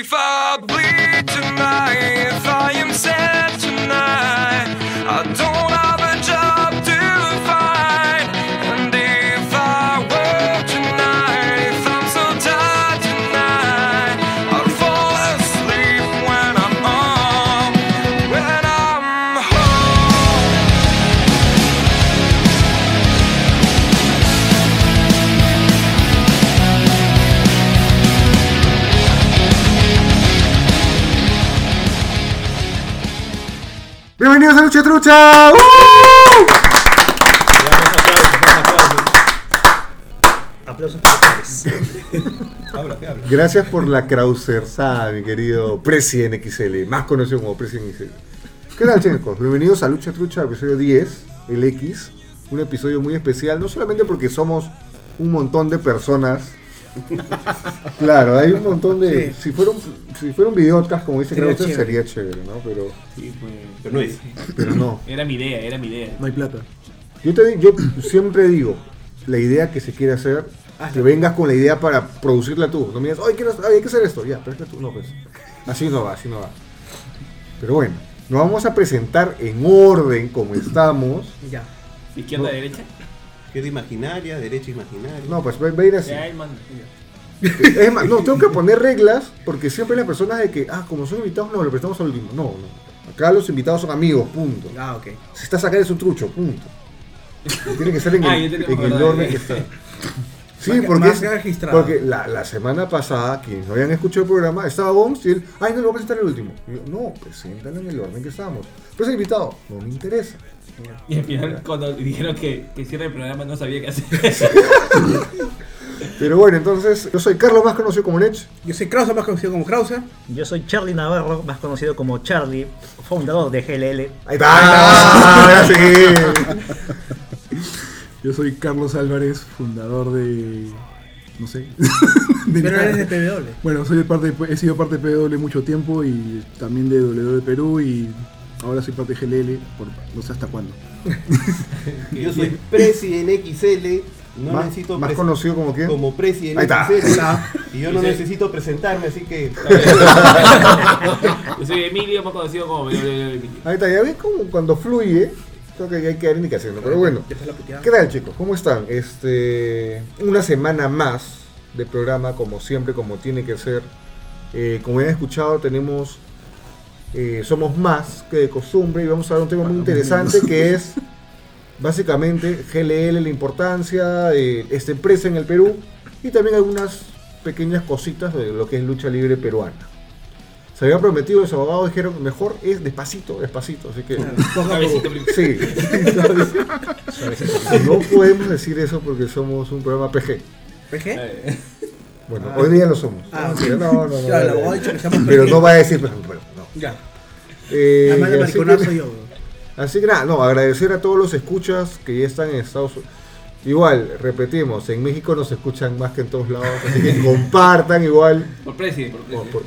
if I bleed tonight, Bienvenidos a Lucha Trucha. Gracias por la Krausersada, mi querido Presien XL, más conocido como Presien XL. ¿Qué tal, chicos? Bienvenidos a Lucha Trucha, episodio 10, el X. Un episodio muy especial, no solamente porque somos un montón de personas. Claro, hay un montón de. Si fuera un, si fuera un videocast, como dice Sería Krauser, chévere. sería chévere, ¿no? Pero, Sí, pues, Pero no es. pero no. Era mi idea, era mi idea. No hay plata. Yo, te, yo siempre digo, la idea que se quiere hacer, que vengas con la idea para producirla tú. No me digas, "Ay, quiero- ay, hay que hacer esto. Ya, pero es que tú no, pues. Así no va, así no va. Pero bueno, nos vamos a presentar en orden como estamos. Ya. Izquierda, No. derecha. Izquierda imaginaria, derecha imaginaria. No, pues va, va a ir así. Ya, el man- Es más, no, tengo que poner reglas porque siempre las personas de que, ah, como son invitados, no, lo prestamos al último. No, no. Acá los invitados son amigos, punto. Ah, ok. Si está acá es un trucho, punto. Y Tiene que ser en Ah, el, en orden que está. Sí, porque, marca es- porque la, la semana pasada, quienes no habían escuchado el programa, estaba Bones y él, ay, no lo voy a presentar el último. Y yo, no, preséntalo en el orden que estábamos. Pues el invitado, no me interesa. Y al final, cuando dijeron que, que cierra el programa, no sabía qué hacer. Pero bueno, entonces, yo soy Carlos, más conocido como Lech. Yo soy Krauser, más conocido como Krauser. Yo soy Charlie Navarro, más conocido como Charlie, fundador de GLL. Ahí está, ahora sí. Yo soy Carlos Álvarez, fundador de. No sé. de Pero nada. eres de PW. Bueno, soy de parte de- he sido parte de PW mucho tiempo y también de W de Perú y ahora soy de GLL por no sé hasta cuándo. Yo soy President XL. No más, necesito más conocido como quién. como President Ahí está. XL. Y yo no necesito presentarme, así que. Yo soy Emilio, más conocido como Emilio. Ahí está, ya ves como cuando fluye, creo que hay que dar indicaciones. Pero bueno. ¿Qué tal chicos? ¿Cómo están? Este, una semana más de programa, como siempre, como tiene que ser. Eh, como ya han escuchado, tenemos. Eh, somos más que de costumbre y vamos a hablar de un tema muy interesante que es básicamente GLL, la importancia de esta empresa en el Perú y también algunas pequeñas cositas de lo que es lucha libre peruana. Se había prometido, los abogados dijeron mejor es despacito, despacito, así que sí. No podemos decir eso porque somos un programa PG. ¿PG? Bueno, hoy día lo somos. Ah, no, no, no. Claro, pero no va a decir, pero, no. Ya. Eh, Además de así, que, soy yo. bro. así que nada, no, agradecer a todos los escuchas que ya están en Estados Unidos. Igual, repetimos, en México nos escuchan más que en todos lados, así que compartan igual. Por presidente, por por-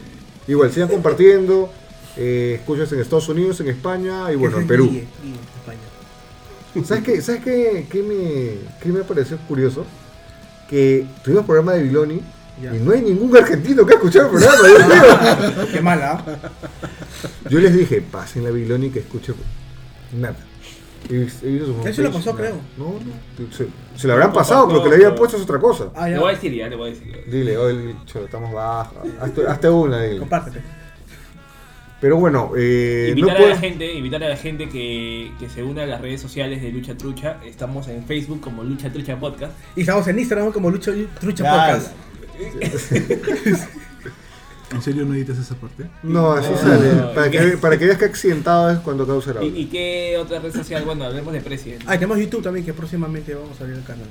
igual, sigan compartiendo. Eh, escuchas en Estados Unidos, en España y bueno, en Perú. España. ¿Sabes qué, ¿sabes qué, qué me, qué me pareció curioso? Que tuvimos programa de Biloni Ya. y no hay ningún argentino que ha escuchado el programa. Dios mío. Qué mala. ¿ah? Yo les dije, pasen la Biloni que escuche nada. Y- y Eso lo pasó, creo. No, no. Se, se lo habrán No, pasado, pero no, que le habían puesto es otra cosa. Ah, Le ya. voy a decir, ya, le voy a decir. Dile, oye, cholo, estamos bajos. Hazte, hazte una, dile. Compártete. Pero bueno, eh, no Invitar a la gente, invitar a la gente que, que se una a las redes sociales de Lucha Trucha. Estamos en Facebook como Lucha Trucha Podcast. Y estamos en Instagram como Lucha Trucha Ya, Podcast. ¿En serio no editas esa parte? No, así No, sale. no, para, ¿y que, para que veas que accidentado es cuando causa el ¿Y, audio. y qué otra red social? Bueno, hablemos de presidente. Ah, tenemos YouTube también, que próximamente vamos a abrir el canal.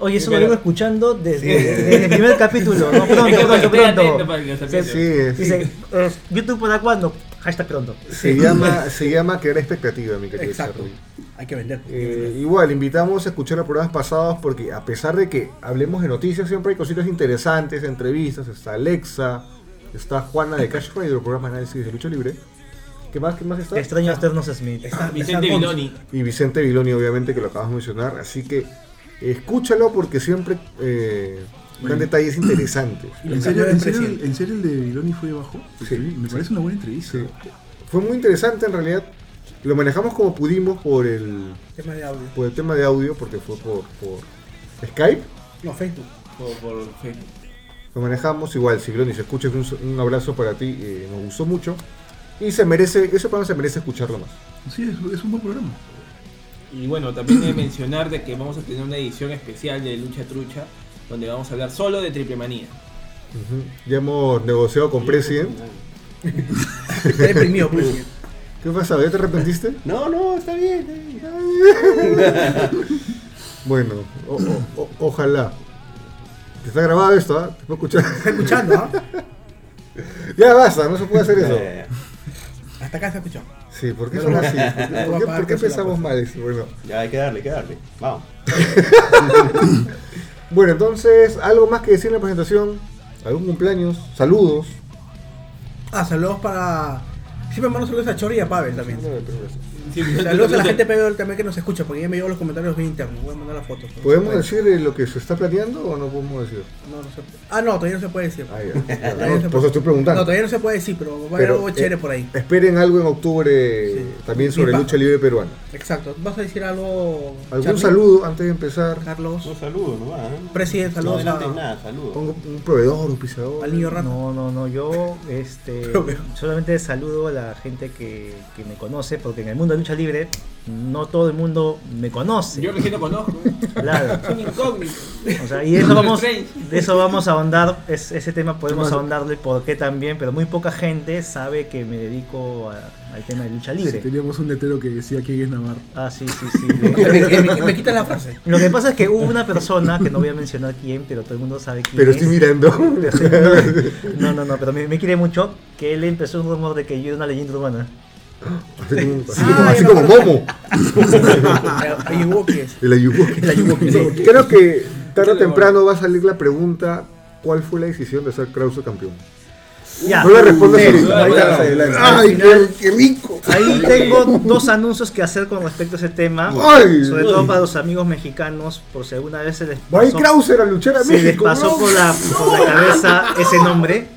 Oye, eso lo vengo escuchando desde, Sí. desde el primer capítulo. No, pronto, pronto, pronto. Sí, sí. Dice, eh, ¿YouTube para cuándo? Hashtag pronto. Se llama, se llama crear expectativa, mi querido Exacto. Charlie. Hay que vender. Eh, igual, invitamos a escuchar los programas pasados porque a pesar de que hablemos de noticias, siempre hay cositas interesantes, entrevistas, está Alexa, está Juana de Cash Radio, el programa de análisis de lucha libre. ¿Qué más? ¿Qué más está? Extraño a Sternos Smith. Está- Vicente. Viloni. Y Vicente Viloni, obviamente, que lo acabas de mencionar. Así que escúchalo porque siempre eh, dan detalles interesantes. ¿En serio, en, serio, presidente. ¿En serio el de Viloni fue bajo? Sí, me sí. parece una buena entrevista. Sí. Fue muy interesante en realidad. Lo manejamos como pudimos por el, Tema de audio. por el tema de audio, porque fue por, por Skype. No, Facebook. Por, por Facebook. Lo manejamos igual, Sigloni, si escuchas un, un abrazo para ti, eh, nos gustó mucho. Y se merece, ese programa se merece escucharlo más. Sí, es, es un buen programa. Y bueno, también he de mencionar de que vamos a tener una edición especial de Lucha Trucha, donde vamos a hablar solo de Triple Manía. Ya hemos negociado con President. Está deprimido, presidente. ¿Qué pasa? ¿Ya te arrepentiste? No, no, está bien. está bien. Bueno, o- o- o- ojalá. Te está grabado esto, ¿ah? Te puedo escuchar. Está escuchando, ¿ah? ya basta, no se puede hacer eso. Eh, Hasta acá se escuchó. Sí, ¿por qué son así? ¿Por qué, por qué- por qué pensamos mal? Bueno. Ya hay que darle, hay que darle. Vamos. Bueno, entonces, ¿algo más que decir en la presentación? ¿Algún cumpleaños? ¿Saludos? Ah, saludos para. Siempre mando saludos a Chori y a Pavel también. Sí, Saludos a la gente PBL también que nos escucha, porque ya me llegó los comentarios bien internos. Voy a mandar las fotos. ¿Podemos decir eh, lo que se está planeando o no podemos decir? No, no se Ah, no, todavía no se puede decir. Ah, ya. No, no por eso estoy preguntando. No, todavía no se puede decir, pero va a haber algo eh, chévere por ahí. Esperen algo en octubre Sí. también sobre lucha libre peruana. Exacto. ¿Vas a decir algo? ¿Algún saludo antes de empezar? Carlos. Un saludo nomás. ¿eh? Presidente, No saludos a- nada, saludos. Pongo un proveedor, un pisador. al niño rata. No, no, no, yo este, solamente saludo a la gente que, que me conoce, porque en el mundo de lucha libre no todo el mundo me conoce. Yo recién lo conozco. Claro. Es un incógnito. O sea, y de eso vamos, de eso vamos a ahondar, es- ese tema podemos ahondarle por qué también, pero muy poca gente sabe que me dedico a- al tema de lucha libre. Teníamos un letrero que decía quién es Navarro. Ah, sí, sí, sí. me, me- me la frase. Lo que pasa es que hubo una persona, que no voy a mencionar quién, pero todo el mundo sabe quién Pero es. estoy mirando. Pero No, no, no, pero me, me quiere mucho que él empezó un rumor de que yo era una leyenda urbana. Así como, así Ah, como, así como. Momo. Sí. Creo que tarde o temprano va a salir la pregunta: ¿cuál fue la decisión de ser Krause campeón? Ya. No respondas Sí. Al ¡Ay, final- qué, qué rico! Ahí tengo dos anuncios que hacer con respecto a ese tema. Ay, sobre ay. todo para los amigos mexicanos, por si alguna vez se les a pasó, Krauser a luchar a se les pasó ¿no? por, la, por la cabeza ese nombre.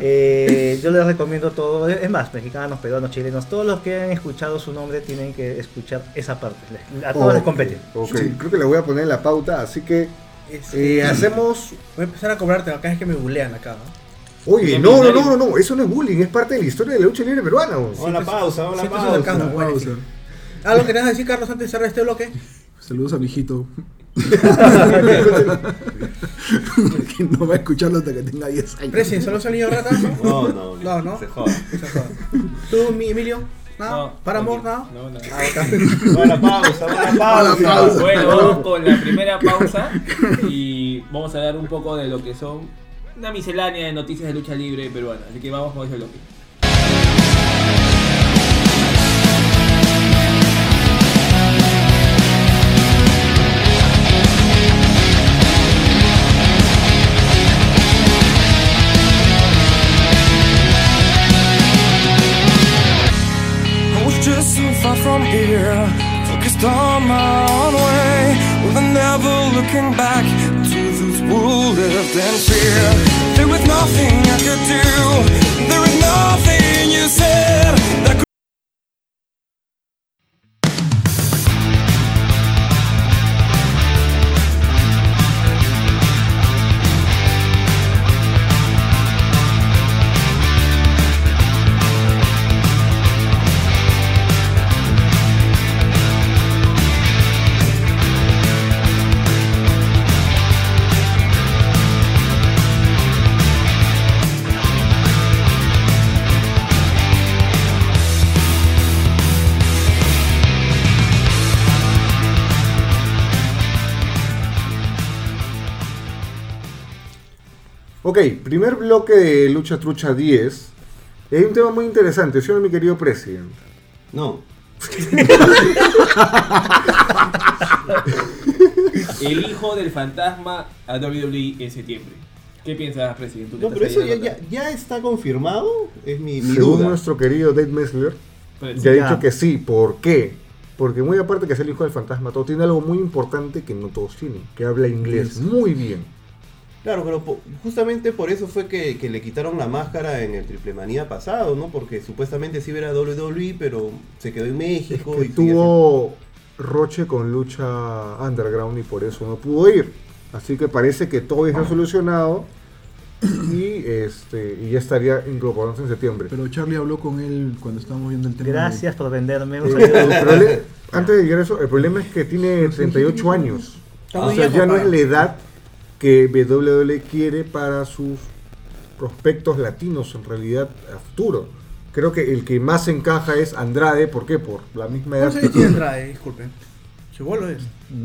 Eh, yo les recomiendo todo, es más, mexicanos, peruanos, chilenos, todos los que han escuchado su nombre tienen que escuchar esa parte. A todos les Ok, compete. ok, creo que le voy a poner en la pauta, así que eh, hacemos. Voy a empezar a cobrarte acá es que me bulean acá. ¿no? Oye, no, no, no, no, no, eso no es bullying, es parte de la historia de la lucha libre peruana. weón. Vamos a la pausa, vamos a la Siempre se lo pausa. alcanza. bueno, pausa. sí. ¿Algo que tengas que decir, Carlos, antes de cerrar este bloque? Saludos a mi hijito. que no va a escucharlo hasta que tenga 10 años. Presi, ¿saludos al niño rata? No, no, No, no. Se joda. Esa joda. ¿Tú, mi Emilio? ¿Nada? No, ¿Para amor? ¿Nada? No, no. Ah, pausa, vamos a la pausa. Bueno, vamos con la primera pausa y vamos a dar un poco de lo que son una miscelánea de noticias de lucha libre peruana. Así que vamos con ese bloque. Focused on my own way, with never looking back who lived in fear. There was nothing I could do, there was nothing you said that could. Ok, primer bloque de Lucha Trucha 10. Y hay un tema muy interesante, ¿sí o no, mi querido President? No. El hijo del fantasma a WWE en septiembre. ¿Qué piensas, presidente? No, pero eso ya, ya, ya está confirmado. Es mi, mi Según duda. nuestro querido Dave Messler, nota. ya ha Ya. dicho que sí. ¿Por qué? Porque muy aparte que es el hijo del fantasma, todo tiene algo muy importante que no todos tienen, que habla inglés muy bien. Claro, pero po- justamente por eso fue que, que le quitaron la máscara en el Triple Manía pasado, ¿no? Porque supuestamente sí era WWE, pero se quedó en México Que y tuvo roche con lucha underground y por eso no pudo ir. Así que parece que todo está solucionado y este y ya estaría incorporándose en septiembre. Pero Charlie habló con él cuando estábamos viendo el tema. de- Gracias por venderme. un Eh, antes de llegar a eso, el problema es que tiene 38 años. O sea, ya no es la edad que WWE quiere para sus prospectos latinos en realidad a futuro. Creo que el que más encaja es Andrade, ¿por qué? Por la misma edad ¿Cuántos tiene. Andrade? Disculpen. Chibolo es.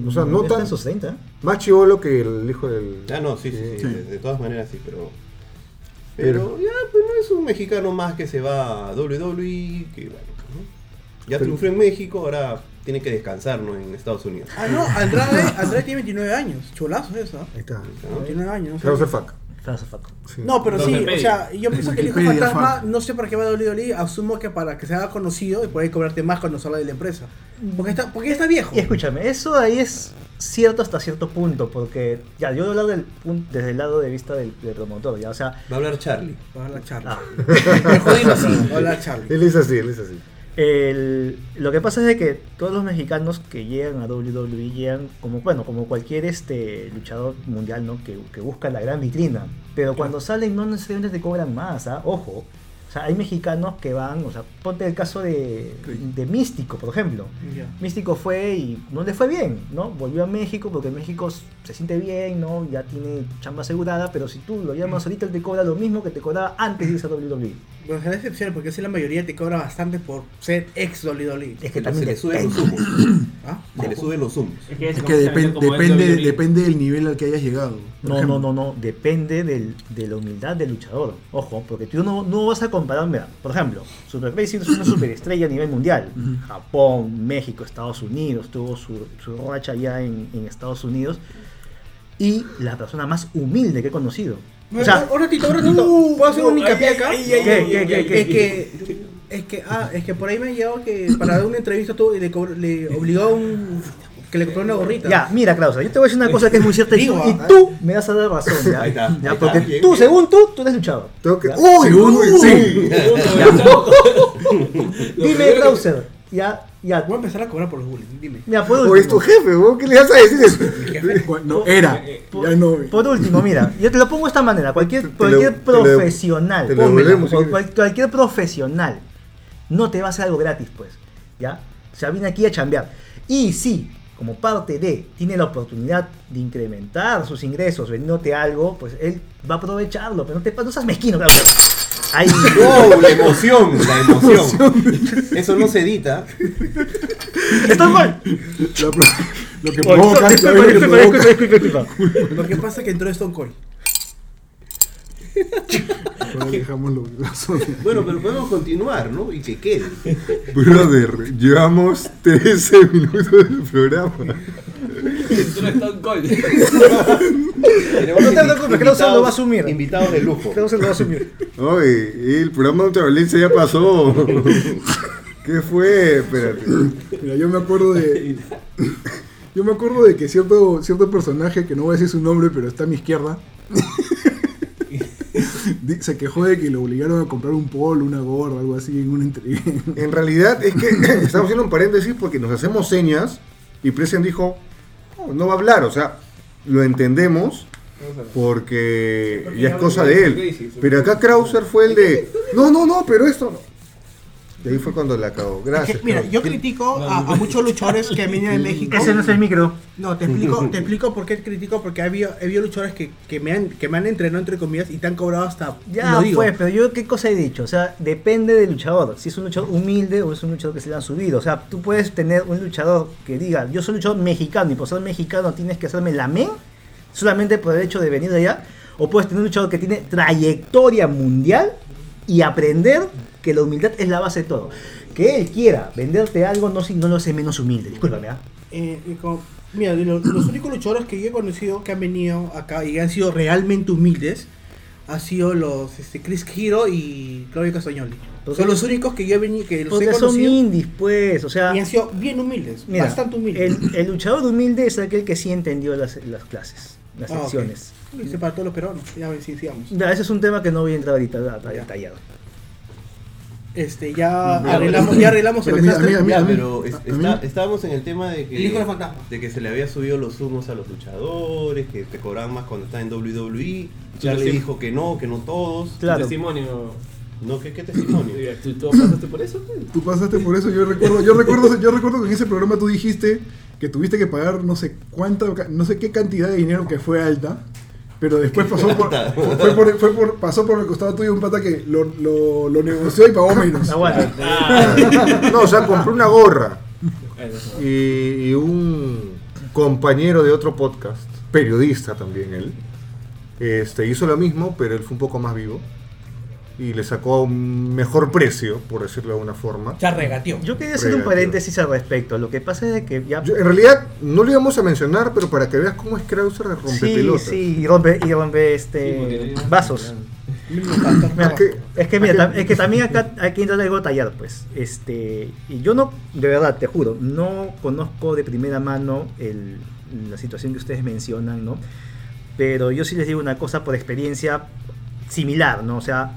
O sea, no Está tan- en sus 30. Más chivolo que el hijo del... Ah, no, sí, sí, sí, Sí. De, de todas maneras sí, pero... Pero- Pero ya, pues no es un mexicano más que se va a WWE, que bueno, ¿no? ya Pero- triunfó en México, ahora tiene que descansar, ¿no? En Estados Unidos. Ah, no, Andrade, Andrade tiene 29 años. Cholazo eso. Ahí está. ¿no? 29 años. No, sé. Krauser Fuck. Sí. no pero sí, o sea, yo pienso que el hijo fantasma, no sé para qué va a WWE, asumo que para que se haga conocido y por ahí cobrarte más cuando salga de la empresa. Porque está, porque está viejo. Y escúchame, eso ahí es cierto hasta cierto punto, porque ya yo voy a hablar del pun- desde el lado de vista del, del promotor, ya, o sea, Va a hablar Charlie. Va a hablar Charlie. ah, Mejor dilo así, va a hablar Charlie. Él es así, él es así. El- lo que pasa es de que todos los mexicanos que llegan a WWE llegan como, bueno, como cualquier este luchador mundial, ¿no? Que, que busca la gran vitrina, pero cuando salen no necesariamente te cobran más, ¿ah? Ojo. O sea, hay mexicanos que van, o sea, ponte el caso de, de Místico, por ejemplo. Místico fue y no le fue bien, ¿no? Volvió a México porque México se siente bien, ¿no? Ya tiene chamba asegurada, pero si tú lo llamas ahorita, él te cobra lo mismo que te cobraba antes de irse a WWE. Bueno, será excepción porque si la mayoría te cobra bastante por ser ex WWE. Es que Se también le suben los depende. humos. ¿Ah? Se le suben los humos. Es que, Es que depen- como es depende, depende del nivel al que hayas llegado. No, ejemplo. no, no, no, depende del- de la humildad del luchador. Ojo, porque tú no, no vas a comparar, mira, por ejemplo, Super Basic es una superestrella a nivel mundial. Japón, México, Estados Unidos, tuvo su, su racha ya en, en Estados Unidos. Y la persona más humilde que he conocido. O sea, un ratito, un ratito. ¿Puedo hacer un hincapié acá? Es que, es que, ah, es que por ahí me ha llegado que para dar una entrevista tú y le, le obligó a un. que le compró una gorrita. Ya, mira, Clausa, yo te voy a decir una cosa que es muy cierta y tú, Digo, y ah, tú me vas a dar razón, ¿ya? Ahí está, Ya, ahí porque está, tú, bien. según tú, tú eres luchador. Tengo que... ¿Ya? ¡Uy! Según- uy, sí. Dime, Clauser, ya, ya. Voy a empezar a cobrar por los bullying, dime. Mira, por uy! O es tu último, jefe. ¿qué le vas a decir eso? Bueno, era. por, Ya no. por último, mira, yo te lo pongo de esta manera, cualquier, cualquier te lo- profesional, te lo cual- cualquier profesional no te va a hacer algo gratis, pues, ¿ya? O sea, viene aquí a chambear. Y si, como parte de, tiene la oportunidad de incrementar sus ingresos vendiéndote algo, pues él va a aprovecharlo, pero no te no seas mezquino, claro. Ahí, ¡Wow! La emoción, la emoción. Eso no se edita. ¡Está mal! Lo que provoca. Lo que pasa es que entró Stone Cold. Ahora dejamos los brazos. Bueno, pero podemos continuar, ¿no? Y que quede. Brother, llevamos 13 minutos del programa. Tú no estás te preocupes, Krauser lo va a asumir. Invitados de lujo. Clauser lo va a asumir. Oye, el programa de ultraviolencia ya pasó. ¿Qué fue? Espérate. Mira, yo me acuerdo de. Yo me acuerdo de que cierto, cierto personaje, que no voy a decir su nombre, pero está a mi izquierda, se quejó de que le obligaron a comprar un polo, una gorra, algo así en una entrevista. En realidad es que estamos haciendo un paréntesis porque nos hacemos señas y Presen dijo, "No, no va a hablar, o sea, lo entendemos porque ya es cosa de él. Pero acá Krauser fue el de, no, no, no, pero esto no. Y ahí fue cuando la acabó. Es Gracias. que, mira, yo critico a, a muchos luchadores que vienen de México. Ese no es el micro. No, te explico, te explico por qué critico, porque he habido luchadores que, que, me han, que me han entrenado entre comillas y te han cobrado hasta. Ya, lo digo. pues, pero yo qué cosa he dicho, o sea, depende del luchador, si es un luchador humilde o es un luchador que se le han subido, o sea, tú puedes tener un luchador que diga, yo soy luchador mexicano y por ser mexicano tienes que hacerme la men solamente por el hecho de venir de allá, o puedes tener un luchador que tiene trayectoria mundial y aprender que la humildad es la base de todo. Que él quiera venderte algo no, no lo hace menos humilde, discúlpame, ¿ah? Eh, como- mira, de los, los únicos luchadores que yo he conocido que han venido acá y han sido realmente humildes han sido los este, Chris Hero y Claudio Castagnoli. Son los únicos que yo he venido, que los he Porque son conocido indies, pues, o sea... y han sido bien humildes, Mira, bastante humildes. El, el luchador humilde es aquel que sí entendió las, las clases, las Ah, secciones. Hice para todos los peruanos. Ya sigamos. Ya, ese es un tema que no voy a entrar ahorita detallado. Este, ya arreglamos, ya arreglamos el Pero mira, desastre. mira, mira, Ya, mira. pero es- A está- estábamos en el tema de que, El hijo del fantasma. de que se le había subido los humos a los luchadores, que te cobraban más cuando estaba en WWE. Charlie sí. dijo que no, que no todos. Claro. Testimonio. No, ¿qué, qué testimonio? ¿Tú, tú pasaste por eso? Tú pasaste por eso, yo recuerdo, yo recuerdo, yo recuerdo que en ese programa tú dijiste que tuviste que pagar no sé cuánta, no sé qué cantidad de dinero que fue alta, pero después pasó por, fue por, fue por- pasó por el costado tuyo un pata que lo, lo, lo negoció y pagó menos. Aguanta. Ah, No, o sea, compré una gorra y, y un compañero de otro podcast, periodista también él, este, hizo lo mismo, pero él fue un poco más vivo y le sacó un mejor precio, por decirlo de alguna forma. Ya regateó. Yo quería hacer un paréntesis al respecto. Lo que pasa es que ya. Yo- en realidad no lo íbamos a mencionar, pero para que veas cómo es Krauser de sí, sí, y rompe, y rompe este vasos. Mira, Es que- es que mira, es que también acá hay que entrar algo a tallar, pues. Este, y yo no, de verdad, te juro, no conozco de primera mano el- la situación que ustedes mencionan, ¿no? Pero yo sí les digo una cosa por experiencia similar, ¿no? O sea,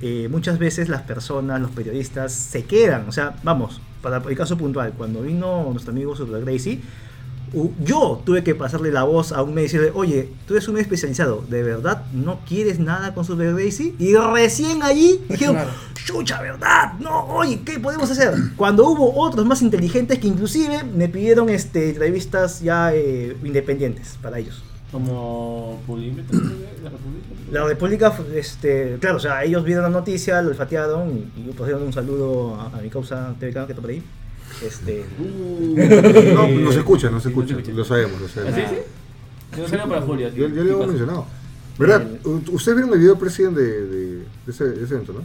eh, muchas veces las personas, los periodistas, se quedan, o sea, vamos, para el caso puntual, cuando vino nuestro amigo Super Gracie, yo tuve que pasarle la voz a un medio y decirle, oye, tú eres un medio especializado, ¿de verdad no quieres nada con Super Gracie? Y recién allí dijeron, Claro. chucha, ¿verdad? No, oye, ¿qué podemos hacer? Cuando hubo otros más inteligentes que inclusive me pidieron este, entrevistas ya eh, independientes para ellos. Como Pulímetro, la República. La República, este, claro, o sea, ellos vieron la noticia, lo olfatearon y, y pusieron un saludo a, a mi causa TVK que está por ahí. Este, No, nos escuchan, nos escuchan, lo sabemos, lo ¿Así sabemos. sí? Yo no salgo para Julio. Yo, yo le había mencionado. ¿Verdad? U- Ustedes vieron el video presidente de, de, de ese, de ese evento, ¿no?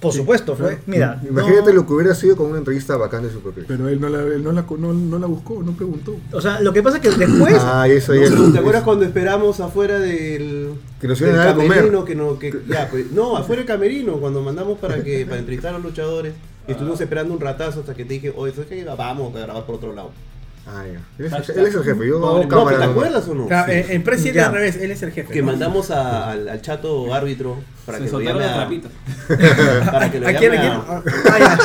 Por supuesto, fue, mira, Imagínate no- lo que hubiera sido con una entrevista bacán de Super Gracie. Pero él no la, él no la, no, no la buscó, no preguntó. o sea, lo que pasa es que después, Ah, eso es- ¿Te acuerdas cuando esperamos afuera del, Que nos del iban a dar a comer. camerino? Que no, que, ya, pues, no, afuera del camerino, cuando mandamos para que para entrevistar a los luchadores. Y estuvimos esperando un ratazo hasta que te dije, oye, ¿sabes qué? Vamos a grabar por otro lado. Ah, ya. Él es, él es el jefe, yo hago cámara. ¿te acuerdas o no? Claro, Sí. eh, en presidente Ya. al revés, él es el jefe. Que ¿no? mandamos a- al, al chato árbitro para Se que lo llame los a, trapitos. para que lo ¿A quién? ¿A llame quién? a- Ah, ya.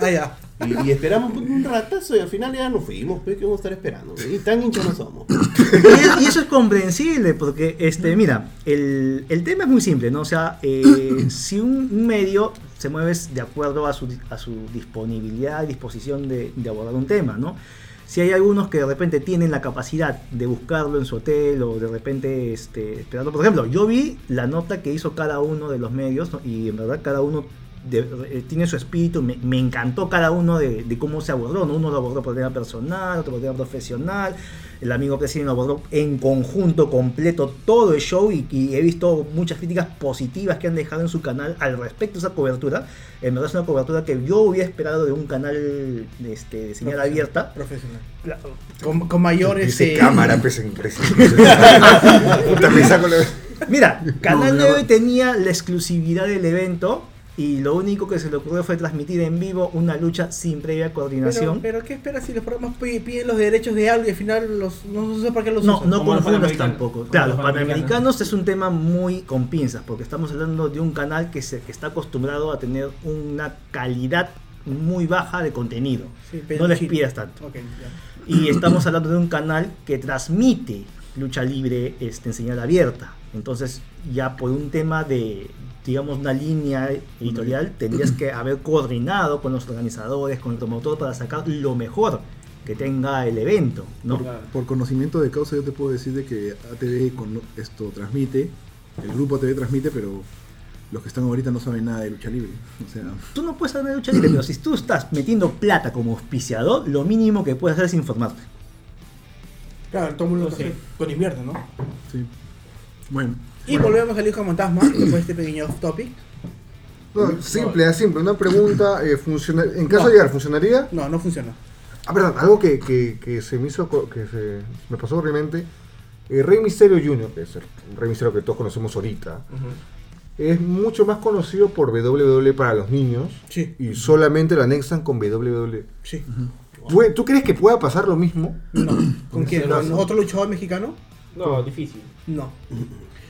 Ah, ya. y, y esperamos un ratazo y al final ya nos fuimos, pues que vamos a estar esperando. Y tan hinchas no somos. y, y eso es comprensible, porque, este, mira, el, el tema es muy simple, ¿no? O sea, eh, si un, un medio se mueve de acuerdo a su, a su disponibilidad y disposición de, de abordar un tema, ¿no? Si hay algunos que de repente tienen la capacidad de buscarlo en su hotel o de repente este, esperando, por ejemplo, yo vi la nota que hizo cada uno de los medios y en verdad cada uno de- eh, tiene su espíritu, me, encantó cada uno de, cómo se abordó, ¿no? uno lo abordó por tema personal, otro por tema profesional, el amigo presidente lo abordó en conjunto, completo, todo el show y, y he visto muchas críticas positivas que han dejado en su canal al respecto de esa cobertura, en verdad es una cobertura que yo hubiera esperado de un canal este, de señal abierta, Profesional. Con, con mayor Dice este, cámara, pues en Mira, Canal No, 9 tenía la exclusividad del evento y lo único que se le ocurrió fue transmitir en vivo una lucha sin previa coordinación. pero ¿qué esperas si los programas pi- piden los derechos de algo y al final los, no sé para qué los no, usan? no los confundas tampoco. Claro, los panamericanos. es un tema muy con pinzas, porque estamos hablando de un canal que, se, que está acostumbrado a tener una calidad muy baja de contenido. Sí, no les pidas tanto. Y estamos hablando de un canal que transmite lucha libre este, en señal abierta. Entonces, ya por un tema de, digamos, una línea editorial, tendrías que haber coordinado con los organizadores, con el promotor para sacar lo mejor que tenga el evento, ¿no? Claro. Por conocimiento de causa yo te puedo decir de que ATV con esto transmite, el grupo ATV transmite, pero los que están ahorita no saben nada de lucha libre. O sea, Tú no puedes saber de lucha libre, pero si tú estás metiendo plata como auspiciador, lo mínimo que puedes hacer es informarte. Claro, todo el mundo Sí. hace con invierno, ¿no? sí. Bueno, Y volvemos al hijo fantasma, después de este pequeño off topic. No, simple, es simple. Una pregunta, eh, funciona- en caso No. de llegar, ¿funcionaría? No, no funcionó. Ah, perdón, algo que, que, que se me hizo, co- que se me pasó horriblemente. Eh, Rey Misterio Jr., que es el Rey Misterio que todos conocemos ahorita, es mucho más conocido por WWE para los niños Sí. y solamente lo anexan con WWE. Sí. ¿Tú crees que pueda pasar lo mismo? No. ¿Con quién? ¿Con otro luchador mexicano? No, difícil. No.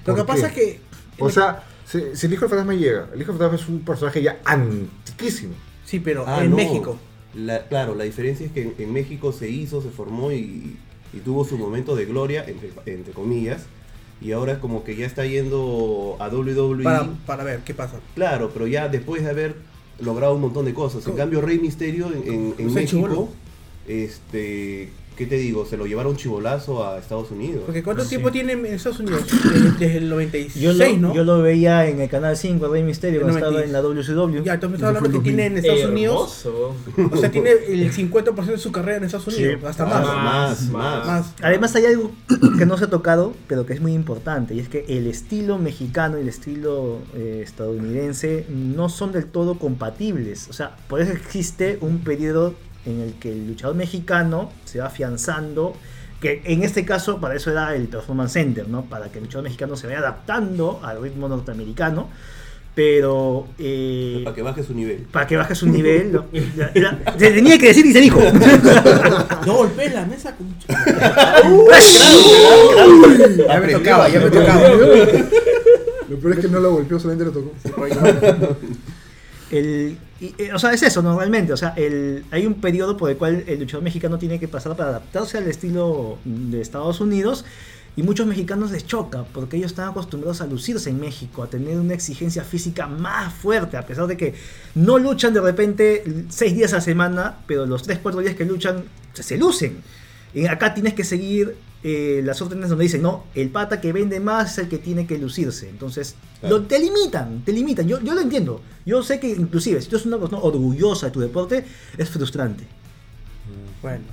Lo que ¿Por pasa es que. O sea, si, si el hijo del fantasma llega, el hijo del fantasma es un personaje ya antiquísimo. Sí, pero Ah, en no. México. La- claro, la diferencia es que en, en México se hizo, se formó y, y tuvo su momento de gloria, entre, entre comillas. Y ahora es como que ya está yendo a WWE. Para, para ver qué pasa. Claro, pero ya después de haber logrado un montón de cosas. En cambio, Rey Misterio en, México, este, ¿qué te digo? Se lo llevaron chivolazo a Estados Unidos. Porque ¿cuánto Sí. tiempo tiene en Estados Unidos? Desde, desde el 96, Yo lo, ¿no? yo lo veía en el canal 5, Rey Misterio, El cuando estaba 90. en la WCW. Ya, entonces me estás hablando que tiene en Estados Unidos. Hermoso. O sea, tiene el 50% de su carrera en Estados Unidos. Hasta más. más, más. Más. Además hay algo que no se ha tocado, pero que es muy importante, y es que el estilo mexicano y el estilo eh, estadounidense no son del todo compatibles. O sea, por eso existe un periodo en el que el luchador mexicano se va afianzando, que en este caso para eso era el Performance Center, ¿no? Para que el luchador mexicano se vaya adaptando al ritmo norteamericano, pero... eh, Para que baje su nivel. para que baje su nivel. se tenía que decir y se dijo. No golpees la mesa con mucho. Ya me tocaba, ya me tocaba. Lo peor es que no lo golpeó, solamente lo tocó. El, y, eh, o sea, es eso normalmente. O sea, el, hay un periodo por el cual el luchador mexicano tiene que pasar para adaptarse al estilo de Estados Unidos. Y muchos mexicanos les choca porque ellos están acostumbrados a lucirse en México, a tener una exigencia física más fuerte, a pesar de que no luchan de repente seis días a semana, pero los tres, cuatro días que luchan se lucen. Acá tienes que seguir eh, las órdenes donde dicen, no, el pata que vende más es el que tiene que lucirse. Entonces, Claro. lo, te limitan, te limitan. Yo, yo lo entiendo. Yo sé que inclusive, si tú eres una persona orgullosa de tu deporte, es frustrante. Bueno.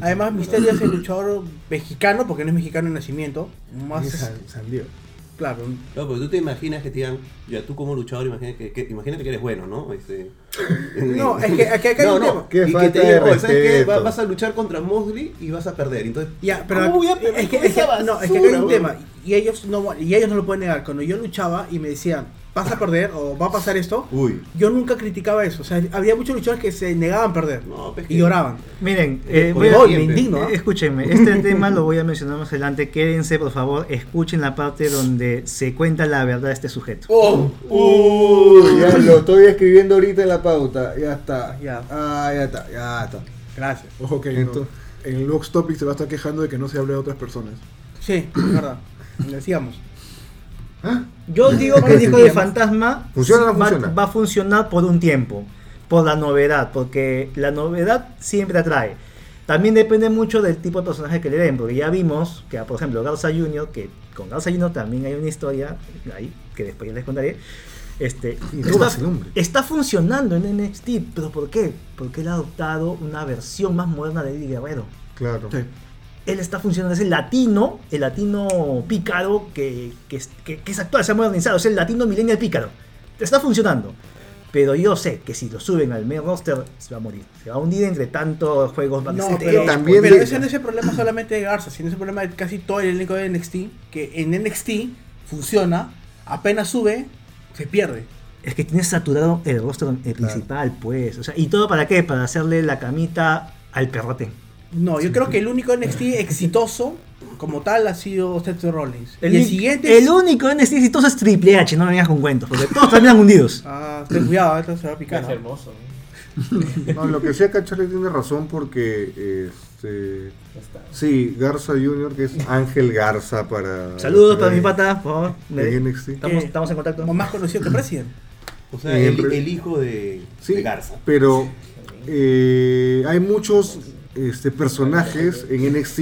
Además, Misterio es el luchador mexicano, porque no es mexicano de nacimiento. Más. Es San, San Diego. Claro. No, pero tú te imaginas que te digan, ya tú como luchador, imagínate que, que- imagínate que eres bueno, ¿no? Este, No, es que aquí acá hay no, un no, tema. Qué y que falta te digan, de "Oye, ¿sabes qué? respeto". Va- Vas a luchar contra Mosley y vas a perder. Entonces, Ya, pero ¿cómo voy a perder es que, es que- no, es que acá hay un tema. Y ellos no y ellos no lo pueden negar. Cuando yo luchaba y me decían, vas a perder o va a pasar esto, Uy, yo nunca criticaba eso. O sea, había muchos luchadores que se negaban a perder no, pues y lloraban. Miren, eh, voy me indigno. Eh, Escúchenme, este tema lo voy a mencionar más adelante. Quédense, por favor, escuchen la parte donde se cuenta la verdad de este sujeto. ¡Oh! Uy, ya lo estoy escribiendo ahorita en la pauta. Ya está. Ya. Ah, ya está, ya está. Gracias. Ojo que no. Entonces- en el Vox Topic se va a estar quejando de que no se hable de otras personas. Sí, es verdad. Decíamos. ¿Ah? Yo digo que el hijo del fantasma ¿Funciona o no va, funciona? va a funcionar por un tiempo, por la novedad, porque la novedad siempre atrae. También depende mucho del tipo de personaje que le den, porque ya vimos que, por ejemplo, Garza Jr., que con Garza Jr. también hay una historia ahí, que después ya les contaré. Este, está, está funcionando en NXT, pero ¿por qué? Porque él ha adoptado una versión más moderna de Eddie Guerrero Claro. Sí. Él está funcionando, es el latino, el latino pícaro que, que, es- que- que es actual, se ha modernizado, es el latino millennial pícaro. Está funcionando. Pero yo sé que si lo suben al main roster, se va a morir. Se va a hundir entre tantos juegos No, pero, también pero ese no es el problema solamente de Garza, sino es el problema de casi todo el elenco de NXT, que en NXT funciona, apenas sube, se pierde. Es que tienes saturado el roster eh, principal, pues. O sea, ¿Y todo para qué? Para hacerle la camita al perrote. No, yo creo que el único NXT exitoso como tal ha sido Seth Rollins. El, y el uni- siguiente el único NXT exitoso es Triple H, no me vengas con cuentos, porque todos terminan hundidos. Ah, ten cuidado, esto se va a picar. Es ¿no? hermoso. No, lo que sí acá Charlie tiene razón porque este sí, Garza Jr. que es Ángel Garza para Saludos para mi pata, por favor. NXT. Estamos, estamos en contacto. Como más conocido que President. O sea, el, hijo de, Sí, de Garza. pero eh, hay muchos este, personajes en NXT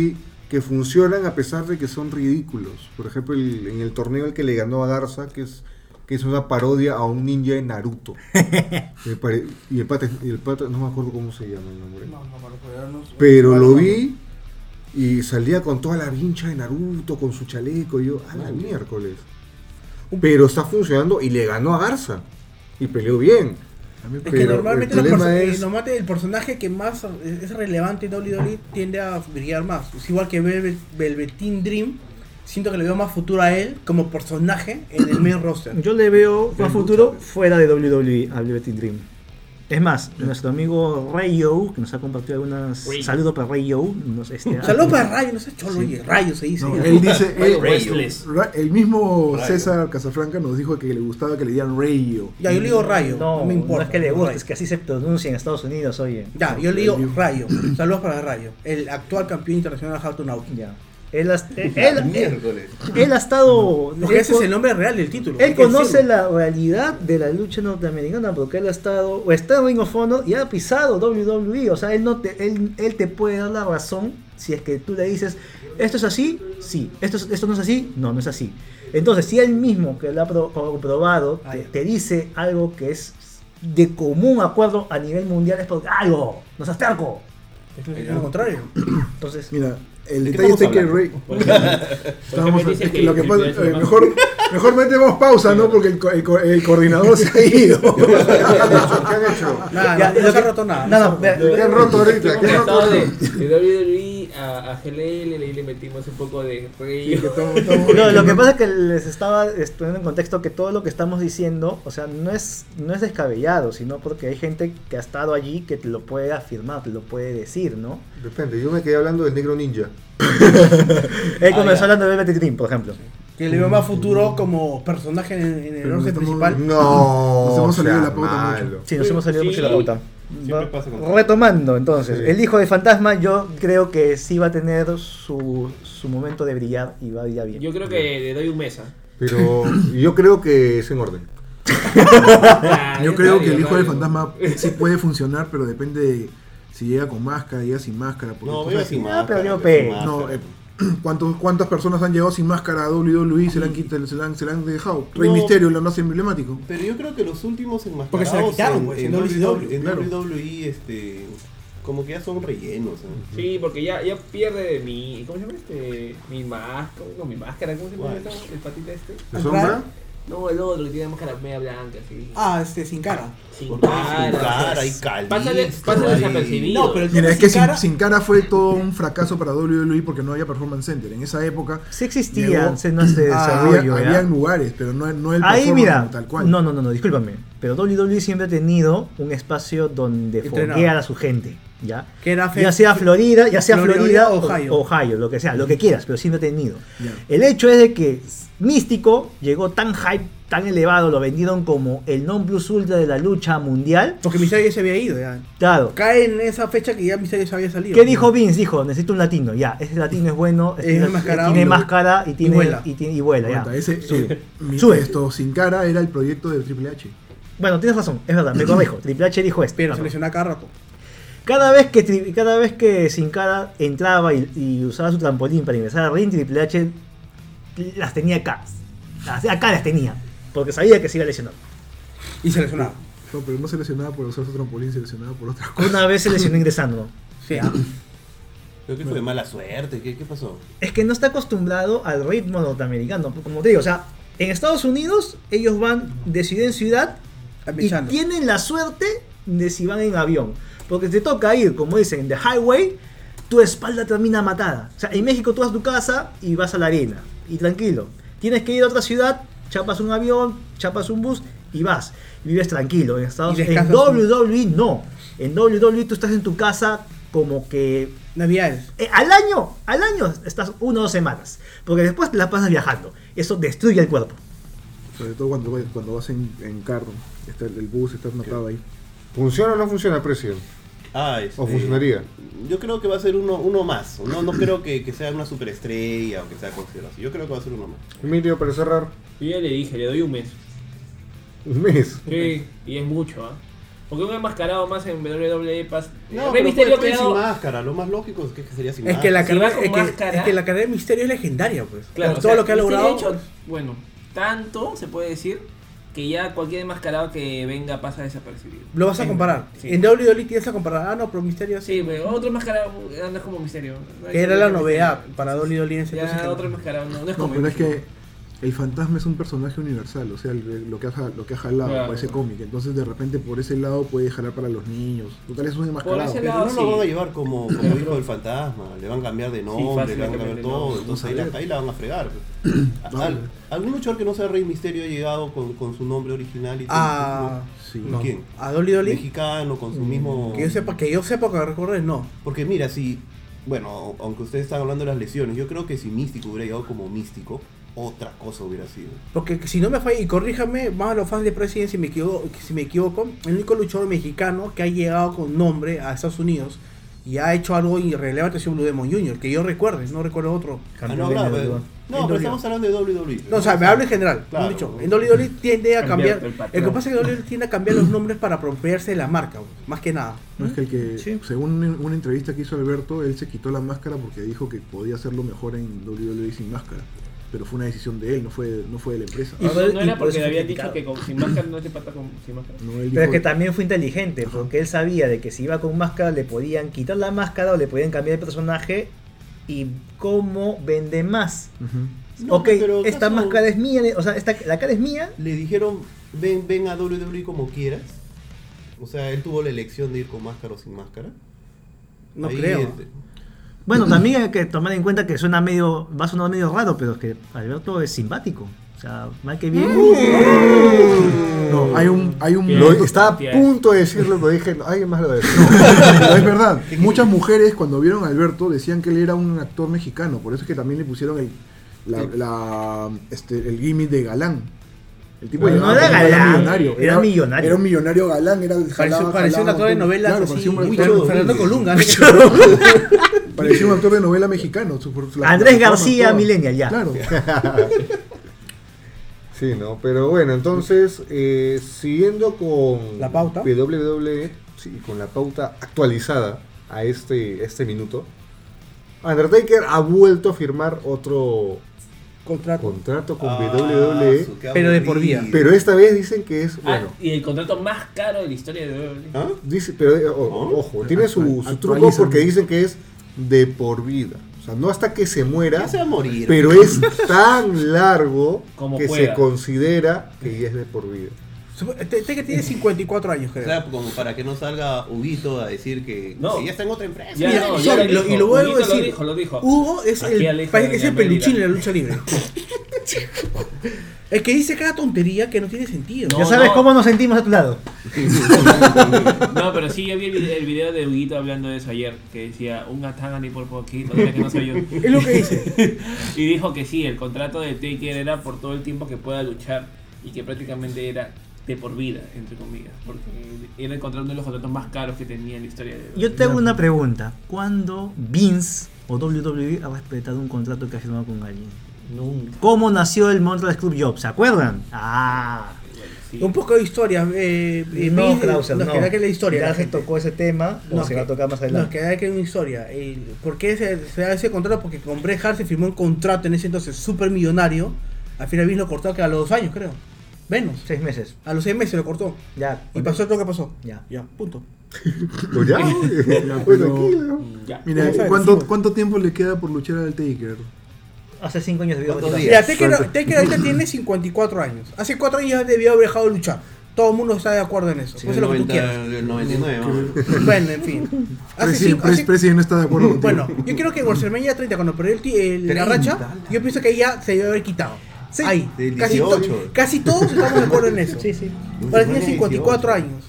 que funcionan a pesar de que son ridículos. Por ejemplo, el- en el torneo el que le ganó a Garza, que es que es una parodia a un ninja de Naruto. Y el pata, y el pata, no me acuerdo cómo se llama el nombre. No, no, no, no, no, Pero lo vi y salía con toda la vincha de Naruto, con su chaleco. Y yo, a la miércoles. Pero está funcionando y le ganó a Garza. Y peleó bien. Es que normalmente, el problema eh, es- normalmente el personaje que más es relevante en WWE tiende a brillar más. Es igual que Velvet, Velveteen Dream. Siento que le veo más futuro a él como personaje en el main roster. Yo le veo más futuro fuera de WWE a Velvet Dream. Es más, nuestro amigo Rayo, que nos ha compartido algunas. Rayo. Saludos para Rayo. Este, Saludos para Rayo, no sé, cholo, oye, Rayo se dice. No, él dice, él- Restless. Ra- el mismo Rayo. César Casafranca nos dijo que le gustaba que le dieran rayo. Ya, yo le digo Rayo, No, no, me importa. no es que le guste, Rayo. es que así se pronuncia en Estados Unidos, oye. Ya, yo le digo Rayo. Saludos para Rayo, el actual campeón internacional de Nauki. Ya. Él, ha- él, él, Miércoles. él ha estado. Porque él ese es el nombre real del título. Él conoce decirlo. la realidad de la lucha norteamericana porque él ha estado, o está en Ring of Honor y ha pisado WWE. O sea, él, no te, él, él te puede dar la razón si es que tú le dices, esto es así, sí, esto, es- esto no es así, no, no es así. Entonces, si él mismo que lo ha pro- comprobado Ah, te, te dice algo que es de común acuerdo a nivel mundial, es porque algo, no seas terco. Es lo contrario. Entonces, Mira, el ¿De qué detalle está que? Rey. Eh, mejor, mejor metemos pausa, ¿no? Porque el, co- el co- el coordinador se ha ido. ¿Qué han hecho? Nada, Ya, no, no lo se ha que- roto nada. no, no no, se ha roto. ¿Qué han ahorita? ¿Qué han ahorita? A, a GLL, ahí le metimos un poco de rey. No, lo que pasa es que les estaba poniendo en contexto que todo lo que estamos diciendo, o sea, no es, no es descabellado, sino porque hay gente que ha estado allí que te lo puede afirmar, te lo puede decir, ¿no? Depende, yo me quedé hablando del negro ninja. Él Ah, comenzó hablando de Velvet Dream, por ejemplo. Que le veo más futuro como personaje en, en el orden principal. No, Nos hemos salido de la pauta mucho. Sí, nos hemos salido Sí. mucho de la pauta. Siempre Va- pasa con- Retomando, entonces, Sí. el hijo de Fantasma, yo creo que sí va a tener su, su momento de brillar y va a brillar bien. Yo creo que le doy un mes. ¿ah? Pero yo creo que es en orden. Yo creo que el hijo del fantasma sí puede funcionar, pero depende de si llega con máscara, llega sin máscara. porque No, tú venga sabes sin Ah, máscara. sin máscara. No, eh, ¿cuántos, ¿cuántas personas han llegado sin máscara a WWE y se la han, quitado, se la han, se la han dejado? Rey No. Misterio, lo más emblemático. Pero yo creo que los últimos enmascarados Porque se la quitaron, en, pues, en en WWE, en claro. WWE, este, como que ya son rellenos. ¿eh? Sí, porque ya, ya pierde mi. ¿Cómo se llama este? Mi máscara. No, mi máscara. ¿Cómo se llama? Esta? El patita este. ¿De sombra? No, el otro que tiene máscara media blanca, sí. Ah, este, sin cara. Sin cara. sin cara y de- pasa ahí. desapercibido. No, pero el Mira, es que sin cara- sin cara fue todo un fracaso para WWE porque no había Performance Center. En esa época Sí existían llegó- escenas de Ah, desarrollo, había, habían lugares, pero no, no el Ahí performance mira, tal cual. no, no, no, no, discúlpame, pero WWE siempre ha tenido un espacio donde foguear a su gente, ¿ya? Que era Ya sea Florida, ya sea Florida, Florida o Ohio. Ohio. lo que sea, lo que quieras, pero siempre ha tenido. Ya. El hecho es de que Místico llegó tan hype, tan elevado, lo vendieron como el non plus ultra de la lucha mundial. Porque Misterio ya se había ido, ya. Claro. Cae en esa fecha que ya Misterio se había salido. ¿Qué dijo Vince? Dijo, necesito un latino, ya, ese latino es bueno, Es tiene, enmascarado. tiene lo- máscara y tiene vuela. y, tiene- y vuela, ya. Ese, Sube. eh, mi- Sube. esto sin cara era el proyecto de Triple H. Bueno, tienes razón, es verdad, me corrijo. Triple H dijo esto. Pero se lesionó cada rato. Cada vez que cada vez que Sin Cara entraba y, y usaba su trampolín para ingresar al ring, Triple H las tenía acá. Las- Acá las tenía. Porque sabía que se iba a lesionar. Y se lesionaba. No, pero no se lesionaba por usar su trampolín, se lesionaba por otras cosas. Una vez se lesionó ingresando. Sí, ah. Creo que fue de mala suerte. ¿Qué, qué pasó? Es que no está acostumbrado al ritmo norteamericano. Como te digo, o sea, en Estados Unidos ellos van de ciudad en ciudad y tienen la suerte de si van en avión. Porque te toca ir, como dicen, en the highway, tu espalda termina matada. O sea, en México tú vas a tu casa y vas a la arena. Y tranquilo. Tienes que ir a otra ciudad, chapas un avión, chapas un bus y vas. Y vives tranquilo. En Estados Y en un- WWE no. En WWE tú estás en tu casa como que Navidades. eh, al año, al año estás una o dos semanas. Porque después te la pasas viajando. Eso destruye el cuerpo. Sobre todo cuando, vas- cuando vas en, en carro. Está el, el bus, estás matado ahí. ¿Funciona o no funciona el precio? Ah, este, ¿O funcionaría? Yo creo que va a ser uno, uno más. No, no creo que, que sea una superestrella o que sea considerado así. Yo creo que va a ser uno más. Emilio, para cerrar, Yo ya le dije, le doy un mes. un mes. Sí, y es mucho, ¿ah? Porque un enmascarado más en WWE pas... No, Rey pero Mysterio puede, puede quedado- sin máscara. Lo más lógico es que sería sin Es que, la. Si carrera, con es, que, máscara- es que la carrera de Misterio es legendaria, pues. Claro, todo sea, lo que ha logrado. hecho, pues. bueno, tanto se puede decir que ya cualquier enmascarado que venga pasa desapercibido. Lo vas a comparar. Sí. En WWE tienes a comparar. Ah, no, pero Misterio sí. Sí, pero otro enmascarado anda como misterio. No Que era la misterio. novedad para WWE en ese Ya, no. otro enmascarado no, no es No, como pero es que el fantasma es un personaje universal, o sea, el- lo que ha, lo que ha jalado Claro. para ese cómic. Entonces, de repente, por ese lado puede jalar para los niños. Total, es un enmascarado. Pero lado no sí. lo van a llevar como, como hijo del fantasma, le van a cambiar de nombre, le van a cambiar todo, nombre. entonces ahí la, ver. ahí la van a fregar. Al- ¿Algún luchador que no sea Rey Misterio ha llegado con, con su nombre original y todo? Ah, Sí. no. ¿Quién? A Dolly Dolly. Mexicano, con su mismo... Que yo sepa, que yo sepa que recuerdes, no. Porque mira, si, bueno, aunque ustedes están hablando de las lesiones, yo creo que si Místico hubiera llegado como Místico, otra cosa hubiera sido. Porque si no me falla, y corríjame, más a los fans de President si me equivoco, si me equivoco, el único luchador mexicano que ha llegado con nombre a Estados Unidos y ha hecho algo irrelevante ha sido Blue Demon Jr., que yo recuerde, no recuerdo otro. Ah, no, claro, pero, no, estamos hablando de WWE. No, o sea, me hablo en general, Claro. dicho. En WWE tiende a Cambiar el que pasa es que WWE tiende a cambiar los nombres para apropiarse de la marca, más que nada. No es que el que, Sí. según una- una entrevista que hizo Alberto, él se quitó la máscara porque dijo que podía hacerlo mejor en WWE sin máscara. Pero fue una decisión de él, no fue, no fue de la empresa. Y No, era porque le habían criticado. dicho que con, sin máscara no se pata con sin máscara. No, él Pero es que también fue inteligente, porque él sabía de que si iba con máscara le podían quitar la máscara o le podían cambiar el personaje y cómo vende más. No, ok, pero esta ¿acaso máscara es mía, o sea, esta, la cara es mía. Le dijeron, ven, ven a WWE como quieras. O sea, él tuvo la elección de ir con máscara o sin máscara. No Ahí, creo. Bueno, también hay que tomar en cuenta que suena medio, va a sonar medio raro, pero es que Alberto es simpático. O sea, mal que bien. No, hay un, hay un. Lo, estaba a punto de decirlo, pero dije, no, alguien más lo decir. Pero es verdad, muchas mujeres cuando vieron a Alberto decían que él era un actor mexicano, por eso es que también le pusieron el, la, la- este, el gimmick de galán. El tipo No, no era galán, millonario. era millonario. Era un millonario galán, era Pareció, jalaba, pareció un jalaba, actor de novelas Claro, así, muy actor- chulo, Fernando Colunga. parecía un actor de novela mexicano. su- la- Andrés la García. Millennial, ya. Claro. Sí, ¿no? Pero bueno, entonces, eh, siguiendo con La pauta. WWE, sí, con la pauta actualizada a este, este minuto, Undertaker ha vuelto a firmar otro Contrato. contrato con ah, WWE, pero de por vida. pero esta vez dicen que es, Ah, bueno, y el contrato más caro de la historia de WWE. ¿Ah? dice, pero eh, o- ¿Oh? ojo, tiene su, su truco porque dicen que es de por vida. O sea, no hasta que se muera, Ya se va a morir. pero es tan largo Como que pueda. se considera que ya es de por vida. Teque tiene 54 años, O creo. sea, como para que no salga Huguito a decir que, No. ya está en otra empresa. Ya Mira, no, y- ya lo y lo- dijo, y lo vuelvo a decir. Lo dijo, lo dijo. Hugo es Aquí el, parece que es el peluchín de la lucha libre. el que dice cada tontería que no tiene sentido. No, ya sabes no. cómo nos sentimos a tu lado. No, pero sí, yo vi el video, el video de Huguito hablando de eso ayer, que decía, un Atagani por poquito, que no soy yo. Es lo que dice. y dijo que sí, el contrato de Taker era por todo el tiempo que pueda luchar y que prácticamente era de por vida, entre comillas, porque era el contrato uno de los contratos más caros que tenía en la historia de Yo te hago una pregunta. ¿Cuándo Vince o WWE ha respetado un contrato que ha firmado con alguien? Nunca. ¿Cómo nació el Montreal Club Job? ¿Se acuerdan? Ah. Sí. Un poco de historia. Eh, eh, no, Vince, Krauser, nos no. queda que la historia. Ya la se gente. tocó ese tema o Nos se que- va a tocar más Nos adelante. queda que una historia. ¿Por qué se, se da ese contrato? Porque con Bret Hart se firmó un contrato en ese entonces súper millonario. Al final Vince lo cortó que a los dos años, creo. Menos. Seis meses. A los seis meses lo cortó. Ya. Y pasó todo lo que pasó. Ya. Ya, punto. Pues ya, Ya, pero-. Mira, ¿cuánto, decimos. ¿cuánto tiempo le queda por luchar al Taker? Hace cinco años debió ¿Cuántos días? Mira, Taker, Taker ahorita tiene 54 años. Hace 4 años ya debió haber dejado de luchar. Todo el mundo está de acuerdo en eso. Sí, Puede el, lo que tú 90, quieras. el 99, vamos. Bueno, en fin. Hace Presi, cinco- hace- Presi no está de acuerdo contigo. Bueno, yo creo que en WrestleMania 30, cuando perdió el, ti- el- la 30, racha, yo pienso que ya se debe haber quitado. Sí, del Casi, to- 18. casi todos estamos de acuerdo en eso. Sí, sí. Ahora tiene Tiene 54 18. años.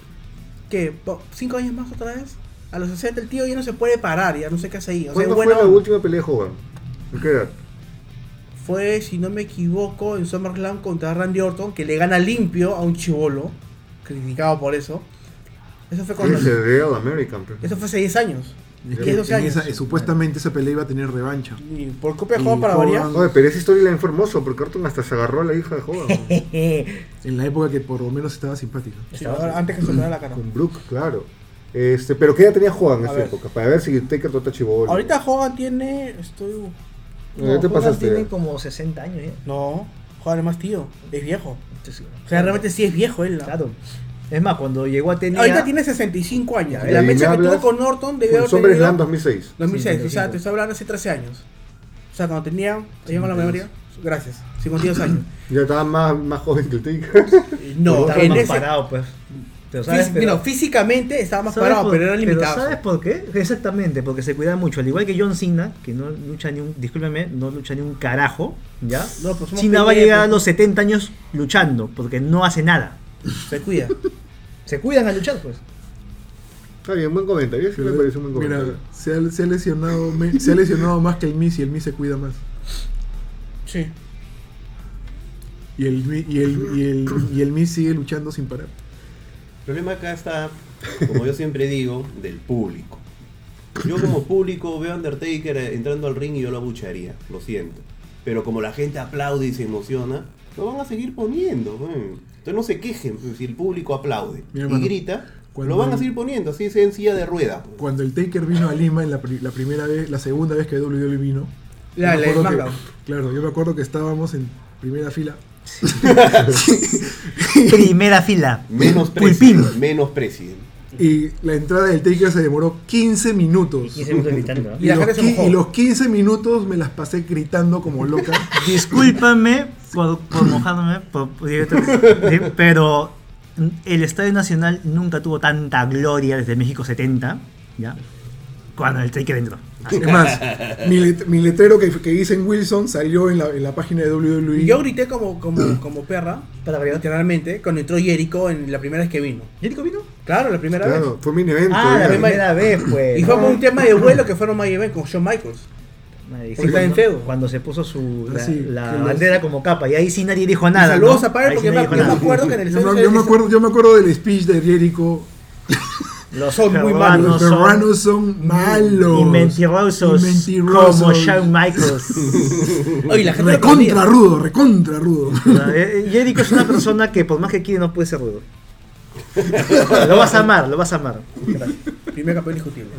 ¿Qué? ¿Cinco años más otra vez? A los 60 el tío ya no se puede parar, ya no sé qué hace ahí. O sea, ¿Cuándo bueno, fue la última pelea de Hogan? ¿En qué edad? fue, si no me equivoco, en SummerSlam contra Randy Orton, que le gana limpio a un chivolo, criticado por eso. Eso fue cuando... Es el Real American. Eso fue hace 10 años. Es que 10, 12 en años. esa- eh, supuestamente esa pelea iba a tener revancha. Y por Y juego para Hogan- variar. Oye, pero esa historia fue hermoso porque Orton hasta se agarró a la hija de Hogan. En la época que por lo menos estaba simpática. Sí, antes que se la cara. Con Brooke, claro. Este, pero ¿qué edad tenía Hogan en esa ver. época? Para ver si Taker tota chivolo. Ahorita Hogan tiene. Estoy. No, ya te Hogan pasaste. tiene como 60 años ya. No, Hogan es más tío. Es viejo. O sea, realmente sí es viejo él. ¿no? Claro. Es más, cuando llegó a tener. Ahorita tiene 65 años. Ya, la mecha que tuvo con Norton debió haber tenido 2006. 2006. Sí, o sea, 25. te estoy hablando hace 13 años. O sea, cuando tenía. ¿Te la memoria? Gracias. 52 años. Ya estaba más, más joven que el Taker. No, Estaba en más ese, parado, pues. Pero ¿sabes? fí- Pero- no, físicamente estaba más ¿sabes parado, por- pero era limitado. ¿Sabes por qué? Exactamente, porque se cuida mucho. Al igual que John Cena, que no lucha ni un, discúlpeme, no lucha ni un carajo, ¿ya? No, pues Cena va a llegar a los 70 años luchando, porque no hace nada. Se cuida. Se cuidan al luchar, pues. Está bien, buen comentario. Sí me parece un buen Mira, comentario. se ha, se ha lesionado, me- se ha lesionado más que el Miss y el Miss se cuida más. Sí. Y el, y el, y el, y el Miss sigue luchando sin parar. El problema acá está, como yo siempre digo, del público. Yo como público veo a Undertaker entrando al ring y yo lo abucharía, lo siento. Pero como la gente aplaude y se emociona, lo van a seguir poniendo. weón. Entonces no se quejen si el público aplaude Mira, y grita, cuando- lo van a seguir poniendo, así sea en silla de ruedas. pues. Cuando el Taker vino a Lima en la, pri- la primera vez, la segunda vez que WWE vino. La- la que- claro, yo me acuerdo que estábamos en primera fila. Primera fila. Menos Pulpín. president, menos president. Y la entrada del Taker se demoró 15 minutos. 15 minutos gritando. ¿no? Y Y, los, y los 15 minutos me las pasé gritando como loca. Discúlpame por, por mojarme, por- pero el Estadio Nacional nunca tuvo tanta gloria desde México 70, ¿ya? Cuando el Taker entró. Es más, mi, let- mi letrero que, que hice en Wilson salió en la, en la página de WWE. Y yo grité como, como, como perra, Para variar. literalmente, cuando entró Jericho en la primera vez que vino. ¿Jericho vino? Claro, la primera vez. Claro, fue mi evento. Ah, la primera vez, pues. Y fue por un tema de vuelo que fueron My Event con Shawn Michaels. Está en cuando, feo. cuando se puso su, la, Ah, sí, la los- bandera como capa y ahí sí nadie dijo nada. saludos ¿no? a sí porque me- yo me acuerdo que en el Yo, me- yo me acuerdo, yo me acuerdo del speech de Jericho. Los Son muy peruanos malos, Los son peruanos son malos. Y mentirosos, Y mentirosos. como Shawn Michaels. Oye, la gente Recontra rudo, recontra rudo. Eh, Jericho es una persona que por más que quiere no puede ser rudo. Lo vas a amar, lo vas a amar. Primer campeón indiscutible.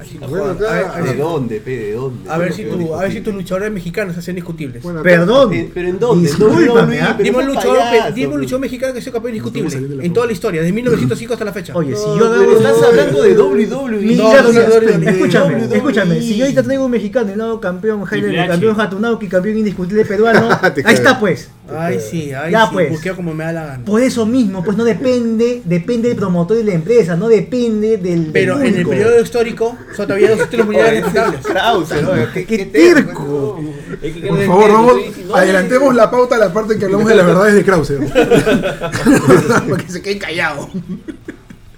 Así, Bueno, a, acá- ver, a ver ¿De dónde, pe? ¿De dónde? a ver si tu, a ver si tus luchadores mexicanos se hacen indiscutibles. Bueno, Perdón. Eh, ¿Pero en dónde? Discúlpame, No, no, ¿ah? pero Dime un luchador, dime un luchador mexicano que sea campeón indiscutible en toda la historia, desde 1905 hasta la fecha. Oye, si No, yo pero estás hablando de WWE. No, no, no, no, no, escúchame, WWE. escúchame. Si yo ahorita traigo un mexicano y lo hago campeón Jaime, campeón Hatunauki, campeón indiscutible peruano, ahí está pues. Ay, sí, ay, Ya, sí, pues. como me da la gana. Por eso mismo, pues no depende, depende del promotor de la empresa, no depende del. Pero del en el periodo histórico, son todavía dos títulos mundiales respetables. Krause, ¿no? ¿Qué, ¡Qué qué terco! Por favor, vamos, adelantemos la pauta a la parte en que hablamos de las verdades de Krause. Para que se queden callados.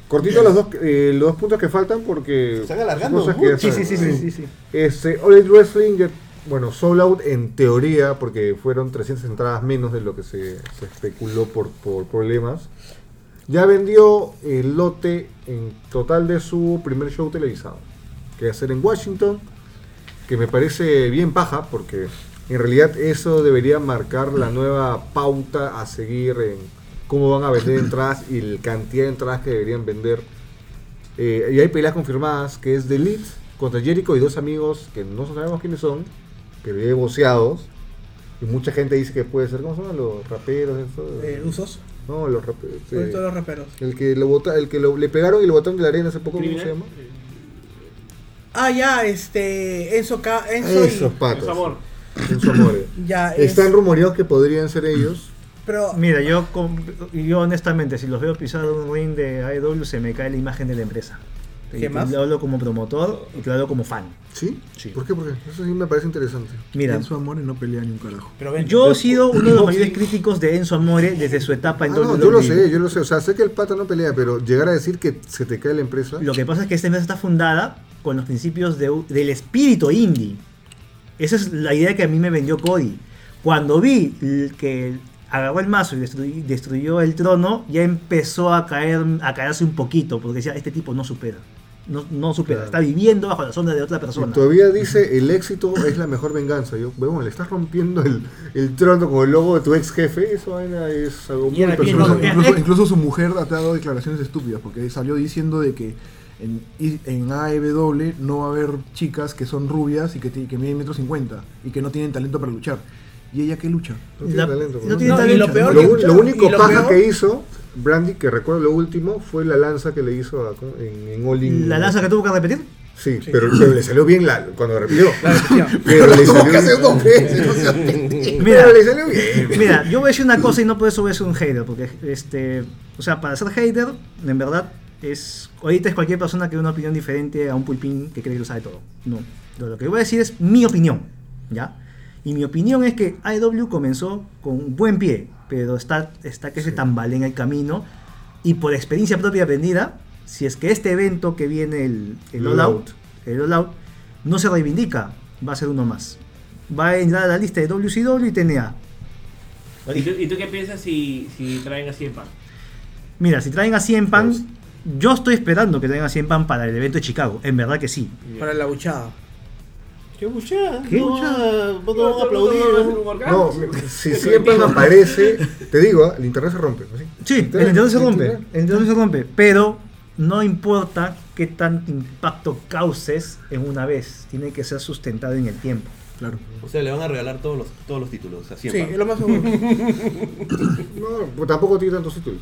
Cortito los dos, eh, los dos puntos que faltan porque. Se están alargando cosas que Sí, sí, sí, sí, sí, sí. Este, All Elite Wrestling, ya- bueno, Soul Out en teoría, porque fueron 300 entradas menos de lo que se, especuló por, problemas, ya vendió el lote en total de su primer show televisado, que va a ser en Washington, que me parece bien paja, porque en realidad eso debería marcar la nueva pauta a seguir en cómo van a vender entradas y la cantidad de entradas que deberían vender. Eh, y hay peleas confirmadas que es The Elite contra Jericho y dos amigos que no sabemos quiénes son, pero ya hay voceados. Y mucha gente dice que puede ser, ¿cómo se llaman los raperos? Eso? Eh, usos, No, los raperos. sobre todo los raperos. El que, lo bota, el que lo, le pegaron y lo botaron de la arena hace poco, ¿cómo se llama? Ah, ya, este, Enzo K, Enzo Esos y, patos. Por favor. En su amor. ya, es- Están rumoreados que podrían ser ellos. pero Mira, yo, yo honestamente, si los veo pisar un ring de AEW, se me cae la imagen de la empresa. ¿Qué te hablo como promotor y te lo hablo como fan. ¿Sí? Sí. ¿Por qué? Porque eso sí me parece interesante. Mira, En su amor no pelea ni un carajo. pero ven, yo he sido uno de los mayores críticos de Enzo Amore desde su etapa en Ah, no, WWE. yo lo sé, yo lo sé. O sea, sé que el pata no pelea, pero llegar a decir que se te cae la empresa. Lo que pasa es que esta empresa está fundada con los principios de- del espíritu indie. Esa es la idea que a mí me vendió Cody. Cuando vi que agarró el mazo y destruyó, destruyó el trono, ya empezó a caer a caerse un poquito, porque decía, este tipo no supera. No, no supera, Claro. está viviendo bajo la sombra de otra Y persona. todavía dice, el éxito es la mejor venganza. Yo, bueno, le estás rompiendo el, el trono con el logo de tu ex jefe. Eso vaina es algo muy personal. Incluso, incluso su mujer ha dado declaraciones estúpidas porque salió diciendo de que en, en AEW no va a haber chicas que son rubias y que, que miden metro cincuenta y que no tienen talento para luchar. ¿Y ella qué lucha? No tiene La- talento, no ¿no? tiene No, y talento. lo peor Lo, que- lo único paja peor- que hizo Brandy, que recuerdo lo último, fue la lanza que le hizo a- en, en All In. La lanza que tuvo que repetir. Sí, Pero, pero le salió bien la, cuando repitió. Pero le ¿Cómo salió bien. veces? No. Mira, Pero le salió bien. Mira, yo voy a decir una cosa y no por eso voy a ser un hater, porque este, o sea, para ser hater, en verdad es ahorita es cualquier persona que dé una opinión diferente a un pulpín que cree que lo sabe todo. No, lo lo que voy a decir es mi opinión, ¿ya? Y mi opinión es que AEW comenzó con buen pie, pero está está que se tambalea en el camino y por experiencia propia aprendida, si es que este evento que viene el, el All Out, el All Out no se reivindica, va a ser uno más. Va a entrar a la lista de WCW y TNA. ¿Y tú, y tú qué piensas si, si traen así en pan? Mira, si traen a 100 Pan, Pues- yo estoy esperando que traigan a 100 Pan para el evento de Chicago. En verdad que sí. Para la buchada. ¿Qué buchada? ¿Qué No, buchada? no a aplaudir. No, si siempre me aparece, te digo, ah, el internet se rompe. así. Sí, el Internet, se rompe. internet. El internet se rompe. Pero no importa qué tan impacto causes en una vez. Tiene que ser sustentado en el tiempo. Claro. O sea, le van a regalar todos los, todos los títulos. Así Sí, es lo más seguro. No, pues tampoco tiene tantos títulos.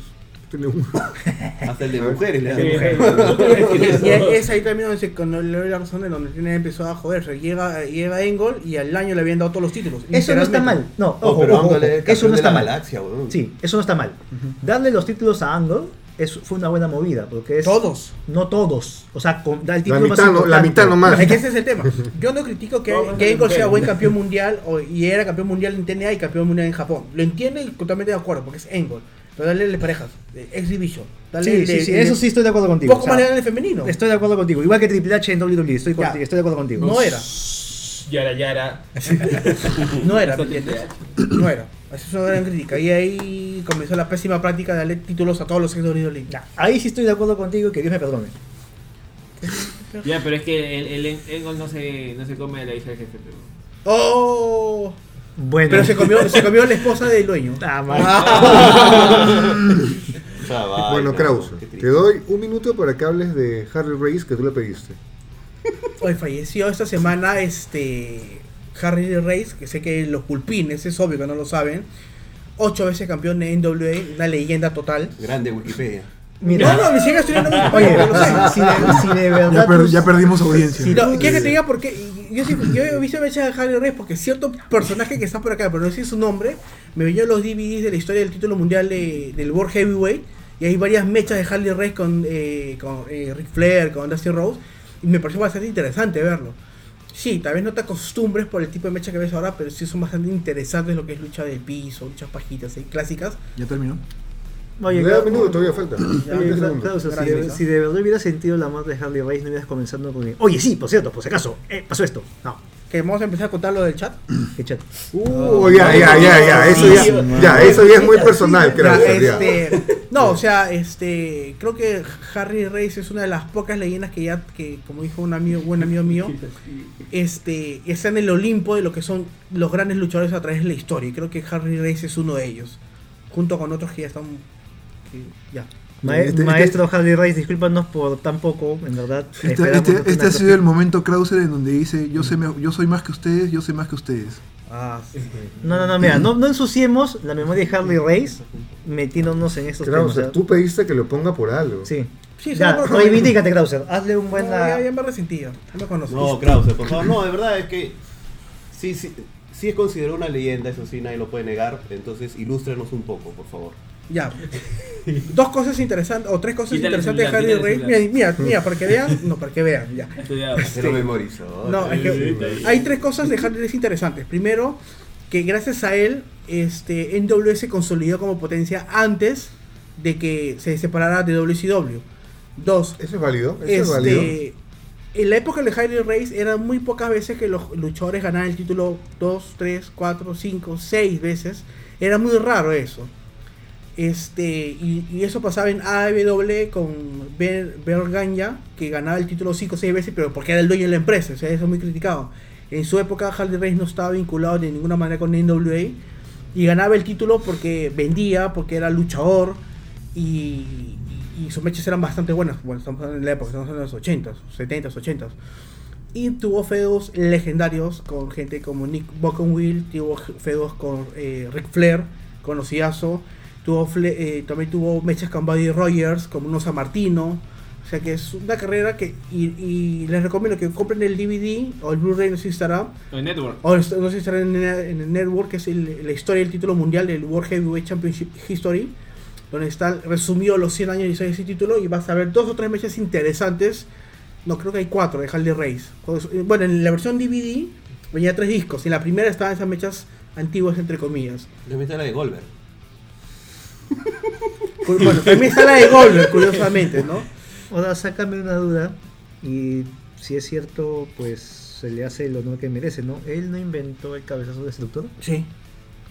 Hasta el de mujeres le dan. y es ahí también donde se con le doy la razón de donde tiene empezó a joderse. Llega, llega Engel y al año le habían dado todos los títulos. Eso no está mal. No, Oh, ojo, pero ojo, ojo. Eso no está la mal. galaxia. Sí, eso no está mal. Darle los títulos a Angle es, fue una buena movida. Porque es. Todos. No todos. O sea, con, da el La título más mitad, no, la importante. mitad nomás. Es que ese es el tema. Yo no critico que, que Engel sea buen campeón mundial o- y era campeón mundial en TNA y campeón mundial en Japón. Lo entiendo y totalmente de acuerdo porque es Engel. Pero dale de parejas, de Exhibition. Dale Sí, de- sí, sí, de- eso sí estoy de acuerdo contigo. Poco O sea, el femenino. Estoy de acuerdo contigo. Igual que Triple H en WWE. Estoy, contigo, estoy de acuerdo contigo. No era. Yara, yara. No era, ¿me entiendes? No era. Esa es una gran crítica. Y ahí comenzó la pésima práctica de darle títulos a todos los ex WWE. Ya, Ahí sí estoy de acuerdo contigo y que Dios me perdone. Ya, pero es que el, el Engel no se, no se come a la hija del jefe. Pero... ¡Oh! Bueno. Pero se comió, se comió la esposa del dueño. Ah, mal. Chaval, Bueno, triste. te doy un minuto para que hables de Harry Race que tú le pediste. Hoy falleció esta semana este Harry Race, que sé que los pulpines, es obvio que no lo saben. Ocho veces campeón de NWA, una leyenda total. Grande Wikipedia. Mira. No, no, ni siquiera estoy en Oye, si de, si de verdad. Ya, per- tú- ya perdimos audiencia. No, tú- ¿Quieres que te diga por qué? Yo, sí- yo he visto mechas de Harry Race porque cierto personaje que está por acá, pero no sé su nombre, me vio los DVDs de la historia del título mundial de- del World Heavyweight y hay varias mechas de Harley Race con, eh, con eh, Ric Flair, con Dusty Rose y me pareció bastante interesante verlo. Sí, tal vez no te acostumbres por el tipo de mecha que ves ahora, pero sí son bastante interesantes lo que es lucha de piso, luchas pajitas, ¿eh? clásicas. Ya terminó. Oye, Le da un minuto, todavía falta. Oye, 20 Clau- segundos. Clauso, si, de, ¿no? si de verdad hubiera sentido la muerte de Harley Race, no hubieras comenzando con el, Oye, sí, por cierto, por si acaso, eh, pasó esto. No, Que vamos a empezar a contar lo del chat. qué chat. Uh, ya, ya, ya, ya, eso ya, ya, eso ya es muy personal, Ya, Krause. ya. este, no, o sea, este, creo que Harry Race es una de las pocas leyendas que ya, que como dijo un amigo, buen amigo mío, este, está en el Olimpo de lo que son los grandes luchadores a través de la historia. Y creo que Harry Race es uno de ellos, junto con otros que ya están, que- ya. Este- este- Maestro Harley Race, discúlpanos por tan poco, en verdad. Este, este- este ha sido el momento Krauser en donde dice yo, sé, yo soy más que ustedes, yo sé más que ustedes. Ah, sí. No, no, no, mira, no, no ensuciemos la memoria de Harley Race metiéndonos en estos Krause, temas. ¿eh? tú pediste que lo ponga por algo. Sí. Sí, ya, reivindícate, Krauser. Hazle un No, buen. ya, ya me he resentido, ya me. No, Krause, por favor. No, de verdad es que sí, sí, sí es considerado una leyenda, eso sí, nadie lo puede negar. Entonces, ilústrenos un poco, por favor. Ya. Dos cosas interesantes, o tres cosas Quítale interesantes de celular, Harry quítale el Race. Mira, mira, mira, para que vean, no, para que vean, ya. Se lo memorizó. No, es que hay tres cosas de Harry Race interesantes. Primero, que gracias a él, este, NW se consolidó como potencia antes de que se separara de WCW. Dos, ¿Eso es válido? ¿Eso es válido? este, en la época de Harry Race eran muy pocas veces que los luchadores ganaban el título 2, 3, 4, 5, 6 veces. Era muy raro eso. Este, y, eso pasaba en AEW con Ber, Berganja, que ganaba el título 5 o 6 veces, pero porque era el dueño de la empresa, eso es muy criticado. En su época, Harley Race no estaba vinculado de ninguna manera con NWA y ganaba el título porque vendía, porque era luchador y, sus mechas eran bastante buenas. Bueno, estamos en la época, estamos de los 80s, 70s, 80s. Y tuvo feudos legendarios con gente como Nick Buckenwill, tuvo feudos con eh, Ric Flair, conocidazo. Tuvo fle- eh, también tuvo mechas con Buddy Rogers, como uno San Martino. O sea que es una carrera que. Y, y les recomiendo que compren el DVD o el Blu-ray, no sé si estará. O en Network. O no sé si estará en, en el Network, que es el- la historia del título mundial del World Heavyweight Championship History. Donde están resumidos los 100 años de ese título. Y vas a ver dos o tres matches interesantes. No, creo que hay cuatro de Harley Race. Bueno, en la versión DVD venía tres discos. Y en la primera estaban esas mechas antiguas, entre comillas. Está la de Goldberg. Bueno, también está la de Goldberg, curiosamente, ¿no? Ahora, sácame una duda. Y si es cierto, pues se le hace el honor que merece, ¿no? Él no inventó el cabezazo destructor. Sí.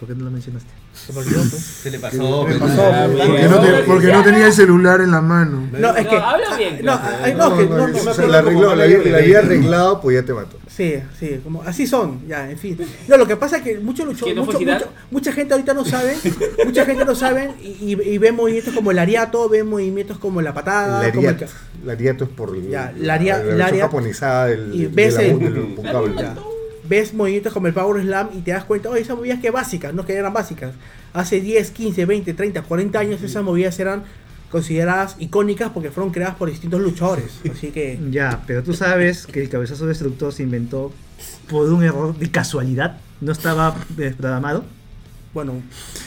¿Por qué no lo mencionaste? Se me olvidó, pues. ¿Qué le pasó? ¿Qué Pues, pasó? Porque no, te- porque no tenía el celular en la mano. No, es No, que. habla bien, No, no, que- no, no, acuerdo la, arregló, la, de la había arreglado, pues ya te mató. Sí, sí, como así son, ya, en fin. No, lo que pasa es que muchos ¿Que luchadores, no mucho- mucho- mucha gente ahorita no sabe, mucha gente no sabe y, y, ve movimientos como el ariato, ve movimientos como la patada, La como el ariat. ca- La ariato es por el- Ya, la, la la la japonizada del, y de ves la- el- del vocablo. Ves movimientos como el Power Slam y te das cuenta, oye, esas movidas que básicas, no que eran básicas. Hace 10, 15, 20, 30, 40 años esas movidas eran consideradas icónicas porque fueron creadas por distintos luchadores. Así que Ya, pero tú sabes que el cabezazo destructor se inventó por un error de casualidad. No estaba programado. Bueno,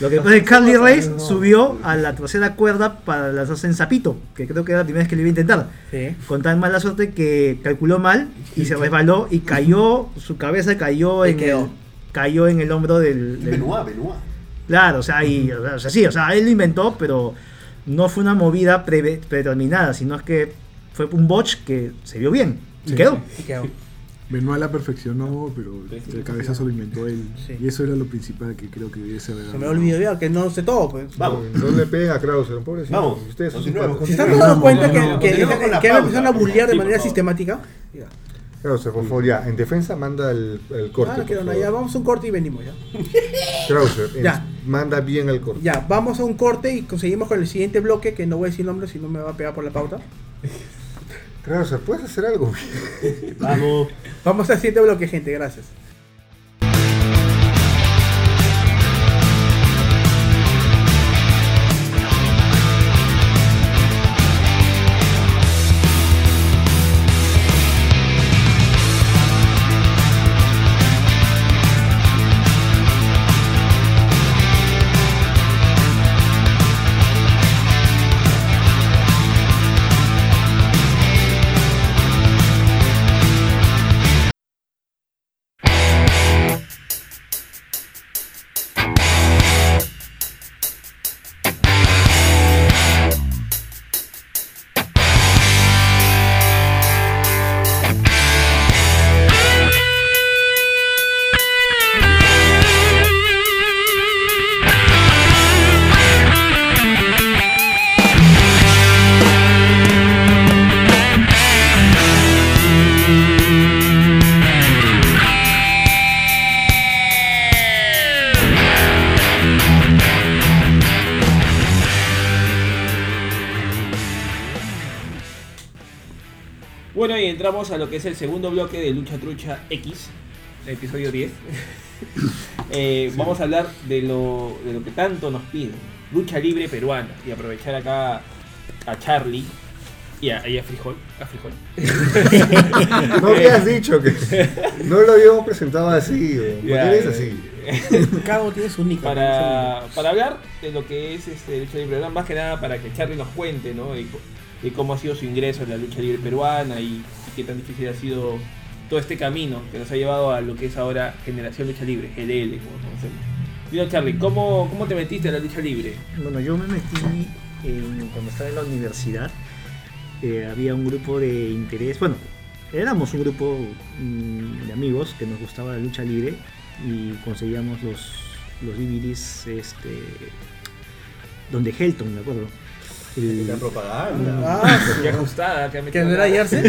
Lo que pasa es que Carly Race subió a la tercera cuerda para lanzarse en zapito, que creo que era la primera vez que lo iba a intentar. sí. Con tan mala suerte que calculó mal y se resbaló y cayó, su cabeza cayó en el, cayó en el hombro del, del- Benoit, Benoit. Claro, o sea, y, o sea, sí, o sea, él lo inventó, pero no fue una movida predeterminada, sino es que fue un botch que se vio bien y Sí. quedó. Y quedó. Benoit la perfeccionó, pero el cabezazo lo inventó él. Sí. Y eso era lo principal que creo que hubiese haber. Se me olvidó ya que no sé todo, pues. Vamos. No, no le peguen a Krauser, pobrecito. Vamos, Ustedes son. ¿Se están dando cuenta que, que, que empezaron a bullear de manera sistemática? Ya. Krauser, por favor, ya. En defensa manda el, el corte. Ah, no ya vamos a un corte y venimos ya. Krauser, Ya. manda bien el corte. Ya, vamos a un corte y conseguimos con el siguiente bloque, que no voy a decir nombre si no me va a pegar por la pauta. Krauser, ¿puedes hacer algo? Vamos. Vamos al siguiente bloque, gente, gracias. Y a lo que es el segundo bloque de Lucha Trucha X, episodio 10. Eh, Vamos a hablar de lo, de lo que tanto nos piden, lucha libre peruana, y aprovechar acá a Charlie y a, y a Frijol. A Frijol. No habías dicho que no lo habíamos presentado así. ¿o? ¿Por qué eres así? Cada uno tiene su nick. para, para hablar de lo que es este lucha libre peruana, más que nada para que Charlie nos cuente, ¿no? De, co- de cómo ha sido su ingreso en la lucha libre peruana y, y qué tan difícil ha sido todo este camino que nos ha llevado a lo que es ahora Generación Lucha Libre, GLL, como conocemos. Dino Charlie, ¿cómo, ¿cómo te metiste a la lucha libre? Bueno, yo me metí en- cuando estaba en la universidad. eh, había un grupo de interés. Bueno, éramos un grupo mm, de amigos que nos gustaba la lucha libre y conseguíamos los, los DVDs este, donde Helton, me acuerdo. La propaganda. Ah, Qué ajustada, que no era. Yersen.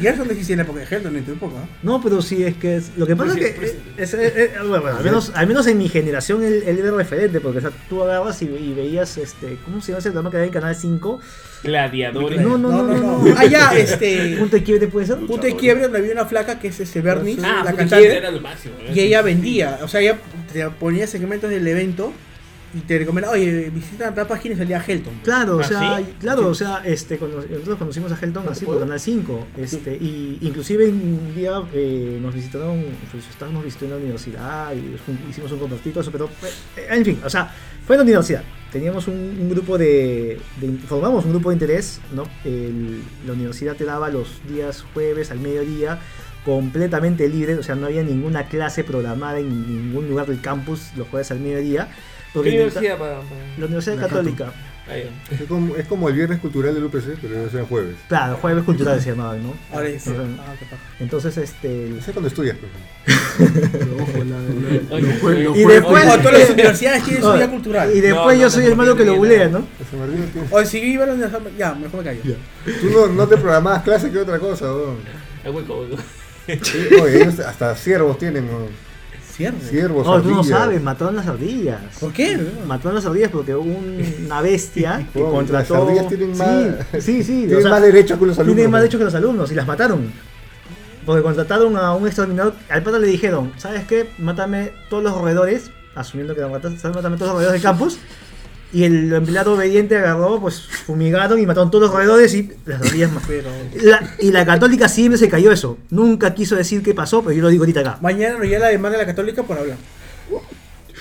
Yersen no existía en la época de Helton en tu época. ¿no? No, pero sí, es que es- lo que pasa Pues es que sí, es- es- es- bueno, bueno, al, menos, al menos en mi generación él, él era referente, porque o sea, tú agarras y, y veías, este, ¿cómo se llama ese programa que había en Canal 5? Gladiadores. No, no, no, no, no. Ah, ya, este. ¿Punto de quiebre puede ser? Punto de quiebre donde había una flaca que es este Bernie, Ah, la cantante. Era lo máximo. ¿eh? Y ella vendía, o sea, ella te ponía segmentos del evento y te recomienda, oye, visita tal página y salía Helton. Claro, o ¿Ah, sea, sí? claro, o sea, este, cuando- nosotros conocimos a Helton así por Canal 5, este, y inclusive un día eh, nos visitaron, pues, estábamos visitando en la universidad y hicimos un compartido, eso, pero, eh, en fin, o sea, fue en la universidad. Teníamos un, un grupo de, de- formamos un grupo de interés, ¿no? El- la universidad te daba los días jueves al mediodía completamente libre, o sea, no había ninguna clase programada en ningún lugar del campus los jueves al mediodía. ¿Qué universidad para.? para- La Universidad La Católica. Es como, es como el viernes cultural del UPC, pero debe ser jueves. Claro, jueves culturales se llamaban, ¿no? Ahora es. Ajá. Ah. Entonces, este. No sé cuando estudias, Y después- todas las universidades tienen su día cultural. Y después No, yo no, soy no, el malo que lo no bulea. ¿no? No Oye, si iba a la universidad, ya, mejor me callo. Tú no, no te programabas clase que otra cosa, weón. El hueco, Oye, ellos hasta siervos tienen, weón. Cierto. Siervos, No, tú no ardillas. sabes, mataron las ardillas. ¿Por qué? Mataron las ardillas porque hubo una bestia que Oh, contrató. las ardillas tienen Sí, más- Sí, sí. tienen más derecho que los alumnos, Tienen más ¿no? derecho que los alumnos y las mataron. Porque contrataron a un exterminador. Al pata le dijeron: ¿Sabes qué? Mátame todos los roedores. Asumiendo que la mataste, ¿sabes? Mátame todos los roedores del campus. Y el empleado obediente agarró, pues fumigaron y mataron todos los roedores y las ardillas más. Pero. La- y la católica siempre se cayó eso. Nunca quiso decir qué pasó, pero yo lo digo ahorita acá. Mañana nos llega la demanda de la católica por hablar.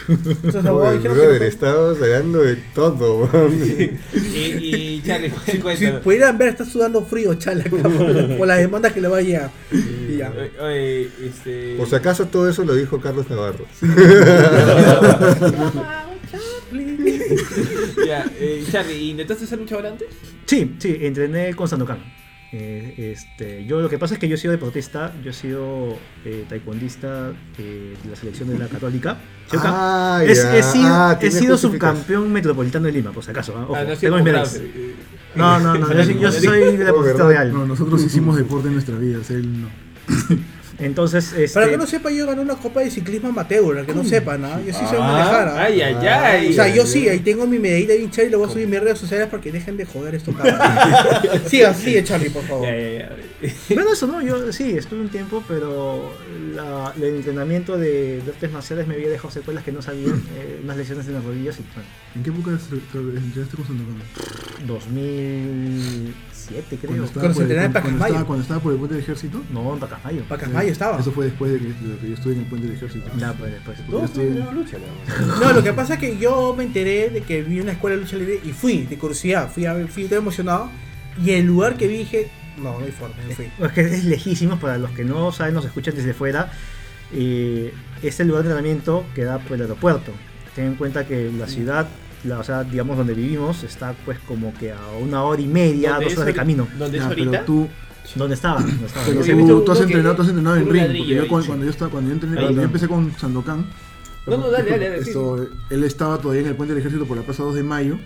Entonces, dijeron brother, que estamos hablando de todo. Y, y Charlie, no- si cuéntanos. pudieran ver, está sudando frío, acá, por, por las demandas que le va a llegar. Ya. Oye, este. Por si acaso todo eso lo dijo Carlos Navarro. Ya, eh, Charlie, ¿intentaste ser luchador antes? Sí, sí, entrené con Sandokan. Eh, este, yo lo que pasa es que yo he sido deportista, yo he sido eh, taekwondista eh, de la selección de la Católica. Ah, he, ya. he sido, Ah, he sido subcampeón metropolitano de Lima, por si acaso. ¿ah? Ojo, Ah, no tengo mis medallas. Eh, No, no, no, yo, yo soy deportista ¿verdad? real. No, nosotros hicimos deporte en nuestra vida, él no. Entonces, este, Para que no sepa, yo gané una copa de ciclismo amateur, para que no sepa, ¿no? Yo sí sé Ah, manejar. ¿ah? Ay, ay, ay. O sea, yo ay, sí, ay. ahí tengo mi medallita bien chévere y lo voy a subir en mis redes sociales para que dejen de joder esto. Siga, sigue, Charlie, por favor. Ya, ya, ya. Bueno, eso no, yo sí, estuve un tiempo, pero la- el entrenamiento de, de artes marciales me había dejado secuelas que no sabía, eh, unas lesiones en las rodillas y bueno, ¿En qué época se- te- entrenaste con Sandokan? 2007 creo. Cuando estaba, por el, cuando, cuando estaba, cuando estaba por el puente del ejército. No, en Pacasmayo. Pacasmayo estaba. Eso fue después de que, de que yo estuve en el puente del ejército. Ya, pues después. Yo estuve- No, lo que pasa es que yo me enteré de que vi una escuela de lucha libre y fui, de curiosidad, fui a fui todo emocionado. Y el lugar que vi dije, no, no hay forma, no fui. Es que es lejísimo para los que no saben, nos escuchan desde fuera. Eh, es el lugar de entrenamiento que da por el aeropuerto. Ten en cuenta que la ciudad, la, o sea, digamos donde vivimos, está pues como que a una hora y media, ¿Dónde dos horas de camino. ¿Dónde es ahorita? pero tú, ¿Dónde estaba? Has entrenado, tú has entrenado en ring. Porque yo ahí, cuando, yo estaba, cuando yo, entrené- cuando yo empecé con Sandokan, No, no, dale, dale, dale, sí, esto, él estaba todavía en el puente del ejército por la plaza 2 de mayo.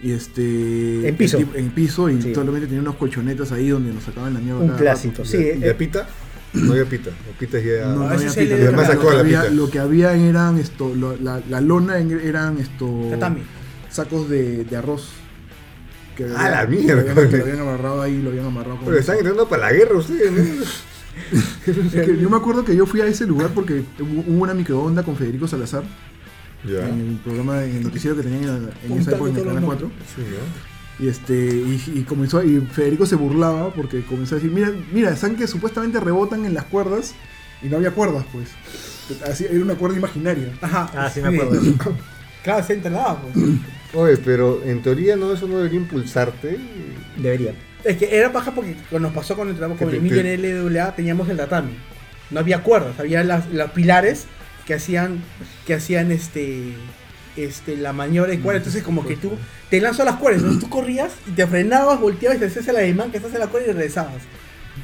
Y este. En piso. En piso y Sí. solamente tenía unos colchonetas ahí donde nos sacaban la mierda. Un clásico, rato. sí. ¿Y eh, a Pita? No había Pita. O Pita ya. No, no, Ah, había pita, de- lo, Además que sacó a la había, pita. lo que había eran esto, lo- la, la lona en- eran esto Tatami. sacos de, de arroz. Que Ah, habían- la que mierda, habían- que lo habían amarrado ahí, lo habían amarrado con Pero están entrenando para la guerra ustedes, ¿no? Es que yo me acuerdo que yo fui a ese lugar porque hubo una microonda con Federico Salazar Ya. en el programa, en el noticiero que tenían en, en Un esa época en el Canal los 4. Sí, ¿no? Y este y, y comenzó y Federico se burlaba porque comenzó a decir, mira, mira, saben que supuestamente rebotan en las cuerdas y no había cuerdas, pues. Así, era una cuerda imaginaria. Ajá. Ah, sí me acuerdo. Claro, se entrenaba, pues. Oye, pero en teoría no, eso no debería impulsarte. Debería. Es que era paja porque cuando nos pasó cuando entramos con Emilio en LWA teníamos el tatami. No había cuerdas, había las, los pilares que hacían que hacían este este la maniobra de cuerda. Entonces como que tú te lanzas las cuerdas, entonces tú corrías y te frenabas, volteabas y te hacías el ademán que estás en la cuerda y regresabas.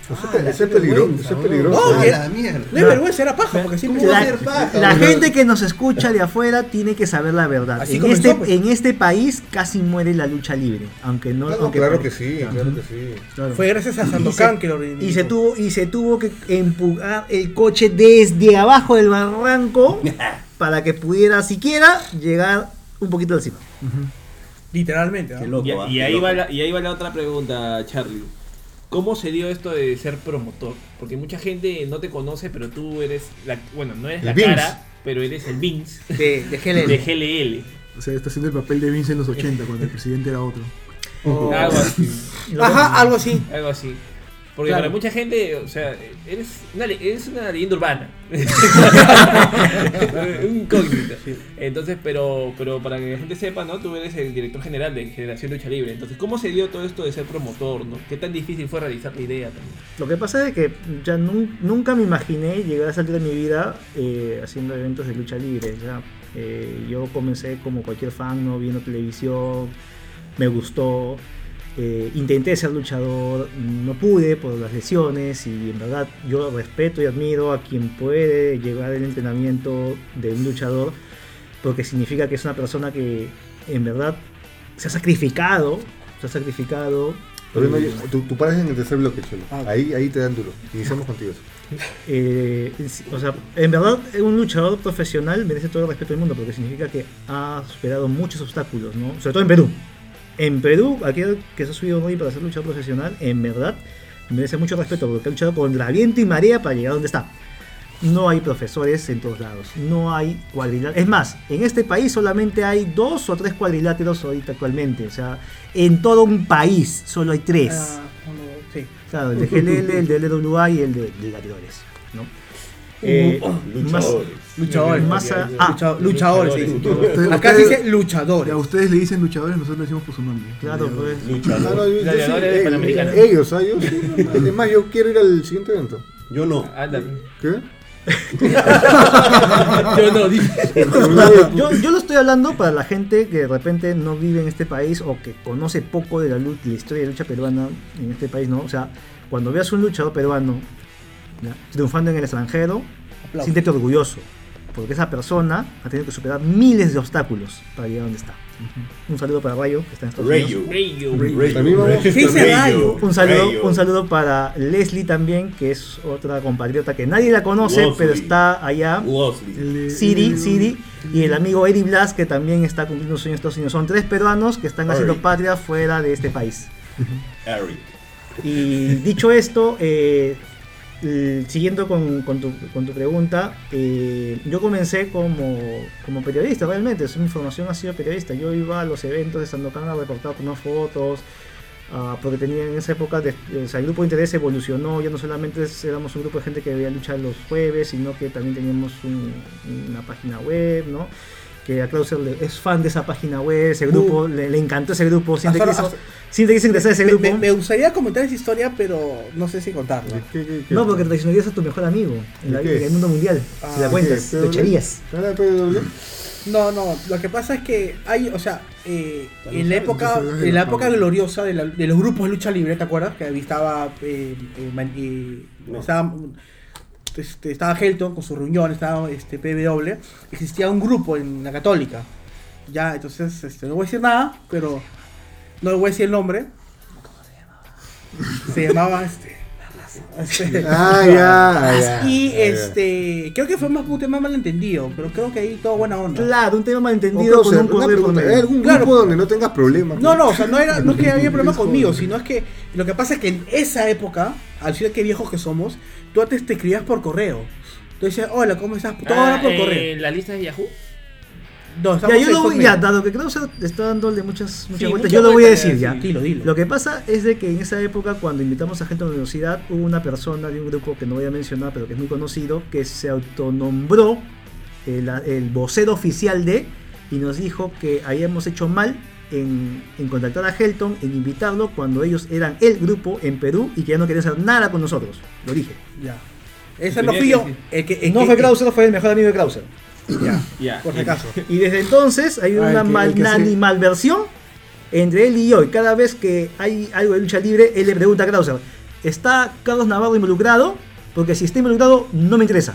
Eso, Ah, eso es peligroso. Eso es ¿no? peligroso. No, que- la mierda. No es vergüenza, era paja, porque siempre ¿Cómo va a La, ser paja, la gente que nos escucha de afuera tiene que saber la verdad. Así En comenzó, este, pues. en este país casi muere la lucha libre, aunque no. No, aunque claro que sí, claro que sí. Claro. fue gracias a Sandokan que lo y se tuvo y se tuvo que empujar el coche desde abajo del barranco para que pudiera siquiera llegar un poquito encima. Literalmente. ¿no? Qué loco, Y, ah, y qué ahí loco. va la, y ahí va la otra pregunta, Charlie. ¿Cómo se dio esto de ser promotor? Porque mucha gente no te conoce, pero tú eres la, bueno, no eres El la Vince. cara, pero eres el Vince De, de GLL. de GLL. O sea, está haciendo el papel de Vince en los 80, cuando el presidente era otro. Algo así. Ajá, algo así. Algo así. Porque Claro. para mucha gente, o sea, eres una, eres una leyenda urbana. Un incógnito. Entonces, pero, pero para que la gente sepa, ¿no? Tú eres el director general de Generación Lucha Libre. Entonces, ¿cómo se dio todo esto de ser promotor, ¿no? ¿Qué tan difícil fue realizar la idea también? Lo que pasa es que ya nun- nunca me imaginé llegar a altura de mi vida eh, haciendo eventos de lucha libre. ya. Eh, yo comencé como cualquier fan, ¿no? viendo televisión, me gustó. Eh, intenté ser luchador, no pude por las lesiones y en verdad yo respeto y admiro a quien puede llegar al entrenamiento de un luchador porque significa que es una persona que en verdad se ha sacrificado, se ha sacrificado. Pero no, tú, tú paras en el tercer bloque. Ah. Ahí, ahí te dan duro. Iniciamos contigo. Eh, o sea, en verdad, un luchador profesional merece todo el respeto del mundo porque significa que ha superado muchos obstáculos, ¿no? Sobre todo en Perú. En Perú, aquel que se ha subido hoy para ser luchador profesional, en verdad, merece mucho respeto porque ha luchado contra viento y marea para llegar donde está. No hay profesores en todos lados, no hay cuadriláteros. Es más, en este país solamente hay dos o tres cuadriláteros ahorita actualmente. O sea, en todo un país solo hay tres. Ah, no, sí. Claro, el de GLL, el de LWA y el de, de Gladiadores, ¿no? Eh, más, Luchadores. Más a- ah, Lucha- luchadores, sí. Acá se ustedes- dice luchadores. A ustedes le dicen luchadores, nosotros le decimos por su nombre. claro, pues. Ah, sí, Gladiadores eh, panamericanos. eh, ellos, ¿ah? Yo sí. Además, yo quiero ir al siguiente evento. Yo no. Ándale. ¿Qué? Yo no, dije. Yo, yo lo estoy hablando para la gente que de repente no vive en este país o que conoce poco de la, lu- la historia de lucha peruana en este país, ¿no? O sea, cuando veas un luchador peruano ¿ya? triunfando en el extranjero, siéntete orgulloso, porque esa persona ha tenido que superar miles de obstáculos para llegar donde está. Un saludo para Rayo, que está en Estados Unidos. Rayo. Rayo. Rayo. También vamos- ¿Qué dice Rayo? Un saludo, Rayo. un saludo para Leslie también, que es otra compatriota que nadie la conoce, pero está allá. Siri, Siri y el amigo Eri Blas, que también está cumpliendo un sueño en Estados Unidos. Son tres peruanos que están haciendo patria fuera de este país. Eric. Y dicho esto, eh, l- siguiendo con, con tu, con tu pregunta, eh, yo comencé como, como periodista realmente, mi formación ha sido periodista. Yo iba a los eventos de Sandokan a reportar, tomar fotos, ah, porque tenía en esa época, de- o sea, el grupo de interés evolucionó, ya no solamente éramos un grupo de gente que veía luchar los jueves, sino que también teníamos un- una página web, ¿no? Que a Clauser le- es fan de esa página web, ese grupo, le, le encantó ese grupo, siempre Hasta- quiso, ingresar a ese grupo. me- me gustaría comentar esa historia, pero no sé si contarla. ¿Qué, qué, qué? No, porque traicionarías a tu mejor amigo en, el mundo mundial. si la Ah, cuentas, ¿qué? te echarías. No, no, lo que pasa es que hay, o sea, eh, en la época, en la época gloriosa de, la- de los grupos de lucha libre, ¿te acuerdas? Que ahí estaba, eh, eh, man- eh, No. estaba, este, estaba Helton con su reunión, estaba este PW, existía un grupo en la Católica. Ya, entonces, este, no voy a decir nada, pero no le voy a decir el nombre. Se llamaba este. este- Ah, ya, ah, ya. y este, creo que fue más un tema malentendido, pero creo que ahí todo buena onda. Claro, un tema malentendido o sea, con un una poder por pregunta, medio. ¿Hay algún Claro. grupo donde no tengas problemas? No, no, o sea, no, era, no es que había problema conmigo, sino es que lo que pasa es que en esa época, al ser que viejos que somos, tú antes te escribías por correo. Tú decías, hola, ¿cómo estás? Todo Ah, era por eh, correo. La lista de Yahoo. No, Ya, estamos yo lo voy, ya, dado que Krauser está dándole muchas, muchas Sí, vueltas, yo lo voy a decir ya. Dilo, dilo. Lo que pasa es de que en esa época, cuando invitamos a gente a la universidad, hubo una persona de un grupo que no voy a mencionar, pero que es muy conocido, que se autonombró el, el vocero oficial de y nos dijo que habíamos hecho mal en, en contactar a Helton, en invitarlo cuando ellos eran el grupo en Perú y que ya no querían hacer nada con nosotros. Lo dije. Ya. Ese no Tenía fui yo. El que, el No que- fue Krauser, fue el mejor amigo de Krauser. Ya, Ya. por si acaso. Y desde entonces hay Ah, una que- mal, sí. malversión entre él y yo. Y cada vez que hay algo de lucha libre, él le pregunta a Krauser, ¿está Carlos Navarro involucrado? Porque si está involucrado, no me interesa.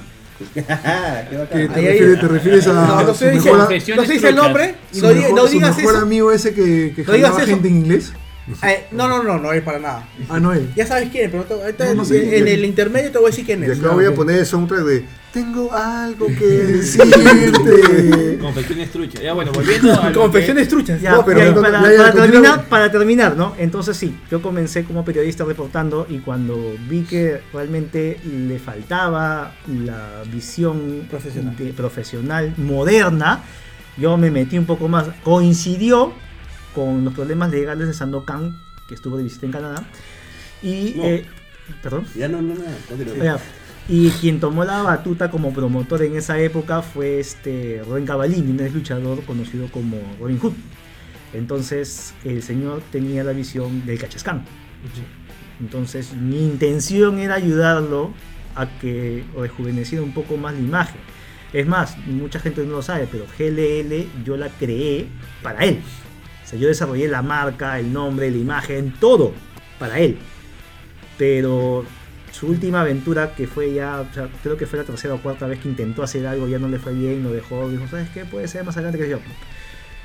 ¿Qué te, refieres, te refieres a No, no dice, mejor, no el nombre. No, diga- mejor- no digas mejor eso. amigo ese que, que No digas gente en inglés? Eh, no, no, no, no es para nada. Ah, no él. Ya sabes quién es, pero te- ahorita No, no en- sé en, quién. el intermedio te voy a decir quién Y es. acá voy a poner el soundtrack de Tengo algo que decirte. Confecciones truchas. Ya bueno, volviendo a. lo que- Confecciones truchas. Ya, No, pero ya, no, para, ya, ya, para continúa. terminar, para terminar, ¿no? Entonces sí, yo comencé como periodista reportando y cuando vi que realmente le faltaba la visión Profesional. de- profesional moderna, Yo me metí un poco más. Coincidió con los problemas legales de Sandokan, que estuvo de visita en Canadá. Y. No. eh, perdón. Ya no, no, no. Ya. Y quien tomó la batuta como promotor en esa época fue este Rubén Cavallini, un ex luchador conocido como Robin Hood. Entonces el señor tenía la visión del cachascán. Entonces mi intención era ayudarlo a que rejuveneciera un poco más la imagen. Es más, mucha gente no lo sabe, pero GLL yo la creé para él. Sea, yo desarrollé la marca, el nombre, la imagen, todo para él. Pero su última aventura, que fue ya, creo que fue la tercera o cuarta vez que intentó hacer algo, ya no le fue bien, lo dejó, dijo, ¿sabes qué? Puede ser más adelante que yo.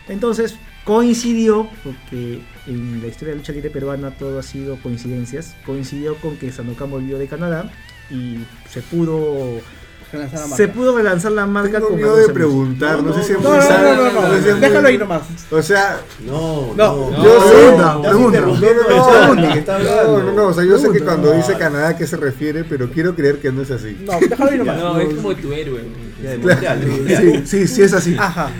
Entonces coincidió, porque en la historia de la lucha libre peruana todo ha sido coincidencias, coincidió con que Sandokan volvió de Canadá y se pudo Relanzar la se marca. pudo relanzar la marca Tengo con miedo de preguntar, no, No, sé si es no, muy No, no, sano, no, no, no Déjalo ahí nomás. O sea, No, No, no. yo sé- No, no, no, no, no, no, o sea, yo sé que cuando dice No. Canadá a qué se refiere, pero quiero creer que no es así. No, déjalo ahí nomás. No, es como tu héroe. Sí, sí, sí es así. Ajá.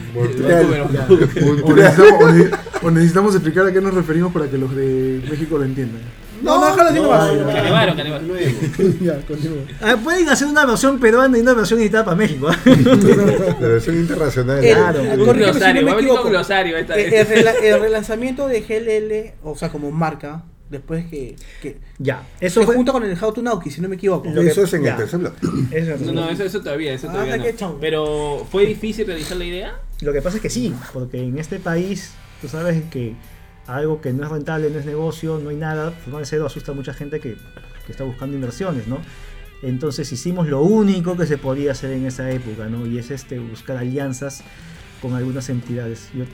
O necesitamos explicar a qué nos referimos para que los de México lo entiendan. No, no, déjalo así nomás. Canevaro. Continuemos. ya, continúo. Ah, pueden hacer una versión peruana y una versión editada para México. ¿ah? La versión internacional. El- Claro. el- Un corrígeme si glosario, no me va a venir con equivoco. glosario esta El, vez. el rela- el relanzamiento de GLL, o sea, como marca, después que, que ya, eso se fue. junta con el How to Nauki, si no me equivoco. Lo que- Eso es en ya. el tercer bloque. eso- No, no, eso, eso todavía, eso Ah, todavía qué no. chongo. Pero, ¿fue difícil realizar la idea? Lo que pasa es que sí, porque en este país, tú sabes que algo que no es rentable, no es negocio, no hay nada, formar de cero asusta a mucha gente que, que está buscando inversiones, ¿no? Entonces hicimos lo único que se podía hacer en esa época, ¿no? Y es este buscar alianzas con algunas entidades. Yo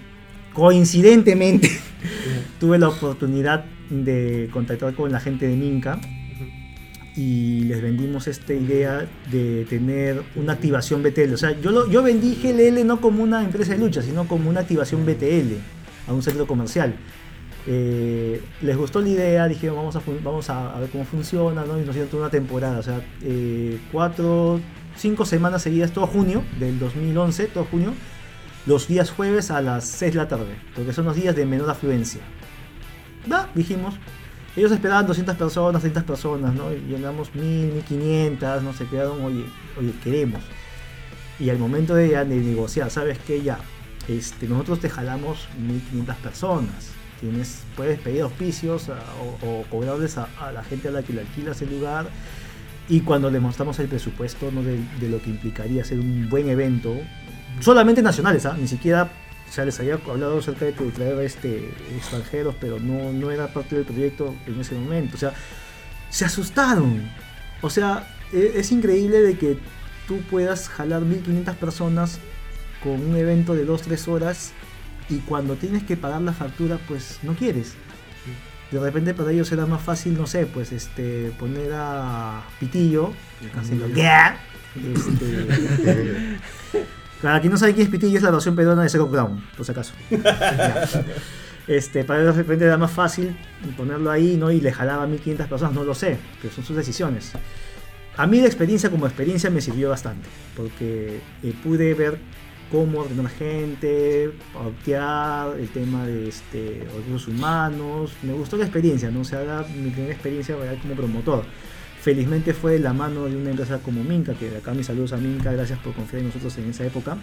coincidentemente tuve la oportunidad de contactar con la gente de Minca y les vendimos esta idea de tener una activación BTL. O sea, yo, lo- yo vendí GLL no como una empresa de lucha, sino como una activación BTL a un centro comercial. Eh, les gustó la idea, dijeron vamos a, ver cómo funciona, y nos dieron toda una temporada, o sea, eh, cuatro, cinco semanas seguidas, todo junio del 2011, todo junio, los días jueves a las 6 de la tarde, porque son los días de menor afluencia. Va, dijimos. Ellos esperaban 200 personas, 300 personas, ¿no? Y llenamos 1000, 1500, no se quedaron, oye, oye, queremos. Y al momento de negociar, ¿sabes qué? Ya, este, nosotros te jalamos 1500 personas. Tienes, puedes pedir auspicios a- o, cobrarles a, la gente a la que le alquilas el lugar. Y cuando le mostramos el presupuesto ¿no? de, de lo que implicaría hacer un buen evento, solamente nacionales, ¿ah? ni siquiera, o les había hablado acerca de que traer este, extranjeros, pero no, no era parte del proyecto en ese momento. O sea, se asustaron. O sea, e- es, increíble de que tú puedas jalar 1500 personas con un evento de 2-3 horas y cuando tienes que pagar la factura, pues no quieres. De repente para ellos era más fácil, no sé, pues este poner a Pitillo, haciendo este, para quien no sabe quién es Pitillo, es la versión peruana de Zero Brown, por si acaso. Este, para ellos de repente era más fácil ponerlo ahí, ¿no? Y le jalaba a 1500 personas, no lo sé, pero son sus decisiones. A mí la experiencia como experiencia me sirvió bastante, porque eh, pude ver cómo ordenar gente, optear, el tema de este, recursos humanos. Me gustó la experiencia, ¿no? O sea, era mi primera experiencia como promotor. Felizmente fue de la mano de una empresa como Minca, que de acá mis saludos a Minca, gracias por confiar en nosotros en esa época.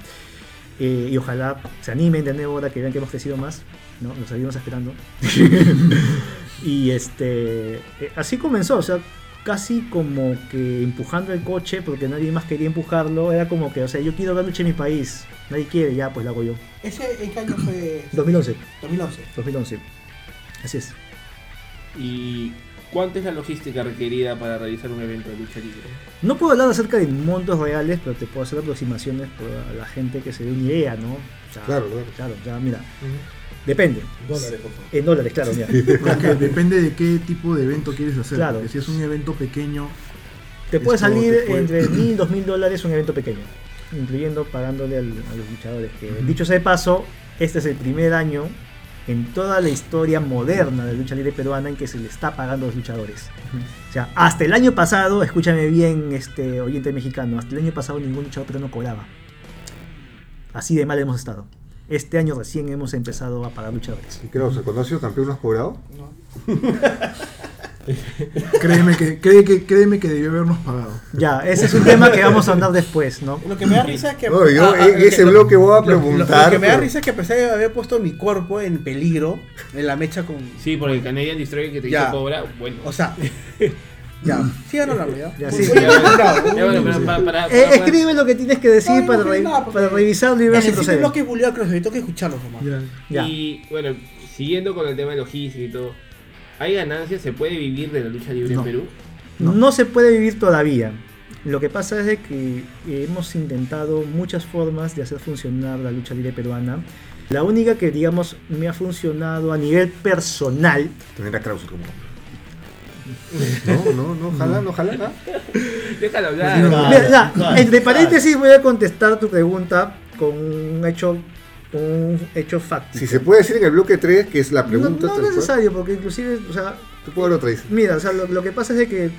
Eh, y ojalá se animen de nuevo ahora que vean que hemos crecido más, ¿no? Nos seguimos esperando. y este, eh, así comenzó, o sea, casi como que empujando el coche porque nadie más quería empujarlo. Era como que, o sea, yo quiero dar lucha en mi país, nadie quiere, ya pues la hago yo. ¿Ese en qué año fue? 2011, 2011. 2011. Así es. ¿Y cuánta es la logística requerida para realizar un evento de lucha libre? No puedo hablar acerca de montos reales, pero te puedo hacer aproximaciones para la gente que se dé una idea, ¿no? O sea, Claro, claro. Claro, ya mira. Depende. Dólares, por favor. En dólares, claro, mira. Porque depende de qué tipo de evento quieres hacer. Claro. Porque si es un evento pequeño, Te puede salir te puede- entre mil, dos mil dólares un evento pequeño, incluyendo pagándole al- a los luchadores. Que, Dicho sea de paso, este es el primer año en toda la historia moderna de lucha libre peruana en que se le está pagando a los luchadores. O sea, hasta el año pasado, escúchame bien, este oyente mexicano, hasta el año pasado ningún luchador peruano cobraba. Así de mal hemos estado. Este año recién hemos empezado a pagar luchadores. Y creo, cuando has sido campeón no has cobrado. Créeme que, cree que, créeme que debió habernos pagado. Ya, ese es un tema que vamos a hablar después, ¿no? Lo que me da risa es que. No, yo ah, ah, en ese que- bloque voy a lo- lo- preguntar. Lo, que me da pero- risa es que a pesar de haber puesto mi cuerpo en peligro en la mecha con. Sí, por el Canadian Destroyer que te Ya. hizo cobra. Bueno. O sea. ya. Hablando ya. Sí. pero para, para, Eh, escribe lo que tienes que decir No, no, para, no, re- nada, para revisarlo y En ver el si siguiente procede. bloque bulleado creo que tengo que escucharlo nomás. Ya. Y bueno, siguiendo con el tema de logística y todo, ¿hay ganancias? ¿Se puede vivir de la lucha libre No. en Perú? No. se puede vivir todavía. Lo que pasa es de que hemos intentado muchas formas de hacer funcionar la lucha libre peruana. La única que, digamos, me ha funcionado a nivel personal, Tener a Krause como. No, no, no, ojalá, no, ojalá. ¿ah? Déjalo hablar. Ya, claro, entre claro. paréntesis voy a contestar tu pregunta con un hecho, un hecho fáctico. Si se puede decir en el bloque 3, que es la no, pregunta. no tal es cual. necesario, porque inclusive, o sea, puedo otra dice. mira, o sea, lo, lo que pasa es de que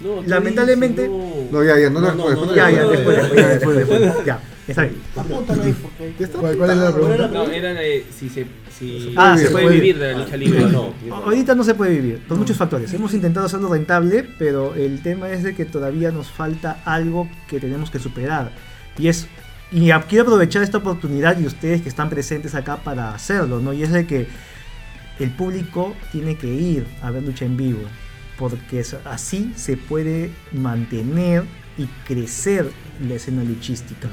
No, tú Lamentablemente- dices, No, ya, ya, no, no, No, no, después, no, ya, después, ya, no, después, no, después, después, ya, está bien. Apúntalo ahí porque. Está ¿Cuál- cuál es la pregunta? No, era de si se, si Ah, se se puede puede. vivir de la lucha libre o no. Ahorita no se puede vivir, por muchos factores. Hemos intentado hacerlo rentable, pero el tema es de que todavía nos falta algo que tenemos que superar. Y es y quiero aprovechar esta oportunidad y ustedes que están presentes acá para hacerlo, ¿no? Y es de que el público tiene que ir a ver lucha en vivo, porque es- así se puede mantener y crecer la escena luchística.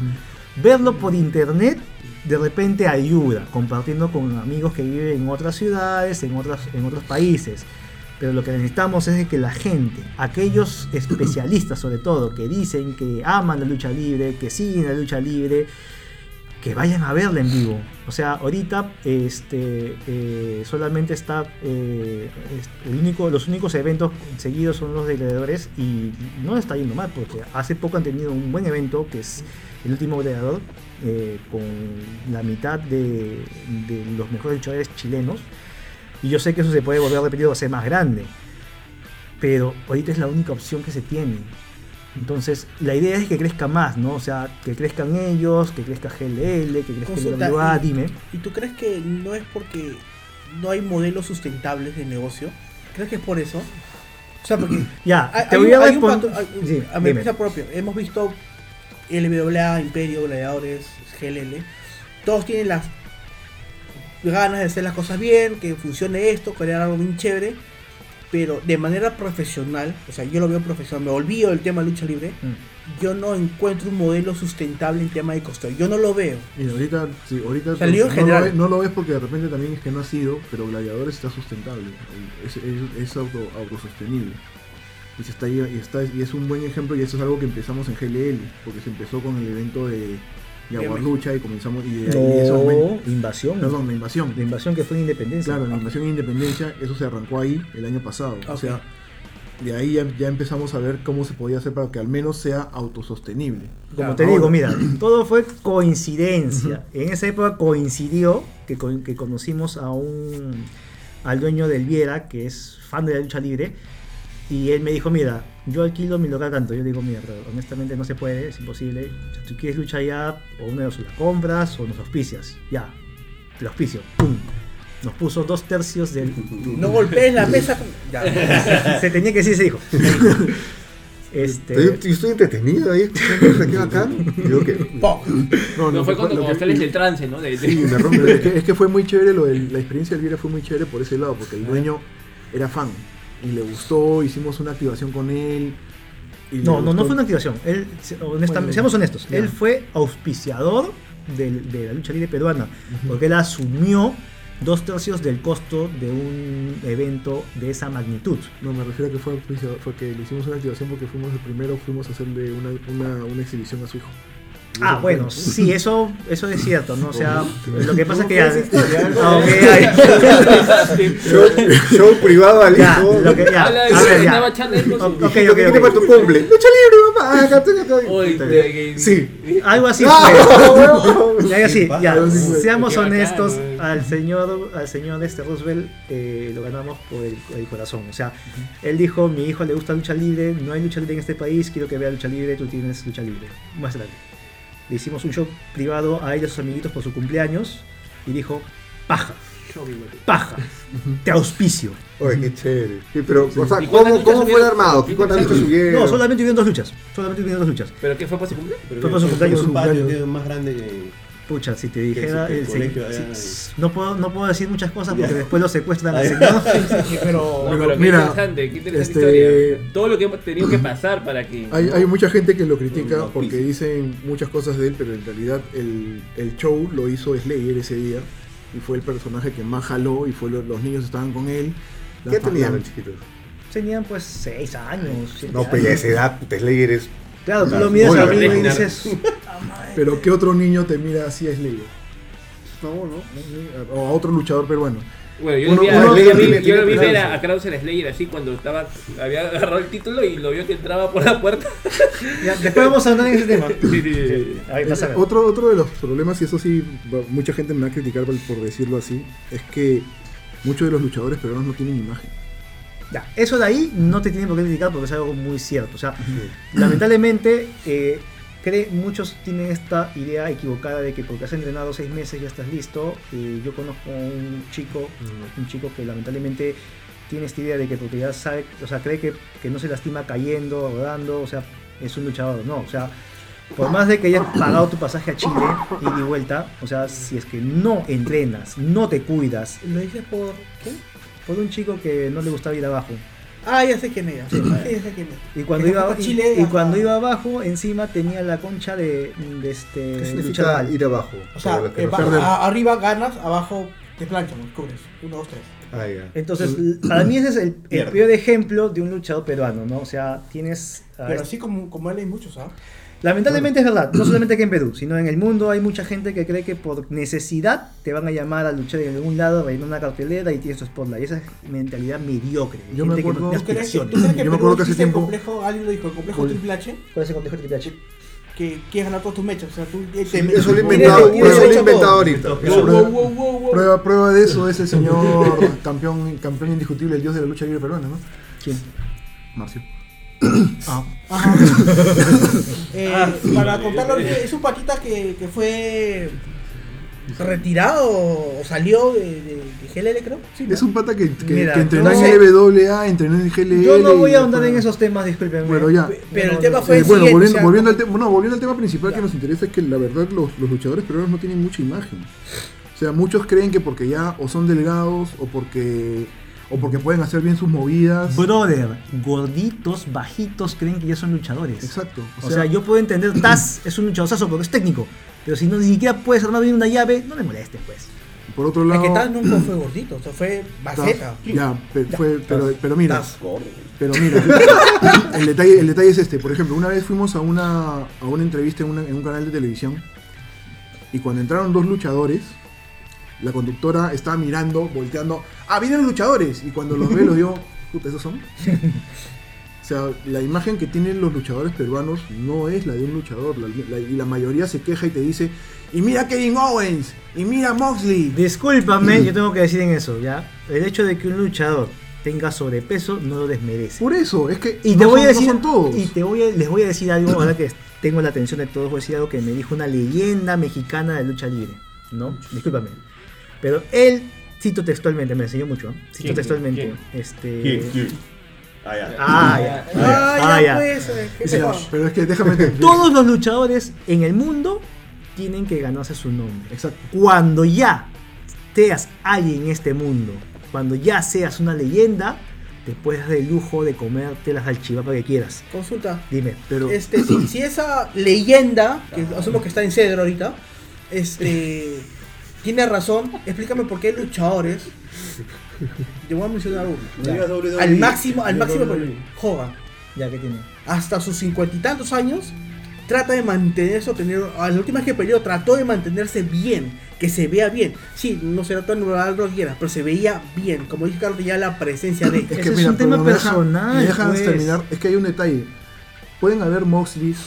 Verlo por internet de repente ayuda, compartiendo con amigos que viven en otras ciudades, en, otras, en otros países. Pero lo que necesitamos es que la gente, aquellos especialistas sobre todo, que dicen que aman la lucha libre, que siguen la lucha libre, que vayan a verla en vivo. O sea, ahorita este, eh, solamente está, eh, el único, los únicos eventos seguidos son los de gladiadores y no está yendo mal, porque hace poco han tenido un buen evento que es el último gladiador, eh, con la mitad de, los mejores luchadores chilenos. Y yo sé que eso se puede volver a repetir o ser más grande. Pero ahorita es la única opción que se tiene. Entonces, la idea es que crezca más, ¿no? O sea, que crezcan ellos, que crezca GLL, que crezca Consulta, WA, y- dime. ¿Y tú crees que no es porque no hay modelos sustentables de negocio? ¿Crees que es por eso? O sea, porque Ya, hay, te voy a responder. Sí, a mi experiencia propia, hemos visto LWA, Imperio, Gladiadores, GLL, todos tienen las ganas de hacer las cosas bien, que funcione esto, crear algo bien chévere, pero de manera profesional, o sea, yo lo veo profesional, me olvido del tema de lucha libre, Mm. yo no encuentro un modelo sustentable en tema de costo, yo no lo veo. Y ahorita, sí, ahorita Salió en no, general. Lo ves, no lo ves porque de repente también es que no ha sido, pero Gladiadores está sustentable, es, es, es auto, autosostenible. Y, se está, y, está, y es un buen ejemplo y eso es algo que empezamos en GLL, porque se empezó con el evento de Jaguar Lucha y comenzamos y de ahí en ese momento, No, invasión. perdón, la invasión. La invasión que fue en Independencia. Claro, la invasión e independencia, eso se arrancó ahí el año pasado. O sea, de ahí ya, ya empezamos a ver cómo se podía hacer para que al menos sea autosostenible. Como te ahora. digo, mira, todo fue coincidencia. En esa época coincidió que, que conocimos a un al dueño del Viera, que es fan de la lucha libre, y él me dijo, mira, yo alquilo mi local tanto. Yo digo, mira, pero honestamente no se puede, es imposible. Si tú quieres lucha ya, o una de dos, la compras o nos auspicias. Ya, te auspicio. ¡Pum! Nos puso dos tercios del... No golpees la mesa. Ya. se tenía que decir, se dijo. este, Estoy, yo estoy entretenido ahí escuchando bacán. Y Digo que. No, No, fue cuando, sales del trance, ¿no? De- de- Sí, me rompe. es, que, es que fue muy chévere, lo del- la experiencia del Viera fue muy chévere por ese lado, porque el dueño era fan y le gustó, hicimos una activación con él. y No, no, no fue una activación. Él, honestamente, Bueno, seamos honestos, él fue auspiciador del- de, la lucha libre peruana, porque él asumió dos tercios del costo de un evento de esa magnitud. No, me refiero a que fue, fue que le hicimos una activación porque fuimos el primero, fuimos a hacerle una, una, una exhibición a su hijo. Ah, eso bueno, fue- sí, eso, eso es cierto, ¿no? O sea, lo que pasa es que ¿Cómo ya... Ah, ok, ahí- Show, show privado al ya, hijo. lo que, ya, a ver, ya. Ok, ok, ¿Qué tiene ok. para tu cumple? Lucha libre, papá. Acá estoy, acá estoy. Uy, Puta, de- que- Sí, algo así ¡Ah, fue. Ya, ya ya, algo así fue. seamos honestos, al señor, al señor este Roosevelt eh, lo ganamos por el, el corazón. O sea, él dijo, mi hijo le gusta lucha libre, no hay lucha libre en este país, quiero que vea lucha libre, tú tienes lucha libre. Muéstrale. Le hicimos un show privado a ellos, sus amiguitos, por su cumpleaños. y dijo, paja, paja, te auspicio. Oye, qué chévere. Sí, pero, o sea, ¿Y cuántas ¿cómo, cómo fue el armado? ¿Qué cuántas luchas subieron? No, solamente hubieron dos luchas, solamente hubieron dos luchas. ¿Pero qué fue para su cumpleaños? Fue para su cumpleaños. Un patio más grande que. Pucha, si te dijera, el colegio si- s- no, puedo, no puedo decir muchas cosas porque Ya. después lo secuestran al Ahí. señor. Sí, pero, No, pero qué mira, interesante, qué interesante este- historia. Todo lo que hemos tenido que pasar para que. Hay, hay mucha gente que lo critica No, porque dicen muchas cosas de él, pero en realidad el, el show lo hizo Slayer ese día y fue el personaje que más jaló y fue lo- los niños estaban con él. ¿Qué tenían los chiquitos? Tenían pues seis años. siete No, pero ya a años. esa edad, Slayer es. Claro, tú lo miras spoiler. arriba y dices, Pero ¿qué otro niño te mira así a Slayer? No, no. O a otro luchador peruano. Bueno, yo Uno- vi, a- uno yo vi- yo lo vi ver a, a Krauser Slayer así cuando estaba había agarrado el título y lo vio que entraba por la puerta. ya, después vamos a andar en ese tema. Sí, sí, sí. Ahí a ver. Otro, otro de los problemas, y eso sí, mucha gente me va a criticar por, por decirlo así, es que muchos de los luchadores peruanos no tienen imagen. Ya, eso de ahí no te tienen por qué criticar porque es algo muy cierto. O sea, lamentablemente, eh, cree, muchos tienen esta idea equivocada de que porque has entrenado seis meses ya estás listo. Y yo conozco a un chico, un chico que lamentablemente tiene esta idea de que porque ya sabe, o sea, cree que, que no se lastima cayendo, rodando, o sea, es un luchador. No, o sea, por más de que hayas pagado tu pasaje a Chile y de vuelta, o sea, si es que no entrenas, no te cuidas, ¿Lo dices por qué? Por un chico que no le gustaba ir abajo. Ah, ya sé quién era. Sí, ya sé quién es. Y cuando, Que iba, y- Chile y a- cuando iba abajo, encima tenía la concha de, de este ¿Qué significa ir abajo? O sea, eh, va- arriba ganas, abajo te planchan, los cubres. Uno, dos, tres. Ah, ya. Entonces, para mí ese es el, el peor ejemplo de un luchador peruano, ¿no? O sea, tienes... Pero así como, como él hay muchos, ¿ah? Lamentablemente es verdad, no solamente aquí en Perú, sino en el mundo hay mucha gente que cree que por necesidad te van a llamar a luchar en algún lado, en una cartelera y tienes tu spotlight. Esa es mentalidad mediocre. Yo me gente que no acuerdo- tiene ¿Tú crees tú crees que Yo me acuerdo que hace el tiempo- complejo, alguien lo dijo, el complejo Ol- Triple H, ¿Cuál es el complejo Triple H? que quieres ganar todos tus mechas? O sea, tú... eh, Sí, eso lo he inventado, eso lo he inventado ahorita. Wow, Eso- Wow, wow, wow, wow. Prueba, prueba de eso es el señor campeón, campeón indiscutible, el dios de la lucha libre peruana, ¿no? ¿Quién? Marcio. Ajá. Eh, para contarlo, es un patita que, que fue retirado o salió de, de, de GLL, creo. Sí, ¿no? Es un pata que, que, Mira, que entrenó no en sé. LWA, entrenó en GLL. Yo no voy a ahondar en esos temas, discúlpenme. Bueno, ya. Pero el tema no, fue Eh, el bueno, volviendo, o sea, volviendo al tema, no, volviendo al tema principal que nos interesa es que la verdad los, los luchadores peruanos no tienen mucha imagen. O sea, muchos creen que porque ya o son delgados o porque o porque pueden hacer bien sus movidas. Brother, gorditos, bajitos, creen que ya son luchadores. Exacto. O, sea, yo puedo entender, Taz es un luchadorzazo porque es técnico. Pero si no ni siquiera puedes armar bien una llave, no le molestes, pues. por otro Es lado, que Taz nunca fue gordito, o sea, fue maceta. ya, pe- fue- pero, pero mira, Taz. Pero mira, el detalle, el detalle es este. Por ejemplo, una vez fuimos a una, a una entrevista en, una- en un canal de televisión y cuando entraron dos luchadores, la conductora estaba mirando, volteando, ¡ah, vienen los luchadores! Y cuando los ve, los dio, puta, ¿esos son? O sea, la imagen que tienen los luchadores peruanos no es la de un luchador. la- la- y la mayoría se queja y te dice, y mira Kevin Owens, y mira Moxley. Discúlpame, yo tengo que decir en eso, ¿ya? El hecho de que un luchador tenga sobrepeso no lo desmerece. Por eso, es que Y te no voy a son- no decir, son todos. y te voy a- les voy a decir algo, ahora que tengo la atención de todos, voy a decir algo que me dijo una leyenda mexicana de lucha libre, ¿no? Discúlpame. Pero él, cito textualmente, me enseñó mucho, ¿eh? cito ¿Quién? textualmente, ¿Quién? este... Ah, ya. Ah, ya. Ah, Ah, ya, ya. pues, eh, ¿qué Dice, pasa? pero es que déjame... Todos los luchadores en el mundo tienen que ganarse su nombre. Exacto. Cuando ya seas alguien en este mundo, cuando ya seas una leyenda, te puedes dar el lujo de comerte las salchipapas que quieras. Consulta. Dime, pero Este, si, si esa leyenda, que asumo que está en cedro ahorita, este, tiene razón, explícame por qué hay luchadores. Te voy a mencionar uno. WWE. Al máximo, al máximo, WWE. Hogan, ya que tiene. hasta sus cincuenta y tantos años, trata de mantenerse o tener, a la última vez que peleó, trató de mantenerse bien, que se vea bien. Sí, no será tan normal lo que quiera, pero se veía bien. Como dije Carlos, ya la presencia de. Ese es un tema me personal, me pues. terminar. Es que hay un detalle. Pueden haber Moxleys,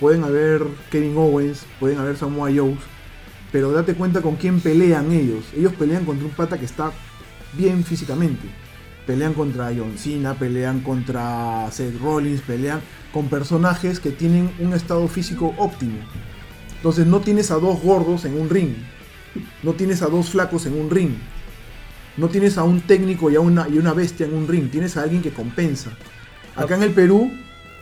pueden haber Kevin Owens, pueden haber Samoa Joe, pero date cuenta con quién pelean ellos. Ellos pelean contra un pata que está bien físicamente. Pelean contra John Cena, pelean contra Seth Rollins, pelean con personajes que tienen un estado físico óptimo. Entonces no tienes a dos gordos en un ring. No tienes a dos flacos en un ring. No tienes a un técnico y a una, y una bestia en un ring. Tienes a alguien que compensa. Acá en el Perú,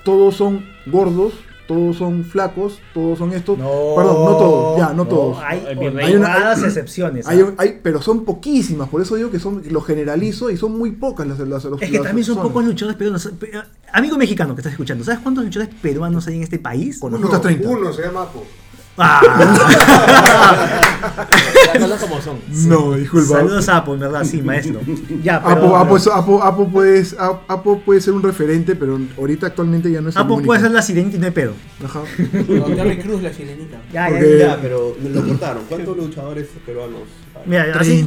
todos son gordos, todos son flacos, todos son estos. Perdón, no todos, ya, no, todos. Hay, Hay Hay una- contadas hay- excepciones. Hay- ¿ah? hay- pero son poquísimas, por eso digo que son, lo generalizo y son muy pocas las, las, las Es que las también son pocos luchadores peruanos. Pe- Amigo mexicano que estás escuchando, ¿sabes cuántos luchadores peruanos hay en este país? Uno, 30. uno se llama Apo. Ah. Como son. No, disculpa. Saludos a Apo, en verdad, sí, maestro. Ya, pero, Apo, Apo, es- Apo- Apo puede, Apo puede ser un referente, pero ahorita actualmente ya no es el Apo único. puede ser la sirenita y no hay pedo. Ajá. Con Terry Cruz, la chilenita. Ya, ya, Porque- ya. Ya, pero lo cortaron. ¿Cuántos luchadores peruanos hay? Mira, así.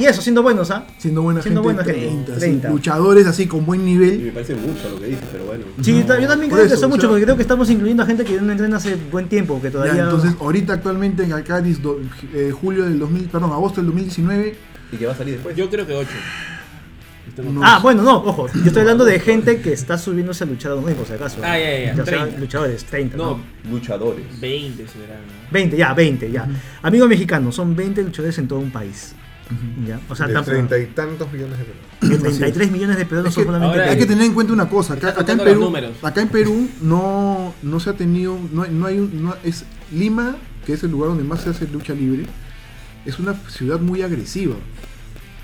30. Y eso, siendo buenos, ¿ah? Siendo buena Siendo gente, buena gente, 30, sí. 30. Luchadores así con buen Y nivel. me parece mucho lo que dices, pero bueno. Sí, yo ta- yo también creo que eso, son o mucho, sea- porque creo que estamos incluyendo a gente que no entrena hace buen tiempo, que Ya, todavía... entonces, ahorita actualmente en Alcádiz, do- eh, julio del 2000, perdón, agosto del 2019, Y que va a salir después. Yo creo que 8. No. Ah, bueno, no, ojo, yo estoy hablando de gente que está subiéndose a luchar a ring, por si acaso. Ah, ya, ya, ya, O sea, 30. luchadores, 30, ¿no? No, Luchadores. 20 serán. ¿no? 20, ya, 20, ya. Amigo mexicano, son 20 luchadores en todo un país. Ya, o sea, de tampoco- treinta y tantos millones de peruanos. de 33 millones de peruanos Es son que solamente ahora hay que 20. tener en cuenta una cosa. Acá, en Perú, números. acá en Perú no, no se ha tenido, no, no hay un, no- es Lima, que es el lugar donde más se hace lucha libre, es una ciudad muy agresiva.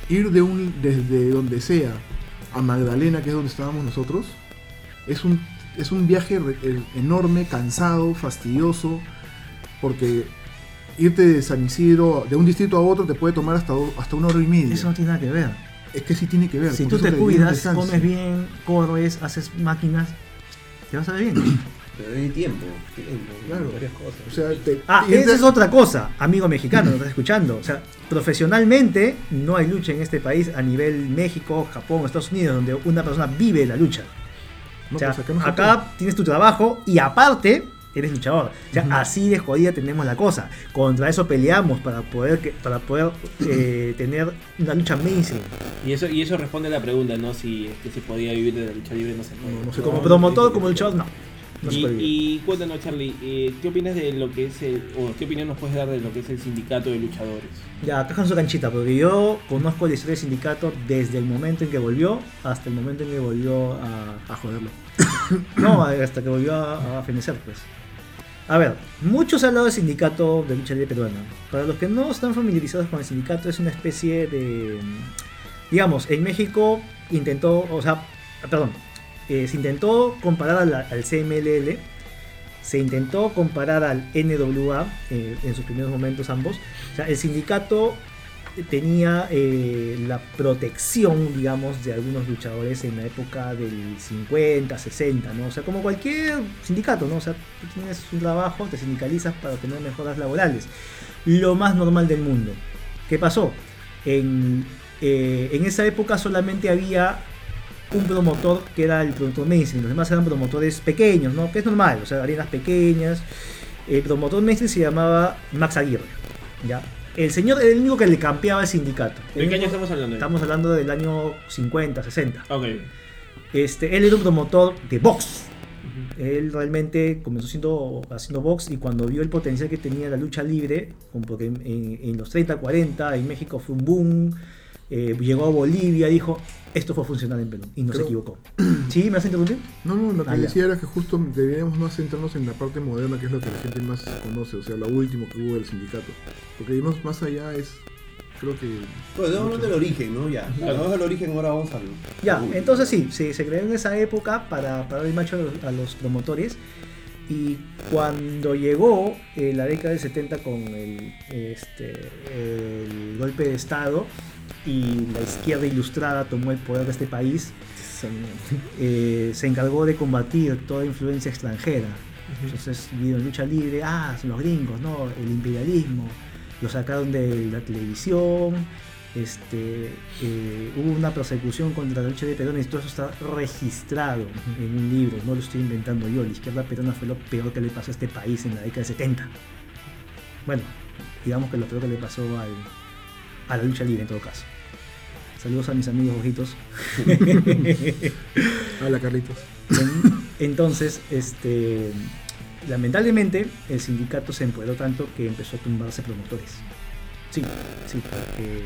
Ir de un, desde donde sea a Magdalena, que es donde estábamos nosotros, es un, es un viaje re- el- enorme, cansado, fastidioso, porque irte de San Isidro, de un distrito a otro, te puede tomar hasta, hasta una hora y media. Eso no tiene nada que ver. Es que sí tiene que ver. Si tú te cuidas, comes bien, corres, haces máquinas, te vas a ver bien. Pero hay tiempo. tiempo Claro. Varias cosas. O sea, te- Ah, esa es otra cosa, amigo mexicano, ¿no estás escuchando? O sea, profesionalmente no hay lucha en este país a nivel México, Japón, Estados Unidos, donde una persona vive la lucha. No, o sea, pues acá no acá tienes tu trabajo y aparte eres luchador. O sea, así de jodida tenemos la cosa. Contra eso peleamos para poder que, para poder eh, tener una lucha mainstream. Y eso, y eso responde a la pregunta, ¿no? Si que se podía vivir de la lucha libre, no se puede. No, no se Como No, promotor, como luchador, no. Y, cuéntanos, Charlie, eh, ¿qué opinas de lo que es el, o qué opinión nos puedes dar de lo que es el sindicato de luchadores? Ya, acá con su canchita, porque yo conozco la historia del sindicato desde el momento en que volvió hasta el momento en que volvió a, A joderlo. No, hasta que volvió a, a fenecer, pues. A ver, muchos han hablado del sindicato de lucha libre peruana. Para los que no están familiarizados con el sindicato, es una especie de. Digamos, en México intentó, o sea, perdón, eh, se intentó comparar a la- al CMLL, se intentó comparar al NWA en sus primeros momentos ambos. O sea, el sindicato tenía eh, la protección, digamos, de algunos luchadores en la época del 50, 60, ¿no? O sea, como cualquier sindicato, ¿no? O sea, tú tienes un trabajo, te sindicalizas para tener mejoras laborales. Lo más normal del mundo. ¿Qué pasó? En, eh, en esa época solamente había un promotor que era el promotor mainstream, los demás eran promotores pequeños, ¿no? Que es normal, o sea, arenas pequeñas. El promotor mainstream se llamaba Max Aguirre, ¿ya? El señor era el único que le campeaba al sindicato. ¿De qué año estamos hablando? Estamos hablando del año 50, 60. Ok. Este, él era un promotor de box. Él realmente comenzó siendo, haciendo box y cuando vio el potencial que tenía la lucha libre, porque en, en- en los 30, 40 en México fue un boom, eh, llegó a Bolivia, dijo, esto fue a funcionar en Perú y no se equivocó. ¿Sí? ¿Me has interrumpido? No, no, lo que Ah, ya. decía era que justo deberíamos más centrarnos en la parte moderna, que es lo que la gente más conoce, o sea, lo último que hubo del sindicato. Porque irnos más allá es, creo que... Bueno, estamos hablando del origen, ¿no? Ya. Vamos al origen, ahora vamos al. Ya, entonces sí, se, se creó en esa época para, para dar el macho a los, a los promotores. Y cuando llegó eh, la década del 70 con el, este, el golpe de Estado y la izquierda ilustrada tomó el poder de este país, eh, se encargó de combatir toda influencia extranjera. Entonces, vino lucha libre, ah, son los gringos, ¿no? El imperialismo, lo sacaron de la televisión, este, eh, hubo una persecución contra la lucha de Perón y todo eso está registrado en un libro, no lo estoy inventando yo. La izquierda peruana fue lo peor que le pasó a este país en la década de 70. Bueno, digamos que lo peor que le pasó al, a la lucha libre en todo caso. Saludos a mis amigos ojitos. Hola, Carlitos. En- Entonces, este, lamentablemente, el sindicato se empoderó tanto que empezó a tumbarse promotores. Sí, sí, porque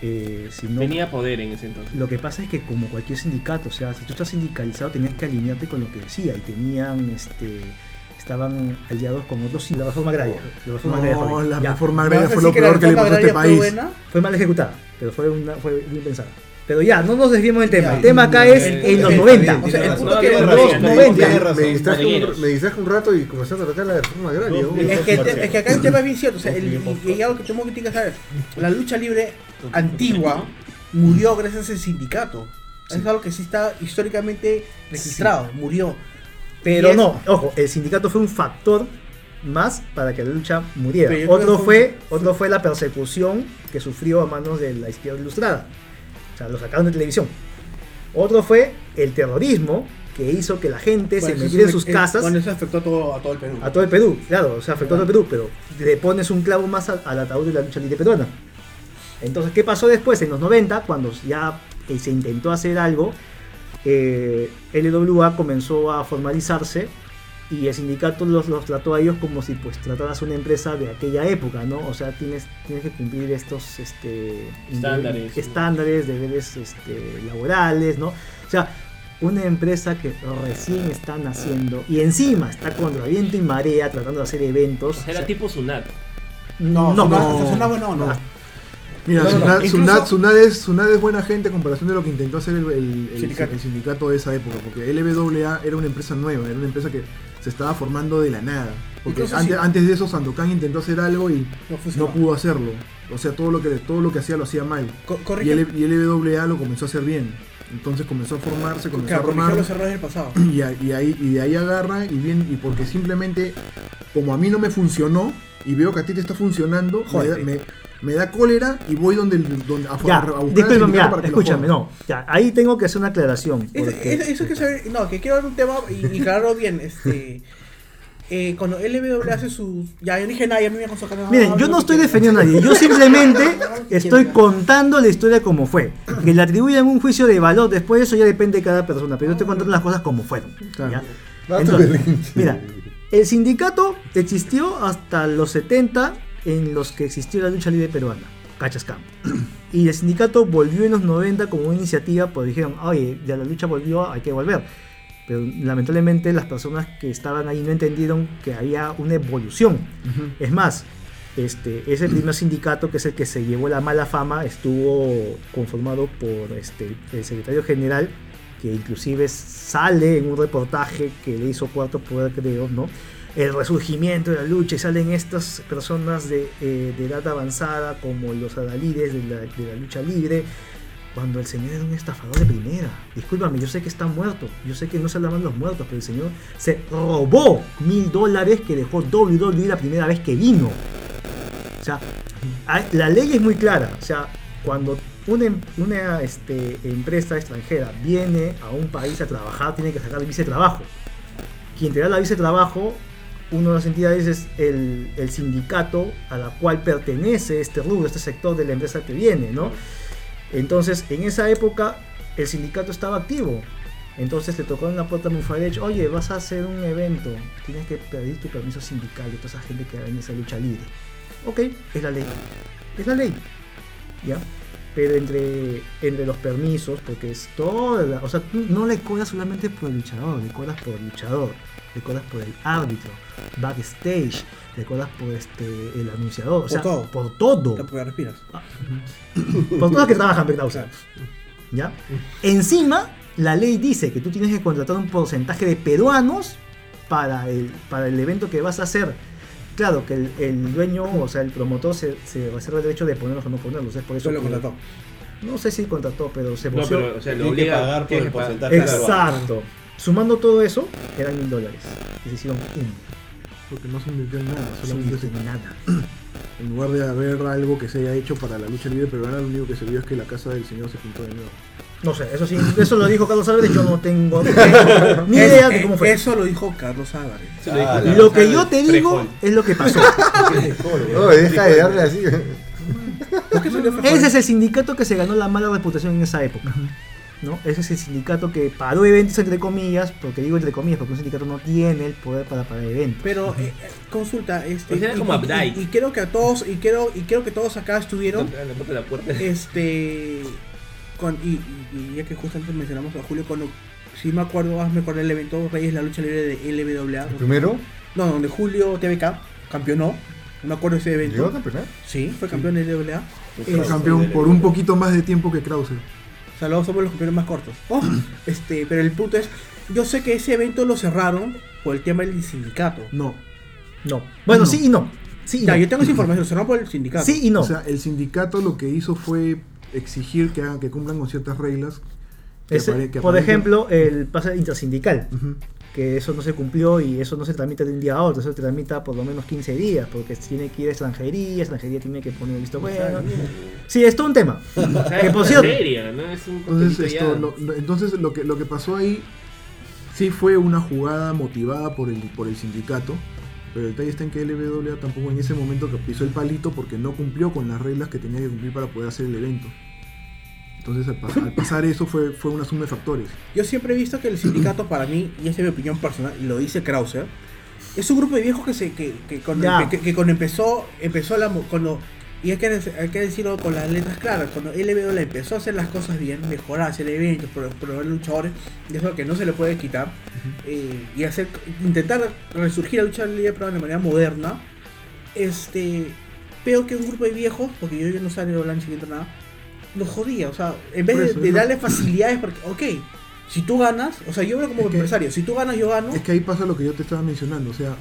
eh, si no... Tenía poder en ese entonces. Lo que pasa es que como cualquier sindicato, o sea, si tú estás sindicalizado tenías que alinearte con lo que decía y tenían, este, estaban aliados con otros, sí, la reforma agraria. La reforma agraria No, fue- la ya, reforma ¿Me vas agraria fue lo que peor que le reforma pasó a este agraria fue país. buena? fue mal ejecutada, pero fue, una, fue bien pensada. Pero ya, no nos desviemos del tema. Ya. el tema acá es Eh, en los eh, 90. está O sea, el punto que razón, los tiene 90. razón. Me distraje, un, rato y comenzaste a tratar la reforma agraria. Es que, es que acá el tema es bien cierto, o sea, el, y, y algo que tengo que que saber, la lucha libre antigua murió gracias al sindicato. Es algo que sí está históricamente registrado, murió. Pero es- no, ojo, el sindicato fue un factor más para que la lucha muriera. Otro fue, fue- otro fue la persecución que sufrió a manos de la izquierda ilustrada. O sea, lo sacaron de televisión. Otro fue el terrorismo que hizo que la gente Bueno, se metiera en sus es- casas Bueno, eso afectó a todo, a todo el Perú. a todo el Perú. Claro, o sea, afectó a todo el Perú, pero le pones un clavo más al, ataúd de la lucha libre peruana. Entonces, ¿qué pasó después? En los 90, cuando ya se intentó hacer algo, eh, LWA comenzó a formalizarse y el sindicato los, los trató a ellos como si pues trataras una empresa de aquella época, ¿no? O sea, tienes, tienes que cumplir estos este, Estándares. estándares, deberes este, laborales, ¿no? O sea, una empresa que recién está naciendo y encima está contra viento y marea tratando de hacer eventos. O sea, era o sea, tipo Sunat. No, no, no, no. no, bueno, no. Mira, no, Sunad, incluso- Sunad- Sunad es, Sunad es buena gente en comparación de lo que intentó hacer el, el- el- Sindicato. el sindicato de esa época, porque LWA era una empresa nueva, era una empresa que se estaba formando de la nada. Porque antes, de eso Sandokan intentó hacer algo y No pudo hacerlo. O sea, todo lo que todo lo que hacía lo hacía mal. Co- Y, LWA lo comenzó a hacer bien. Entonces comenzó a formarse, comenzó claro, a formar. los errores del pasado. Y, a- y ahí, y de ahí agarra y bien, y porque simplemente, como a mí no me funcionó, y veo que a ti te está funcionando, me me, me da cólera y voy donde, el- donde a, Ya, a buscar disculpa, ya, para que lo escúchame, jodan. no, ya, ahí tengo que hacer una aclaración. Es- porque- es- eso que saber, no, que quiero dar un tema y, y aclararlo bien. Este, eh, cuando LBW hace sus. Ya, yo no dije nada, ya me voy a consocar. Miren, yo no estoy defendiendo a nadie, yo simplemente estoy contando la historia como fue. Que le atribuyan un juicio de valor, después de eso ya depende de cada persona, pero yo estoy contando las cosas como fueron. Mira, el sindicato existió hasta los 70 en los que existió la lucha libre peruana, Cachascam. Y el sindicato volvió en los 90 como una iniciativa, pues dijeron, oye, ya la lucha volvió, hay que volver. Pero lamentablemente las personas que estaban ahí no entendieron que había una evolución. Es más, este, ese primer sindicato, que es el que se llevó la mala fama, estuvo conformado por este, el secretario general, que inclusive sale en un reportaje que le hizo Cuarto Poder, creo, ¿no? El resurgimiento de la lucha y salen estas personas de, eh, de edad avanzada como los adalides de la, lucha libre, cuando el señor era un estafador de primera. Discúlpame, yo sé que está muerto, yo sé que no se hablan los muertos, pero el señor se robó mil dólares que dejó WWE la primera vez que vino. O sea, la ley es muy clara. O sea, cuando una, em- una este, empresa extranjera viene a un país a trabajar, tiene que sacar visa de trabajo. Quien te da la visa de trabajo, una de las entidades es el, sindicato a la cual pertenece este rubro, este sector de la empresa que viene, ¿no? Entonces, en esa época, el sindicato estaba activo. Entonces le tocó en la puerta a Mufadech, oye, vas a hacer un evento, tienes que pedir tu permiso sindical de toda esa gente que en esa lucha libre. Ok, es la ley. Es la ley. ¿Ya? Pero entre, entre los permisos, porque es toda la- O sea, tú no le cobras solamente por el luchador, le cobras por el luchador, le cobras por el árbitro, backstage, le cobras por este el anunciador, o Por sea, todo. por todo. Porque respiras. Por todos que trabajan, ¿verdad? O sea, ¿ya? Encima, la ley dice que tú tienes que contratar un porcentaje de peruanos para el, para el evento que vas a hacer. Claro, que el, el dueño, o sea, el promotor se, se reserva el derecho de ponerlos o no ponerlos. Es por eso lo contrató. No sé si contrató, pero se No, pero, o sea, lo obliga pagar por el porcentaje. Exacto. Sumando todo eso, eran mil dólares. Y se hicieron uno. Porque no se invirtió en nada, solamente se- nada. en lugar de haber algo que se haya hecho para la lucha libre peruana, lo único que se vio es que la casa del señor se pintó de nuevo. No sé, eso sí, eso lo dijo Carlos Álvarez, yo no tengo ni idea de cómo fue. Eso lo dijo Carlos Álvarez. Eso lo dijo Ah, Carlos Lo que Álvarez, yo te digo es lo que pasó. No, deja de darle así. Ese es el sindicato que se ganó la mala reputación en esa época. ¿No? Ese es el sindicato que paró eventos entre comillas, porque digo entre comillas, porque un sindicato no tiene el poder para parar eventos. Pero eh, eh, consulta, este, Pues era y, como y- Abdai. y- y creo que a todos, y creo, y creo que todos acá estuvieron, la puerta este, con, y, y- y ya que justamente mencionamos a Julio, cuando, si me acuerdo, hazme con el evento Reyes la lucha libre de LWA, Primero, no, donde Julio TVK campeonó, no me acuerdo de ese ¿llegó a evento, campeonar? sí, fue campeón de LWA, Fue Eh, campeón por un poquito más de tiempo que Krauser. O sea, luego somos los campeones más cortos. Oh, este, pero el punto es, yo sé que ese evento lo cerraron por el tema del sindicato. No. No. Bueno, No. sí y no. Sí y Ya, no. yo tengo esa información, lo cerraron por el sindicato. Sí y no. O sea, el sindicato lo que hizo fue exigir que hagan que cumplan con ciertas reglas. que Ese- apare- que por ejemplo, el pase intersindical. Ujú. Que eso no se cumplió y eso no se tramita de un día a otro, eso se tramita por lo menos 15 días, porque tiene que ir a extranjería, extranjería tiene que poner el visto bueno. Sí, es todo un tema. O sea, que por es cierto, seria, ¿no? Es un Entonces, esto, lo, lo- entonces lo, que, lo que pasó ahí sí fue una jugada motivada por el, por el sindicato, pero el detalle está en que LWA tampoco en ese momento que pisó el palito porque no cumplió con las reglas que tenía que cumplir para poder hacer el evento. Entonces al, pas- al pasar eso fue, fue una suma de factores. Yo siempre he visto que el sindicato para mí, y esa es mi opinión personal, y lo dice Krauser, es un grupo de viejos que se que, que cuando, que, que cuando empezó empezó la cuando y hay que, hay que decirlo con las letras claras, cuando LBO empezó a hacer las cosas bien, mejorar, hacer eventos, pro- probar luchadores, y eso es lo que no se le puede quitar, eh, y hacer intentar resurgir la lucha libre pero de manera moderna, este veo que un grupo de viejos, porque yo, yo no sabía hablar ni siquiera nada, los jodía, o sea, en vez de, lo- darle facilidades, porque, ok, si tú ganas, o sea, yo veo como Es que- empresario, si tú ganas, yo gano, Es que ahí pasa lo que yo te estaba mencionando, o sea,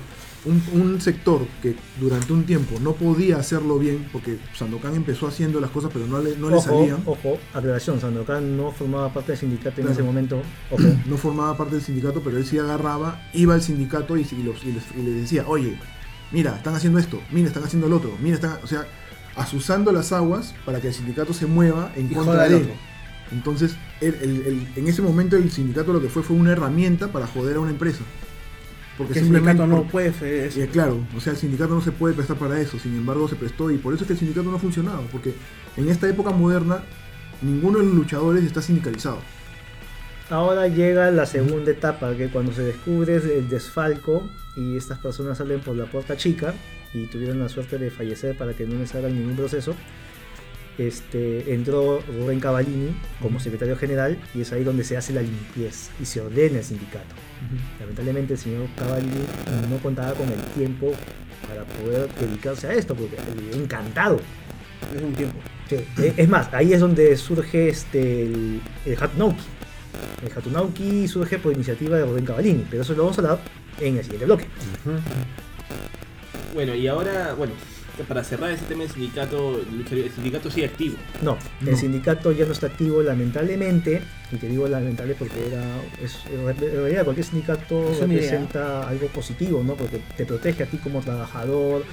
un, un sector que durante un tiempo no podía hacerlo bien, porque Sandokan empezó haciendo las cosas pero no le, no le ojo, salían, ojo, aclaración, Sandokan no formaba parte del sindicato en Claro. ese momento. Ojo. no formaba parte del sindicato, pero él sí agarraba, iba al sindicato y, y los- y les, y les decía, oye, mira, están haciendo esto, mira, están haciendo lo otro, mira, están, o sea, asusando las aguas para que el sindicato se mueva en Y contra de él. Entonces, el- el- el- en ese momento el sindicato lo que fue fue una herramienta para joder a una empresa. Porque que el sindicato no puede hacer eso. eh, claro, o sea, el sindicato no se puede prestar para eso, sin embargo se prestó y por eso es que el sindicato no ha funcionado, porque en esta época moderna ninguno de los luchadores está sindicalizado. Ahora llega la segunda etapa, que cuando se descubre el desfalco y estas personas salen por la puerta chica y tuvieron la suerte de fallecer para que no les hagan ningún proceso, este, entró Rubén Cavallini como secretario general y es ahí donde se hace la limpieza y se ordena el sindicato. Lamentablemente el señor Cavallini no contaba con el tiempo para poder dedicarse a esto, porque encantado. Es un tiempo. Sí, eh, Es más, ahí es donde surge este, el, el Hatunauki. El Hatunauki surge por iniciativa de Rubén Cavallini, pero eso lo vamos a hablar en el siguiente bloque. Bueno, y ahora, bueno, para cerrar ese tema del sindicato, el sindicato sigue activo. No, el No. sindicato ya no está activo lamentablemente, y te digo lamentable porque era, es, en realidad cualquier sindicato representa algo positivo, ¿no? Porque te protege a ti como trabajador.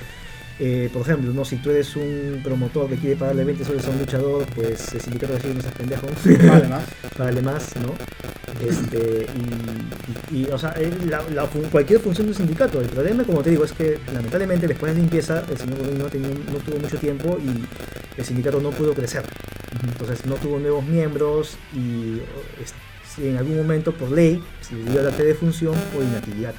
Eh, por ejemplo, ¿no? si tú eres un promotor que quiere pagarle 20 soles a un luchador, pues el sindicato decide no seas pendejo. Vale, más. Págale más, ¿no? Este, y, y- y, o sea, la- la cualquier función del sindicato. El problema, como te digo, es que lamentablemente después de limpieza, el señor Godín no, tuvo mucho tiempo y el sindicato no pudo crecer. Entonces no tuvo nuevos miembros y en algún momento por ley se le dio la de función por inactividad.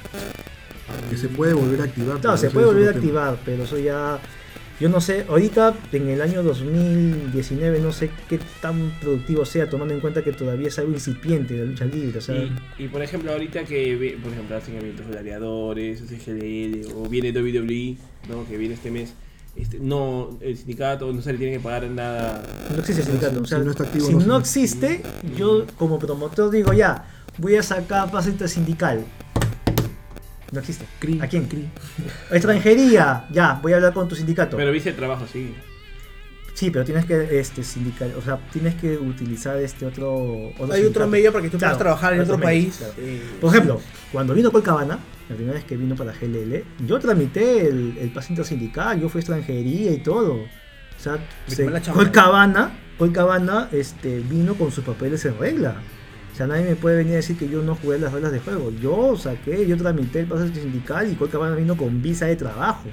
Que se puede volver a activar. Claro, se puede volver a activar, pero eso ya. Yo no sé, ahorita en el año 2019 no sé qué tan productivo sea, tomando en cuenta que todavía es algo incipiente la lucha libre. O sea, Y, y, por ejemplo, ahorita que, ve- por ejemplo, hacen eventos gladiadores, CGLL, o viene WWE, ¿no? que viene este mes, este, no, el sindicato no se le tiene que pagar nada. no existe sindicato. O sea, Si no está activo, si no existe, yo como promotor digo ya, voy a sacar pase intersindical. No existe. Cri, ¿A quién? cri. Extranjería, ya, voy a hablar con tu sindicato. Pero viste el trabajo, sí. sí, pero tienes que este sindical, o sea, tienes que utilizar este otro. otro Hay otro medio para que tú Claro, puedas trabajar en otro otro medio, país. claro. eh, Por ejemplo, cuando vino Colcabana, la primera vez que vino para GLL, yo tramité el, el pase intersindical, yo fui extranjería y todo. O sea, se-. Colcabana, Colcabana este, vino con sus papeles en regla. O sea, nadie me puede venir a decir que yo no jugué las reglas de juego. Yo saqué, yo tramité el pase intersindical y Colcabana vino con visa de trabajo.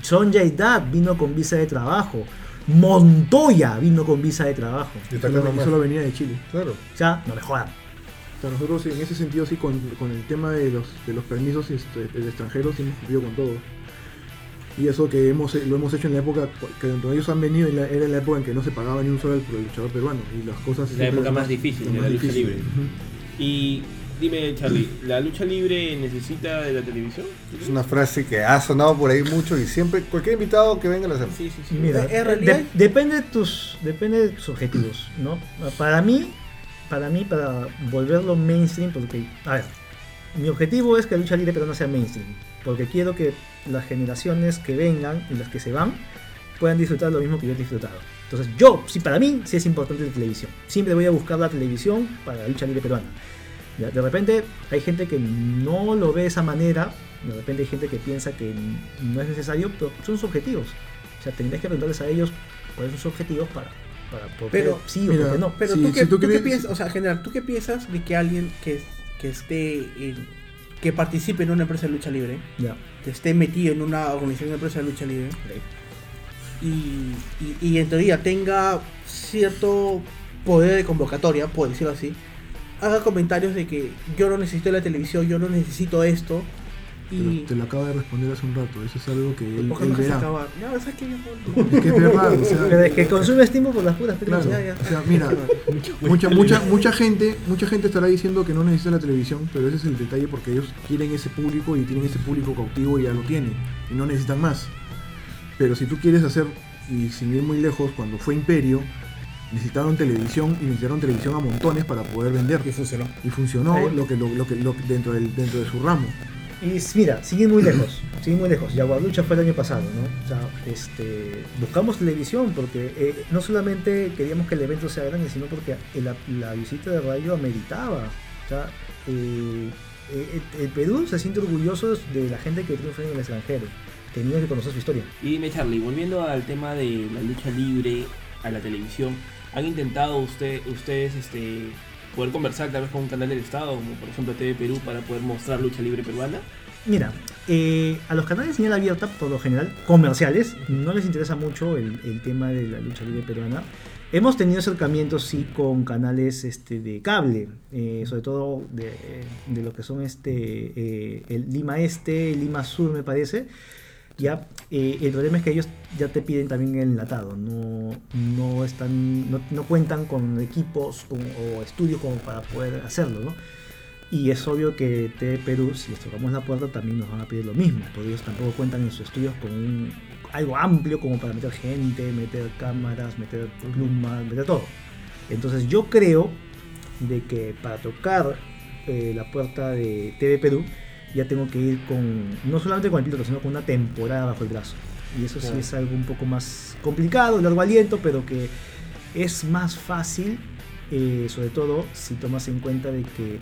Son Dad vino con visa de trabajo. Montoya vino con visa de trabajo. Y Solo, solo venía de Chile. Claro. O sea, no me jodan. O sea, nosotros en ese sentido sí, con, con el tema de los, de los permisos este, del extranjero, sí hemos cumplido con todo. Y eso que hemos, lo hemos hecho en la época, que cuando ellos han venido, en la- era en la época en que no se pagaba ni un solo por el luchador peruano. Y las cosas... La época más difícil de más la lucha libre. Y dime, Charlie, ¿la lucha libre necesita de la televisión? Es una frase que ha sonado por ahí mucho y siempre, cualquier invitado que venga la hacemos. Sí, sí, sí. Mira, de- depende de tus depende de tus objetivos, ¿no? Para mí, para mí para volverlo mainstream porque a ver, mi objetivo es que la lucha libre pero no sea mainstream, porque quiero que las generaciones que vengan y las que se van puedan disfrutar lo mismo que yo he disfrutado. Entonces, yo, sí, para mí, sí es importante la televisión. Siempre voy a buscar la televisión para la lucha libre peruana. De repente hay gente que no lo ve de esa manera, de repente hay gente que piensa que no es necesario, pero son sus objetivos. O sea, tendrías que preguntarles a ellos cuáles son sus objetivos para, para por qué Pero, sí o mira, por qué no. Pero Sí, tú, si qué, tú tú qué piensas, o sea, en general, ¿tú qué piensas de que alguien que, que esté en- que participe en una empresa de lucha libre, que esté metido en una organización de empresa de lucha libre y, y, y en teoría tenga cierto poder de convocatoria, por decirlo así, haga comentarios de que yo no necesito la televisión, yo no necesito esto Te y lo, te lo acabo de responder hace un rato. Eso es algo que él, ¿por qué él no verá. ¿sabes qué? Ya, Es que es verdad. O sea, Pero es que consumes tiempo por las puras películas. Claro, ya, ya. o sea, mira, mucha, mucha, mucha gente, mucha gente estará diciendo que no necesita la televisión, pero ese es el detalle porque ellos quieren ese público y tienen ese público cautivo y ya lo tienen y no necesitan más. Pero si tú quieres hacer y sin ir muy lejos, cuando fue Imperio necesitaron televisión y necesitaron televisión a montones para poder vender Y funcionó. y funcionó lo que lo, lo que lo que- dentro del dentro de su ramo. Y mira, siguen muy lejos, siguen muy lejos. Yagualucha fue el año pasado, ¿no? O sea, este, buscamos televisión porque eh, no solamente queríamos que el evento sea grande, sino porque la, la visita de radio ameritaba. O sea, eh, eh, el Perú se siente orgulloso de la gente que triunfa en el extranjero. Tenía que conocer su historia. Y dime, Charlie, volviendo al tema de la lucha libre a la televisión, ¿han intentado usted, ustedes este, poder conversar tal vez con un canal del Estado, como por ejemplo TV Perú, para poder mostrar lucha libre peruana? Mira, eh, a los canales de señal abierta, por lo general, comerciales, no les interesa mucho el, el tema de la lucha libre peruana. Hemos tenido acercamientos, sí, con canales este, de cable, eh, sobre todo de, de lo que son este, eh, el Lima Este, Lima Sur, me parece. Ya, eh, el problema es que ellos ya te piden también el enlatado, no, no, están, no, no cuentan con equipos con- o estudios como para poder hacerlo, ¿no? Y es obvio que TV Perú, si les tocamos la puerta, también nos van a pedir lo mismo, porque ellos tampoco cuentan en sus estudios con un- algo amplio como para meter gente, meter cámaras, meter plumas, meter todo. Entonces yo creo de que para tocar eh, la puerta de TV Perú, ya tengo que ir con, no solamente con el piloto, sino con una temporada bajo el brazo. Y eso sí es algo un poco más complicado, largo aliento, pero que es más fácil, eh, sobre todo si tomas en cuenta de que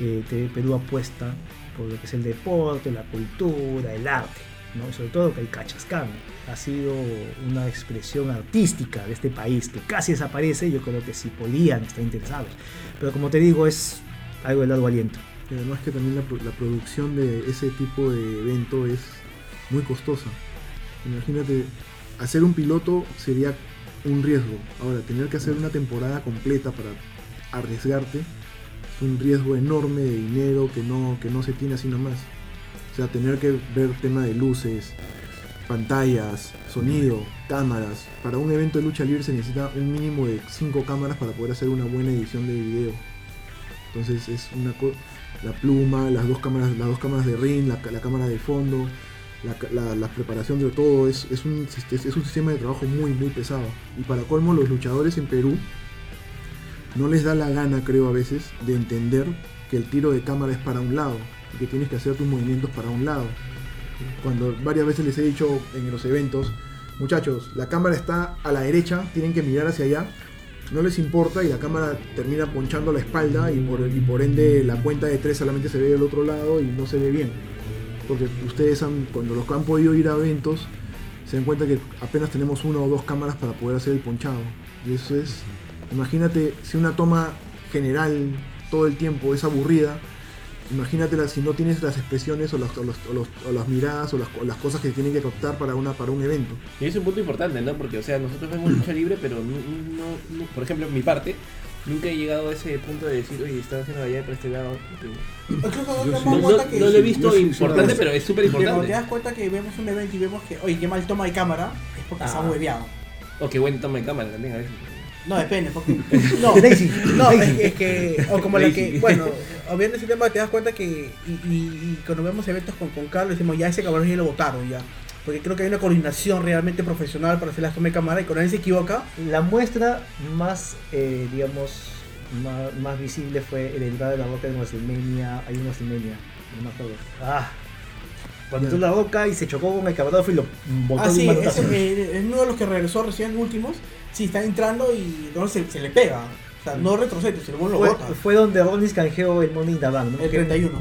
eh, TV Perú apuesta por lo que es el deporte, la cultura, el arte, ¿no? Sobre todo que el cachascán ha sido una expresión artística de este país que casi desaparece, yo creo que si podían estar interesados. Pero como te digo, es algo de largo aliento. Y además que también la, pro- la producción de ese tipo de evento es muy costosa. Imagínate, hacer un piloto sería un riesgo. Ahora, tener que hacer una temporada completa para arriesgarte es un riesgo enorme de dinero que no, que no se tiene así nomás. O sea, tener que ver tema de luces, pantallas, sonido, cámaras. Para un evento de lucha libre se necesita un mínimo de 5 cámaras para poder hacer una buena edición de video. Entonces es una co- la pluma, las dos cámaras, las dos cámaras de ring, la, cámara de fondo, la, preparación de todo, es, es un, es un sistema de trabajo muy muy pesado. Y para colmo los luchadores en Perú no les da la gana, creo a veces, de entender que el tiro de cámara es para un lado y que tienes que hacer tus movimientos para un lado. Cuando varias veces les he dicho en los eventos, muchachos, la cámara está a la derecha, tienen que mirar hacia allá, no les importa y la cámara termina ponchando la espalda y por, y por ende la cuenta de tres solamente se ve del otro lado y no se ve bien. Porque ustedes han, cuando los han podido ir a eventos, se dan cuenta que apenas tenemos una o dos cámaras para poder hacer el ponchado. Y eso es, imagínate si una toma general todo el tiempo es aburrida, Imagínatela si no tienes las expresiones o las, o los- o los- o las miradas o las, o las cosas que tienen que captar para, una, para un evento. Y es un punto importante, ¿no? Porque, o sea, nosotros vemos lucha libre, pero no, no- no- por ejemplo, en mi parte, nunca he llegado a ese punto de decir, oye, están haciendo allá por este lado. No, no- cuenta que no lo he visto yo sí- sí importante, pero es súper que cuando te importante. das cuenta que vemos un evento y vemos que, oye, qué mal toma de cámara, es porque se Ah. ha hueveado. O qué buen toma de cámara también a veces. No, depende, porque. No, Daisy, no es, es que. O como la que. Bueno, obviamente ese tema te das cuenta que. Y, y- y cuando vemos eventos con, con Carlos, decimos, ya ese cabrón ya lo votaron, ya. Porque creo que hay una coordinación realmente profesional para hacer las tomas de cámara y cuando él se equivoca, La muestra más, eh, digamos, más, más visible fue el entrada de la boca de WrestleMania. Hay un WrestleMania, no me acuerdo. Ah, cuando entró la boca y se chocó con el camarógrafo y lo botó Ah, sí, manotazo. es, eh, es uno de los que regresó recién últimos. Sí, está entrando y no, se, se le pega. O sea, no retrocede, se le lo Fue, bota. fue donde Rollins canjeó el Money in the Bank, ¿no? El 31.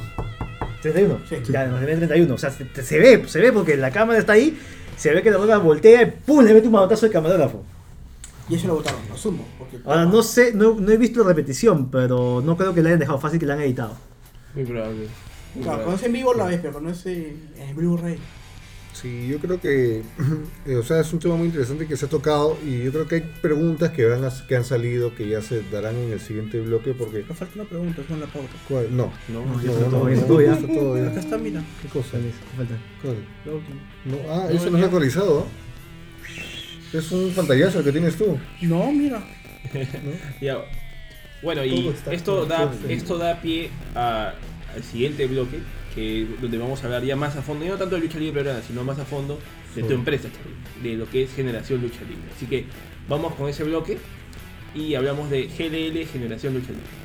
31. Sí. Ya, en WrestleMania 31. O sea, se, se ve, se ve porque la cámara está ahí, se ve que la boca voltea y ¡pum! le mete un manotazo al camarógrafo. Y eso lo votaron, lo asumo. Porque, Ahora, no sé, no, no he visto la repetición, pero no creo que la hayan dejado fácil que la han editado. Muy probable. Claro, es en vivo la ves, pero es en, Blu-ray. Sí, yo creo que, eh, o sea, es un tema muy interesante que se ha tocado y yo creo que hay preguntas que, van a- que han salido que ya se darán en el siguiente bloque porque... Me falta una pregunta, es una pauta. ¿cuál? No, No, no, ya no, está todo no, no, todo bien. está todo bien. Acá está, mira. ¿Qué cosa? ¿Cuál es? ¿Qué falta? ¿Cuál? La última. No, ah, No, eso no ya. es actualizado, ¿ah? Es un pantallazo el que tienes tú. No, mira. Ya. Bueno, y esto da, esto da pie a- al siguiente bloque, que donde vamos a hablar ya más a fondo, no tanto de lucha libre peruana, sino más a fondo de tu empresa, de lo que es Generación Lucha Libre. Así que vamos con ese bloque y hablamos de GLL Generación Lucha Libre.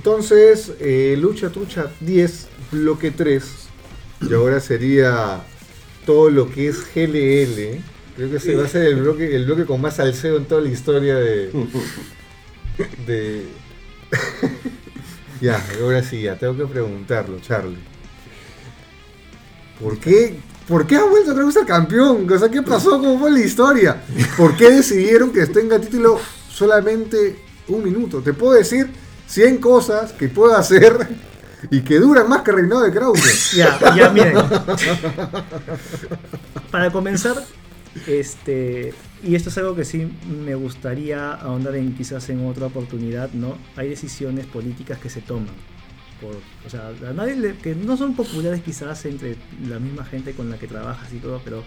Entonces, eh, Lucha Trucha 10, bloque 3. Y ahora sería todo lo que es GLL. Creo que ese va a ser el bloque, el bloque con más salseo en toda la historia de. de. ya, ahora sí, ya tengo que preguntarlo, Charlie. ¿Por qué? ¿Por qué ha vuelto otra vez al campeón? O sea, ¿qué pasó? ¿Cómo fue la historia? ¿Por qué decidieron que tenga título solamente un minuto? Te puedo decir 100 cosas que puedo hacer y que duran más que reinado de Krause. Ya, ya miren. Para comenzar, este, y esto es algo que sí me gustaría ahondar en quizás en otra oportunidad, ¿no? Hay decisiones políticas que se toman. Por, o sea, a nadie le- que no son populares quizás entre la misma gente con la que trabajas y todo, pero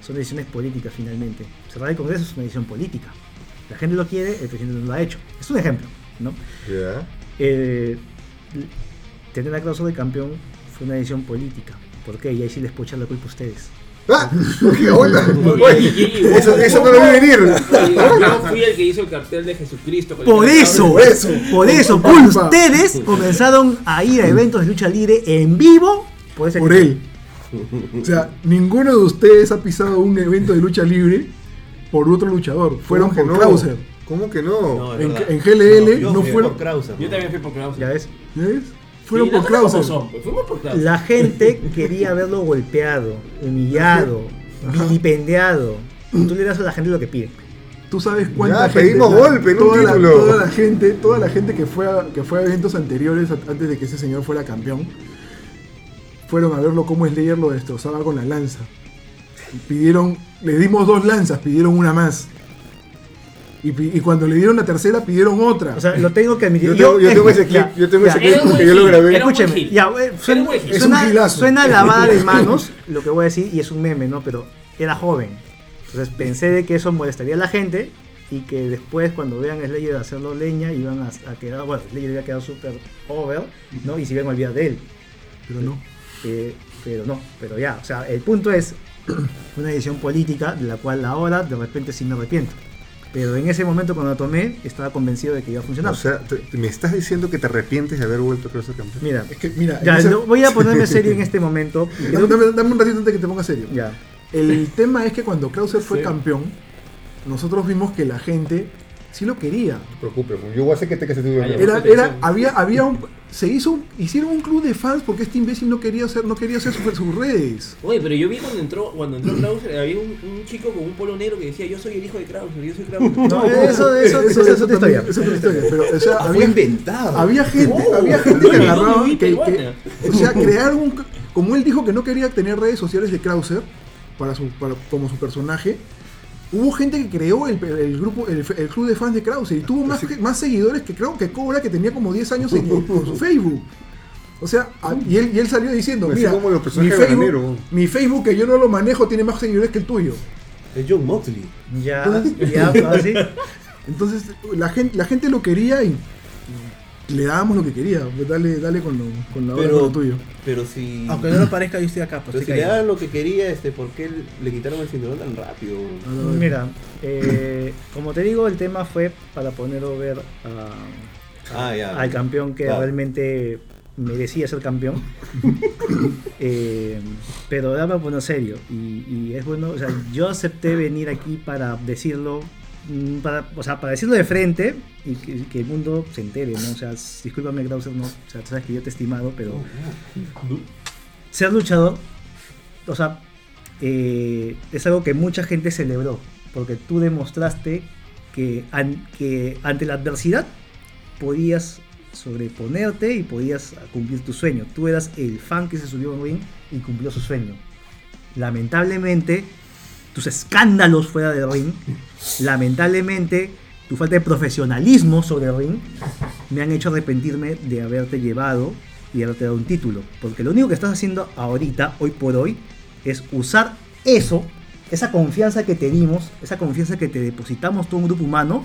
son decisiones políticas finalmente. Cerrar el Congreso es una decisión política. La gente lo quiere, el presidente no lo ha hecho. Es un ejemplo, Eh, tener a Krause de campeón fue una decisión política. ¿Por qué? Y ahí sí les puedo echar la culpa a ustedes. ¡Ah! ¿Qué onda? Y- Oye, y- y- eso, eso no lo vi venir. Yo fui el que hizo el cartel de Jesucristo. Por eso, por eso. por eso, por ustedes comenzaron a ir a eventos de lucha libre en vivo por, ese Por él. O sea, ninguno de ustedes ha pisado un evento de lucha libre por otro luchador. Fueron ¿Cómo que por no? Krauser. ¿Cómo que no? No, En- en GLL yo no fui fueron- por Krauser. Yo también fui por Krause. ¿Ya ves? ¿Ves? Fueron Sí, por Krauser. son, pues, Fuimos por Krause. La gente quería verlo golpeado, humillado, vilipendiado. Tú le das a la gente lo que pide. Tú sabes cuánta Ya, gente. pedimos la- golpe, no toda, la, toda la gente, toda la gente que fue a, que fue a eventos anteriores a- antes de que ese señor fuera campeón, fueron a verlo cómo Slayer lo destrozaba con la lanza. Pidieron, le dimos dos lanzas, pidieron una más. Y, y cuando le dieron la tercera, pidieron otra. O sea, lo tengo que admitir. Yo tengo- yo tengo eh, ese ya, clip, yo tengo ya, ese clip porque yo lo grabé. Escúcheme, ya, eh, suena. Es un suena, gilazo. suena lavada de manos lo que voy a decir y es un meme, ¿no? Pero era joven. Entonces pensé de que eso molestaría a la gente y que después cuando vean a Slayer hacerlo leña iban a, a quedar, bueno, Slayer iba a quedar súper over, ¿no? Y se iban a olvidar de él. Pero no. Eh, pero no, pero ya, o sea, el punto es una decisión política de la cual ahora de repente sí me arrepiento. Pero en ese momento cuando la tomé estaba convencido de que iba a funcionar. O sea, te- me estás diciendo que te arrepientes de haber vuelto a ser campeón. Mira, Es que, mira, ya, no- voy a ponerme serio en este momento. dame, creo- dame- dame un ratito antes que te ponga serio. ya. El tema es que cuando Krauser fue Sí. campeón, nosotros vimos que la gente sí lo quería. No te preocupes, yo voy a hacer que te que se te Ah. Era, era, había, había un, se hizo un- hicieron un club de fans porque este imbécil no quería hacer, no quería hacer sus, sus redes. Oye, pero yo vi cuando entró, cuando entró Krauser, había un, un chico con un polo negro que decía, yo soy el hijo de Krauser, yo soy Krauser. No, eso, eso, eso, es otra también, historia. es otra historia. Pero, o sea, Fue había, inventado. había gente, Oh, había gente que agarraba, no, que- o sea, crear un, como él dijo que no quería tener redes sociales de Krauser para su, para- como su personaje. Hubo gente que creó el, el grupo, el, el club de fans de Krauser y tuvo más, más seguidores que creo que Cobra que tenía como 10 años en, su Facebook. O sea, a- y él, y él salió diciendo, Así mira, como los mi Facebook, Granero. mi Facebook que yo no lo manejo tiene más seguidores que el tuyo. Es John Moxley. Ya, ya, ahora sí. Entonces la gente, la gente lo quería y le dábamos lo que quería. Pues dale, dale con lo, con la Pero, con lo tuyo. pero si. Aunque no lo parezca, yo estoy acá, pues Pero si le daban lo que quería, este, ¿por qué le quitaron el cinturón tan rápido? Mira, eh, como te digo, el tema fue para poner over a- Ah, ya. al campeón que Claro. realmente merecía ser campeón. Eh, pero me pongo serio. Y, y es bueno, o sea, yo acepté venir aquí para decirlo. Mm, Para, o sea, para decirlo de frente y que, el mundo se entere, ¿no? O sea, discúlpame, Krauser, no, o sea, sabes que yo te he estimado, pero ser luchador, o sea, eh, es algo que mucha gente celebró, porque tú demostraste que, que ante la adversidad podías sobreponerte y podías cumplir tu sueño. Tú eras el fan que se subió a un ring y cumplió su sueño. Lamentablemente, tus escándalos fuera del ring, lamentablemente, tu falta de profesionalismo sobre ring, me han hecho arrepentirme de haberte llevado y haberte dado un título. Porque lo único que estás haciendo ahorita, hoy por hoy, es usar eso, esa confianza que te dimos, esa confianza que te depositamos todo un grupo humano,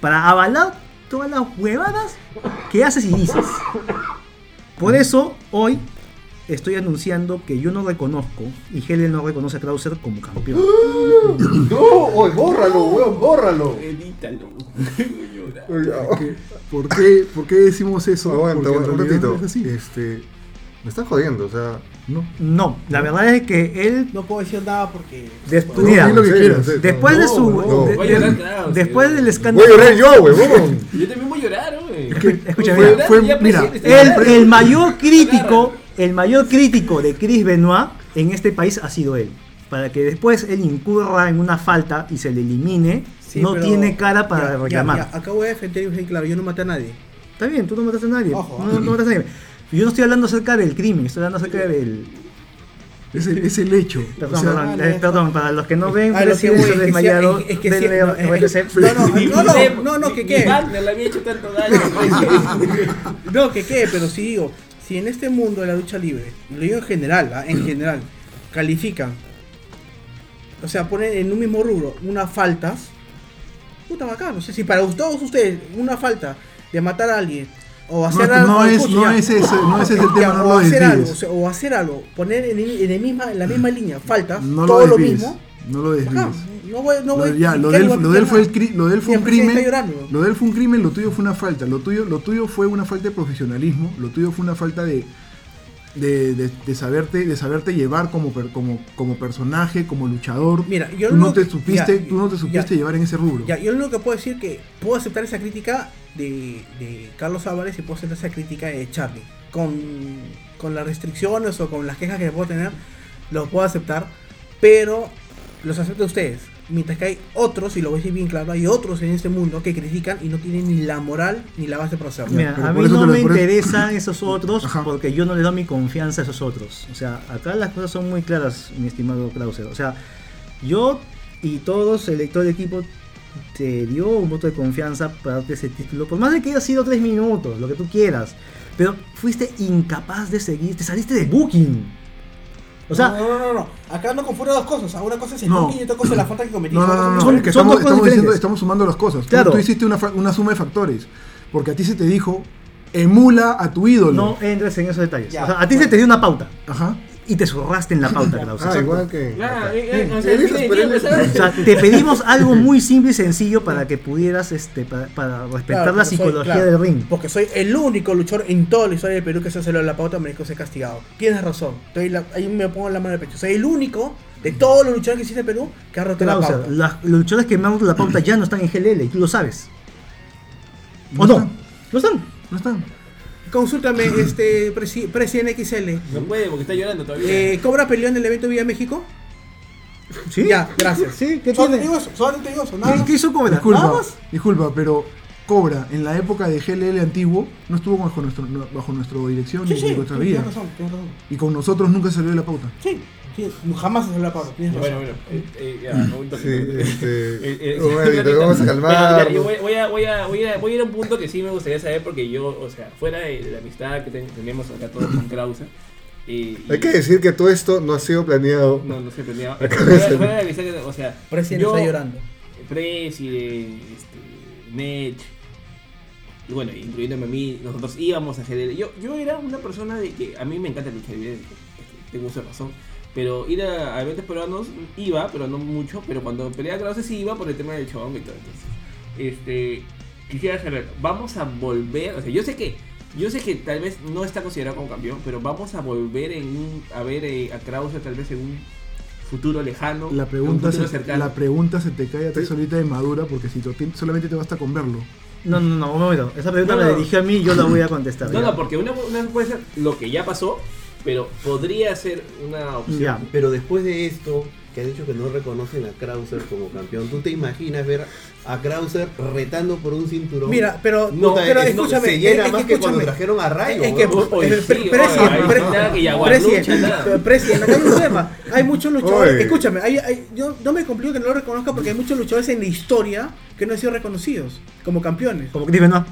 para avalar todas las huevadas que haces y dices. Por eso, hoy estoy anunciando que yo no reconozco, y Helen no reconoce a Krauser como campeón. No, oye, bórralo, weón, bórralo. Edítalo. ¿Por qué, ¿Por qué decimos eso? Aguanta, aguanta, un ratito. es así. Este, me están jodiendo, o sea, No. No, la verdad es que él, No puedo decir nada porque. después, No, mira, lo que quieras. después de su, no, de- voy a de- llorar, claro, después sí. del Voy escándalo, a llorar yo, huevón. Yo también voy a llorar, güey. Escúchame, fue, mira. fue- el mayor crítico, el mayor crítico de Chris Benoit en este país ha sido él. Para que después él incurra en una falta y se le elimine, Sí, no tiene cara para Ya, ya, reclamar. ya, acá voy a defender y claro, yo no maté a nadie. Está bien, tú no mataste a nadie. Ojo, no, no mataste a nadie. Yo no estoy hablando acerca del crimen, estoy hablando acerca del. es el, es el hecho. Perdón, O sea, perdón, vale, eh, perdón, para los que no ven, que voy, es desmayado. es que sí, no, no, no, no, no, que qué. Wagner le había hecho tanto daño. No, que qué, pero sí digo, si en este mundo de la lucha libre, lo digo en general, ¿ah? en general, califican, o sea, ponen en un mismo rubro unas faltas, puta bacán, o sea, si para todos ustedes una falta de matar a alguien, o hacer no, algo, no es, no es ese, no es ese el tema, no o lo hacer algo, o, sea, o hacer algo, poner en, en el misma, en la misma línea faltas, No todo lo lo mismo, No lo desvíes. no voy, no Lo- ya, lo ¿qué de él, lo de él fue, el nada? cri- lo de él fue Y un crimen. Lo de él fue un crimen, lo tuyo fue una falta. Lo tuyo, lo tuyo fue una falta de profesionalismo. Lo tuyo fue una falta de, de, de- de saberte, de saberte llevar como, per- como, como personaje, como luchador. Mira, yo tú lo no te que- supiste, ya, tú no te supiste ya. llevar en ese rubro. Ya, yo lo único que puedo decir que puedo aceptar esa crítica de, de Carlos Álvarez y puedo aceptar esa crítica de Charlie. Con, con las restricciones o con las quejas que puedo tener, los puedo aceptar, pero los acepto a ustedes. Mientras que hay otros, y lo voy a decir bien claro, hay otros en este mundo que critican y no tienen ni la moral ni la base para hacerlo. Mira, a mí no me interesan esos otros Ajá. porque yo no le doy mi confianza a esos otros. O sea, acá las cosas son muy claras, mi estimado Krauser. O sea, yo y todos, el lector del equipo, te dio un voto de confianza para darte ese título, por más de que haya sido tres minutos, lo que tú quieras, pero fuiste incapaz de seguir, te saliste de Booking. O sea, no, no, no, no. Acá no confunde dos cosas. O sea, Una cosa es el No. y otra cosa es la falta que cometiste. No, no, no, no, Son- es que estamos, dos cosas estamos, diciendo, estamos sumando las cosas. Tú- Claro. Tú, hiciste una, una suma de factores. Porque a ti se te dijo, emula a tu ídolo. no entres en esos detalles. Ya, o sea, a ti se bueno. te dio una pauta Ajá. Y te zurraste en la pauta, Klaus. Ah, igual que. Te pedimos algo muy simple y sencillo para que pudieras, este, para, para respetar Claro, la soy- psicología claro, del ring. Porque soy el único luchador en toda la historia del Perú que se hace lo de la pauta, merezco ser castigado. Tienes razón. Estoy la- ahí me pongo la mano en el pecho. Soy el único de todos los luchadores que existe en Perú que ha roto la pauta. las- los luchadores que me han roto la pauta ya no están en GLL y tú lo sabes. No ¿O no? están. ¿No están? No están. Consúltame, este, presi Presidente XL. No puede porque está llorando todavía. Eh, ¿Cobra peleó en el evento Villa México? ¿Sí? Ya, gracias. Sí, ¿qué tiene? te digo eso, nada ¿Qué, más. qué hizo Cobra? Disculpa, ¿Nada más? disculpa, pero Cobra en la época de GLL antiguo no estuvo bajo nuestro bajo nuestra dirección Sí, ni sí, nuestra tienes vida. razón, tienes razón. Y con nosotros nunca salió de la pauta. Sí, sí, jamás se la razón. Bueno, bueno, eh, eh, ya, momento. Sí, este. Eh, un vamos a calmar. voy, voy a, voy, a, voy, a, ir a un punto que sí me gustaría saber porque yo, o sea, fuera de, de la amistad que ten- tenemos acá todos con Krauser. eh, y- Hay que decir que todo esto no ha sido planeado. No, no se planeaba. Fuera, fuera de la amistad que, o sea, Presidente yo, está llorando. President, este, Nech, y bueno, incluyéndome a mí, nosotros íbamos a GDL. Yo, yo era una persona de que a mí me encanta luchar libre, tengo esa razón. Pero ir a, a eventos peruanos iba, pero no mucho. Pero cuando peleaba Krause sí iba por el tema del chabón y todo. Entonces, este, quisiera saber, vamos a volver, o sea, yo sé que, yo sé que tal vez no está considerado como campeón, pero vamos a volver en un, a ver eh, a Krause tal vez en un futuro lejano, La pregunta, se, cercano. la pregunta se te cae a ti solita de madura porque si te- solamente te basta con verlo. No, no, no, un momento. Esa pregunta No, me no. dirigió a mí y yo la voy a contestar. No, ya. no, porque una, una puede ser lo que ya pasó, pero podría ser una opción. Ya. Pero después de esto, que has dicho que no reconocen a Krauser como campeón, ¿tú te imaginas ver a Krauser retando por un cinturón? Mira, pero, No, pero es- no, escúchame. se llena es- es más que cuando escúchame. trajeron a Rayo. Es que, eh, sí, pre- oye, President, ahí pre- está, que Jaguar President, lucha, nada. President, acá hay tema. Hay muchos luchadores. Oye. Escúchame, hay, hay- yo no me complico que no lo reconozca porque hay muchos luchadores en la historia que no han sido reconocidos como campeones. Como que dime, no.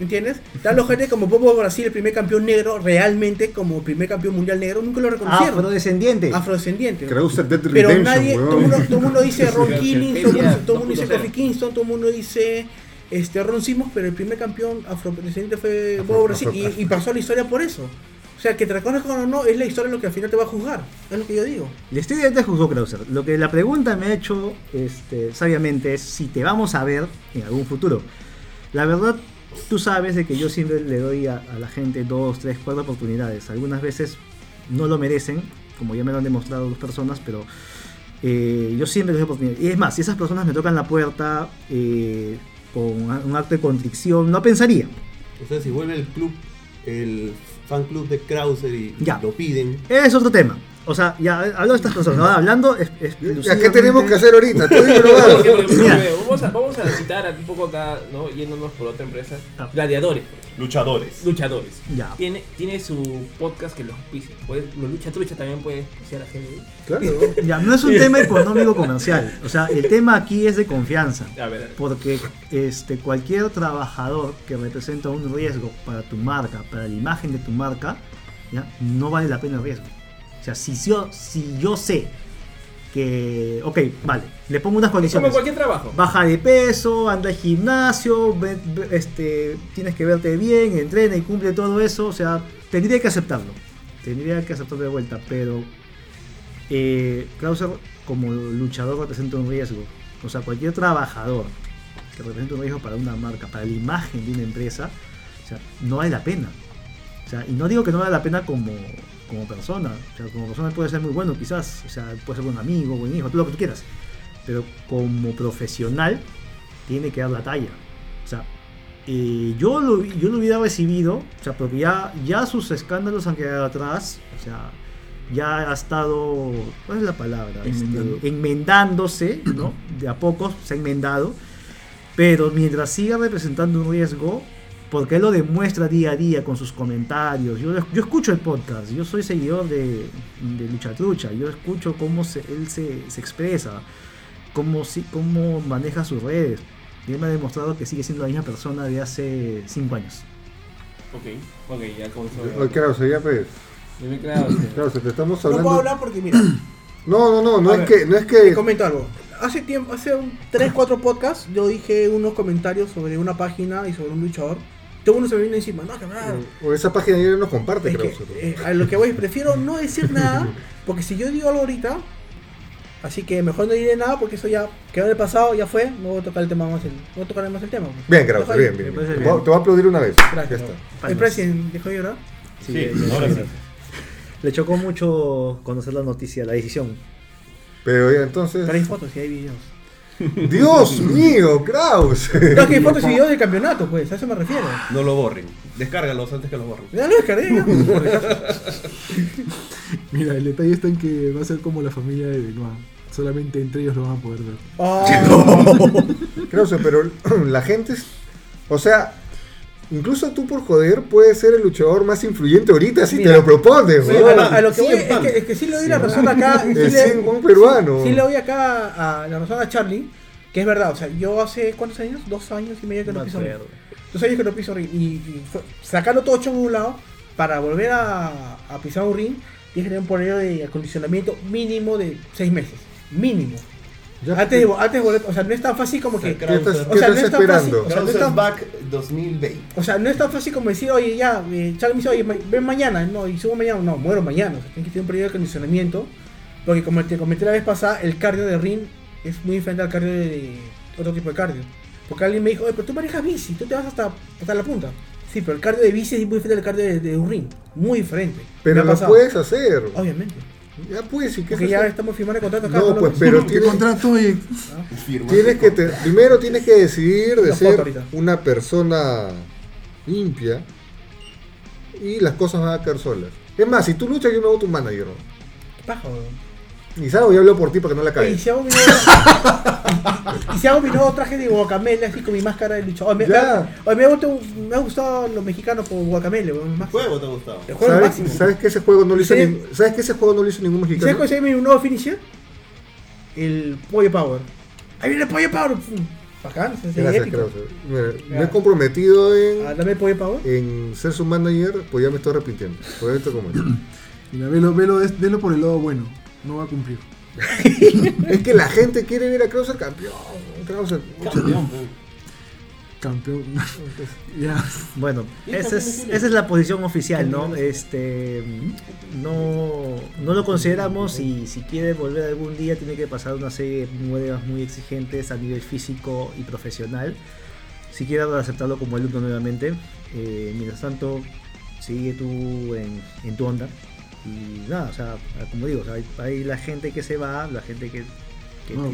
¿Entiendes? Tal los gente como Bobo Brasil, el primer campeón negro, realmente como primer campeón mundial negro, nunca lo reconocieron. Afrodescendiente. Afrodescendiente. Krauser Dead Pero nadie, todo el mundo, el dice Ron Killing, todo el mundo, el dice 2.0. Kofi Kingston, todo el mundo dice este, Ron Simmons, pero el primer campeón afrodescendiente fue Afro- Bobo Brasil afro- y, y pasó a la historia por eso. O sea, que te reconozcan o no, es la historia lo que al final te va a juzgar. Es lo que yo digo. La historia te juzgó Krauser. Lo que la pregunta me ha hecho este, sabiamente es si te vamos a ver en algún futuro. La verdad, tú sabes de que yo siempre le doy a, a la gente dos, tres, cuatro oportunidades. Algunas veces no lo merecen, como ya me lo han demostrado dos personas, pero eh, yo siempre les doy oportunidades. Y es más, si esas personas me tocan la puerta eh, con un acto de contrición, no pensaría. O sea, si vuelve el club, el fan club de Krauser y Ya. lo piden, Es otro tema. O sea, ya hablo de estas personas. Ahora, hablando es, ¿Qué tenemos que hacer ahorita? Tú Porque, vamos. porque, porque, Mira. vamos, a, vamos a citar un poco acá, ¿no? Yéndonos por otra empresa. Ah. Gladiadores, luchadores. luchadores. Ya. Tiene, tiene su podcast que los auspicia. Puede- Los lucha trucha también puede auspiciar a gente. Claro. Ya, no es un tema económico comercial. O sea, el tema aquí es de confianza. A ver, Porque este, cualquier trabajador que representa un riesgo para tu marca, para la imagen de tu marca, ¿ya? no vale la pena el riesgo. O sea, si yo, si yo sé que, ok, vale, le pongo unas como condiciones. cualquier trabajo. Baja de peso, anda al gimnasio, ve- ve- este, tienes que verte bien, entrena y cumple todo eso. O sea, tendría que aceptarlo. Tendría que aceptarlo de vuelta, pero eh, Krauser como luchador representa un riesgo. O sea, cualquier trabajador que representa un riesgo para una marca, para la imagen de una empresa, o sea, no vale la pena. O sea, y no digo que no vale la pena como, como persona. O sea, como persona puede ser muy bueno quizás. O sea, puede ser buen amigo, buen hijo, todo lo que tú quieras. Pero como profesional tiene que dar la talla. O sea, eh, yo, lo, yo lo hubiera recibido, o sea, porque ya, ya sus escándalos han quedado atrás. O sea, ya ha estado, ¿cuál es la palabra? Este, enmendándose, ¿no? De a poco se ha enmendado. Pero mientras siga representando un riesgo, porque él lo demuestra día a día con sus comentarios. Yo, yo escucho el podcast, yo soy seguidor de, de Lucha Trucha, yo escucho cómo se- él se, se expresa. cómo, si- cómo maneja sus redes. Y él me ha demostrado que sigue siendo la misma persona de hace 5 años. Ok, ok, ya comenzó. Oye, Krause, ya pues. Dime, claro. Krause, te estamos No hablando. puedo hablar porque, mira, No, no, no, no A es ver, que, no es te que. comento algo. Hace tiempo, hace un 3, 4 podcasts, yo dije unos comentarios sobre una página y sobre un luchador. Todo uno se me vino encima, no, que nada. O esa página ya no nos comparte, Es que, Krause. eh, a lo que voy, prefiero no decir nada, porque si yo digo algo ahorita, así que mejor no diré nada, porque eso ya quedó en el pasado, ya fue, no voy a tocar el tema más, el, no voy a tocar más el tema. pues. Bien, Krause, bien, bien. Te bien. voy a- te voy a aplaudir una vez. Gracias. Ya está. El presidente dejó de llorar. Sí, ya- ahora sí. Le chocó mucho conocer la noticia, la decisión. Pero ya entonces. Pero hay fotos y hay videos. Dios mío, Krause. No, que hay fotos y videos del campeonato, pues, a eso me refiero. No lo borren. Descárgalos antes que lo borren. Ya lo descargué, ya. Mira, el detalle está en que va a ser como la familia de Benoit. Solamente entre ellos lo van a poder ver. Oh, Krause, pero la gente. es- O sea. Incluso tú por joder puedes ser el luchador más influyente ahorita si Mira, te lo propones, Sí, a, lo, a lo que voy Cien es que, es que sí le doy la razón acá. sí le- 100 un peruano. Sí le doy acá a la razón a Charlie, que es verdad, o sea, yo hace cuántos años, dos años y medio que no piso ring. Dos años que no piso ring. Y, y fue- sacarlo todo hecho en un lado para volver a, a pisar un ring, tienes que tener un periodo de acondicionamiento mínimo de seis meses. Mínimo. Ya, antes, de, antes de volver, o sea, no es tan fácil como que. ¿Qué estás, o qué sea, estás no es tan esperando? fácil, o sea, no es tan- Back 2020. o sea, no es tan fácil como decir, oye, ya, eh, Charlie me dice, oye, ven mañana, no, y subo mañana, no, muero mañana. O sea, tienes que tener un periodo de acondicionamiento. Porque como te comenté la vez pasada, el cardio de ring es muy diferente al cardio de, de otro tipo de cardio. Porque alguien me dijo, oye, pero tú manejas bici, tú te vas hasta, hasta la punta. Sí, pero el cardio de bici es muy diferente al cardio de, de un ring. Muy diferente. Pero lo pasado. puedes hacer. Obviamente. Ya puedes, ¿y qué Porque es ya eso? estamos firmando el contrato acá. No, pues, pero ¿Qué contrato? Firma. Tienes que te- primero tienes que decidir de Una foto ser ahorita. una persona limpia y las cosas van a quedar solas. Es más, si tú luchas yo me hago tu manager. ¿no? Qué paja, weón. Y salgo y hablo por ti para que no la Oye, y caes. si hago mi nuevo, y si hago mi nuevo traje de guacamele así con mi máscara de luchador. Oye, me, Ya. me, ha gustado, me ha gustado los mexicanos por guacamele, ¿El juego te ha gustado? El juego es ¿Sabes, máximo. sabes que ese juego no lo hizo nin- ¿Sabes que ese juego no lo hizo ningún ¿Y ¿Sabes mexicano? cuál es mi nuevo finisher? El Pollo Power. Ahí viene el Pollo Power. Bacán, es Gracias, épico. Krause. Mira, me he comprometido Ah, en, dame el Pollo Power. en ser su manager, pues ya me estoy arrepintiendo. Por esto como es. Mira, velo, velo, es- velo por el lado bueno. No va a cumplir. es que la gente quiere ver a Krause campeón. Krause, Campeón. Campeón. ya. Bueno, ¿Y esa es, esa es la posición oficial, ¿no? Este, no, no lo consideramos y si quiere volver algún día tiene que pasar una serie de pruebas muy exigentes a nivel físico y profesional. Si quiere aceptarlo como alumno nuevamente, eh, mientras tanto, sigue tú en, en tu onda. Y nada, o sea, como digo, o sea, hay, hay la gente que se va, la gente que... que No,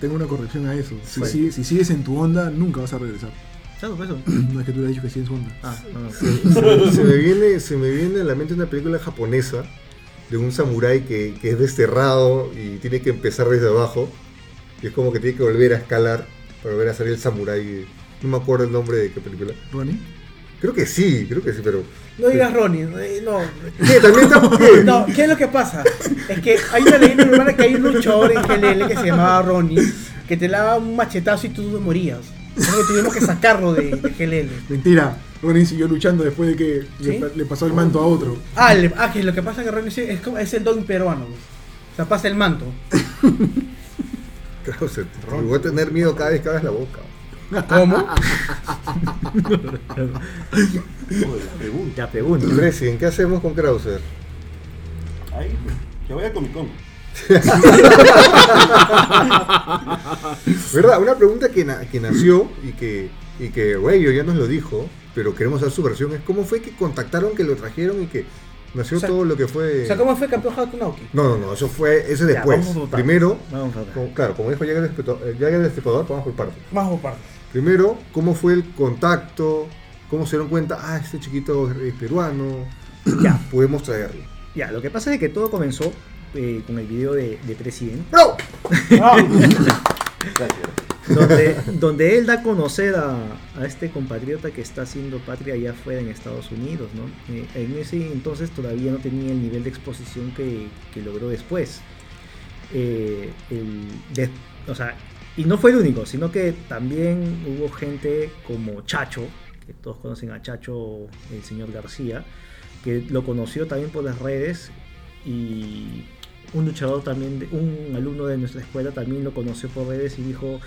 tengo una corrección a eso. Si, ¿Cuál? si- si sigues en tu onda, nunca vas a regresar. Claro, por eso. No es que tú le has dicho que sigues en su onda. Ah, no, no. se, se me viene, se me viene a la mente una película japonesa de un samurái que, que es desterrado y tiene que empezar desde abajo. Y es como que tiene que volver a escalar para volver a salir el samurái. No me acuerdo el nombre de qué película. Ronnie. Creo que sí, creo que sí, pero. No digas Ronnie. eh, No. ¿Qué? ¿También estamos qué? No, ¿qué es lo que pasa? Es que hay una leyenda urbana que hay un luchador en GLL que se llamaba Ronnie, que te daba un machetazo y tú no morías. Por eso tuvimos que sacarlo de, de GLL. Mentira. Ronnie siguió luchando después de que ¿Sí? le, le pasó el manto a otro. Ah, le- ah, que lo que pasa es que Ronnie sí es, como- es el don peruano. güey. O sea, pasa el manto. Claro, se- te- voy a tener miedo cada vez que abras la boca. ¿Cómo? La pregunta. Ya pregunto. President, ¿qué hacemos con Krauser? Ahí, pues, que vaya Con. ¿Verdad? Una pregunta que, na- que nació y que, y que Rayo ya nos lo dijo, pero queremos saber su versión, es cómo fue que contactaron, que lo trajeron y que nació O sea, todo lo que fue... O sea, ¿cómo fue campeón Hatunauki? No, no, no, eso fue, eso Ya, después. vamos. Primero, Vamos a ver. como- claro, como dijo Jagger el Destripador, vamos por partes. Más por partes. Primero, cómo fue el contacto, cómo se dieron cuenta, ah, este chiquito es peruano, Ya, podemos traerlo. ya, lo que pasa es que todo comenzó eh, con el video de, de President, ¡Bro! Gracias. donde, donde él da a conocer a, a este compatriota que está haciendo patria allá afuera en Estados Unidos, ¿no? Eh, en ese entonces todavía no tenía el nivel de exposición que, que logró después. Eh, el- de- o sea, y no fue el único, sino que también hubo gente como Chacho, que todos conocen a Chacho, el señor García, que lo conoció también por las redes y un luchador también, un alumno de nuestra escuela también lo conoció por redes y dijo,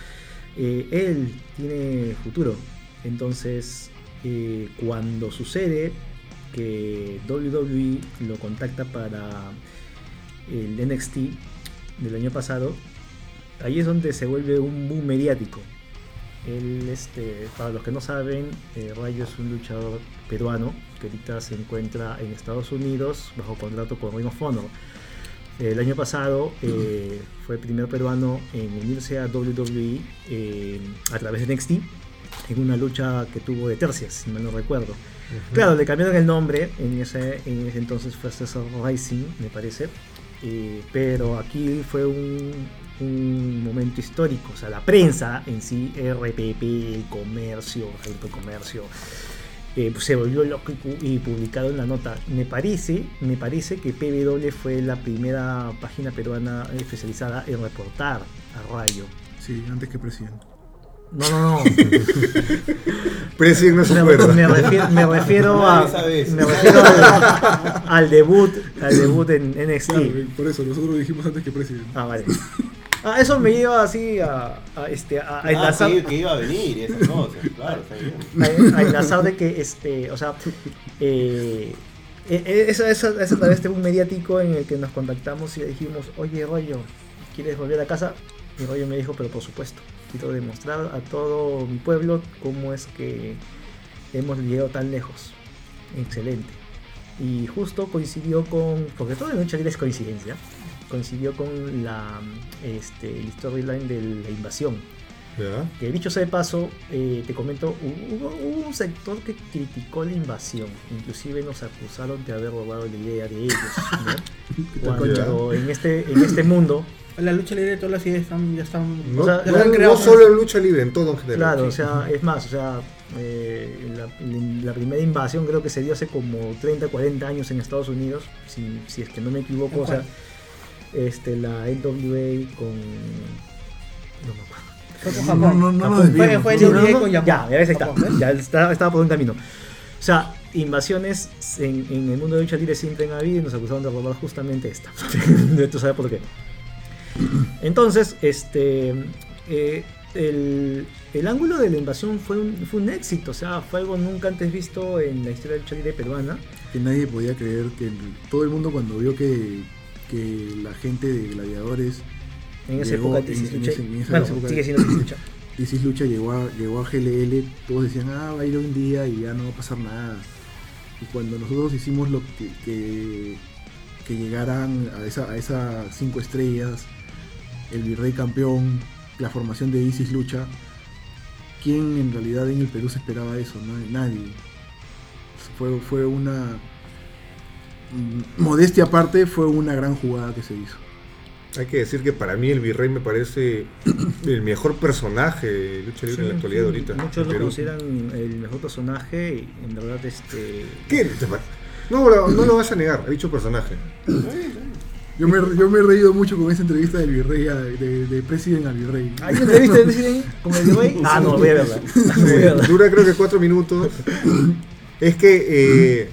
eh, él tiene futuro. Entonces, eh, cuando sucede que WWE lo contacta para el NXT del año pasado, ahí es donde se vuelve un boom mediático. Él, este, para los que no saben, eh, Rayo es un luchador peruano que ahorita se encuentra en Estados Unidos bajo contrato con Ring of Honor. El año pasado eh, fue el primer peruano en unirse a WWE eh, a través de NXT en una lucha que tuvo de tercias, si mal no recuerdo. Claro, le cambiaron el nombre, en ese, en ese entonces fue Cesar Rising, me parece, eh, pero aquí fue un, momento histórico, o sea, la prensa en sí, RPP, comercio, el comercio, eh, pues, se volvió loco y publicado en la nota. Me parece, me parece que PW fue la primera página peruana especializada en reportar a Rayo. Sí, antes que presidente. No, no, no. President no se Me, acuerda. me refiero, me refiero a. Eso. Me refiero al, al debut. Al debut en NXT. Claro, por eso, nosotros dijimos antes que presidente. Ah, vale. Ah, eso me lleva así a, a, este, a, a Ah, enlazar. sí, que iba a venir esas cosas. Claro, está bien. a, a enlazar de que este o sea eh, eh, esa esa esa tal vez este un mediático en el que nos contactamos y le dijimos oye rollo quieres volver a casa y rollo me dijo pero por supuesto quiero demostrar a todo mi pueblo cómo es que hemos llegado tan lejos. Excelente. Y justo coincidió con porque todo en lucha libre es coincidencia coincidió con la este storyline de la invasión. Que dicho sea de paso, eh, te comento, hubo, hubo un sector que criticó la invasión, inclusive nos acusaron de haber robado la idea de ellos, ¿no? Cuando en este, en este mundo, La lucha libre, todas las ideas están, ya están. No, O sea, ya no- han no solo en lucha libre, en todo en general. claro, o Sí. sea, es más, o sea, eh, la, la primera invasión creo que se dio hace como 30, 40 años en Estados Unidos, si, si es que no me equivoco, o sea, este, la NWA con... No me acuerdo. No, no, no desviemos. Fue, fue no, NWA no, con Japón. Ya, ya ves, está. Ya estaba, estaba por un camino. O sea, invasiones en, en el mundo de lucha libre siempre han habido y nos acusaron de robar justamente esta. Tú sabes por qué. Entonces, este. eh, el, el ángulo de la invasión fue un, fue un éxito, o sea, fue algo nunca antes visto en la historia de lucha libre peruana. Que nadie podía creer que todo el mundo cuando vio que, que la gente de gladiadores En esa Llegó época, en- Tisis en Lucha. ese- en esa Bueno, época- sigue siendo Tisis Lucha. Isis Lucha llegó a, llegó a GLL, todos decían, ah, va a ir un día y ya no va a pasar nada. Y cuando nosotros hicimos lo que, que, que llegaran a esa, a esas cinco estrellas, el virrey campeón, la formación de Isis Lucha, ¿quién en realidad en el Perú se esperaba eso? No, nadie. Fue, fue una... mm, Modestia aparte, fue una gran jugada que se hizo. Hay que decir que para mí el virrey me parece el mejor personaje de lucha libre en la actualidad ahorita. Muchos en lo Perú. consideran el mejor personaje y en verdad este... ¿Qué? ¿Te pa- No, lo- no lo vas a negar, ha dicho personaje. Yo me, yo me he reído mucho con esa entrevista del virrey, a- de, de President al virrey. ¿Hay una entrevista de President con el güey? Ah, no, voy a verla. Voy a verla. Dura creo que cuatro minutos. Es que eh,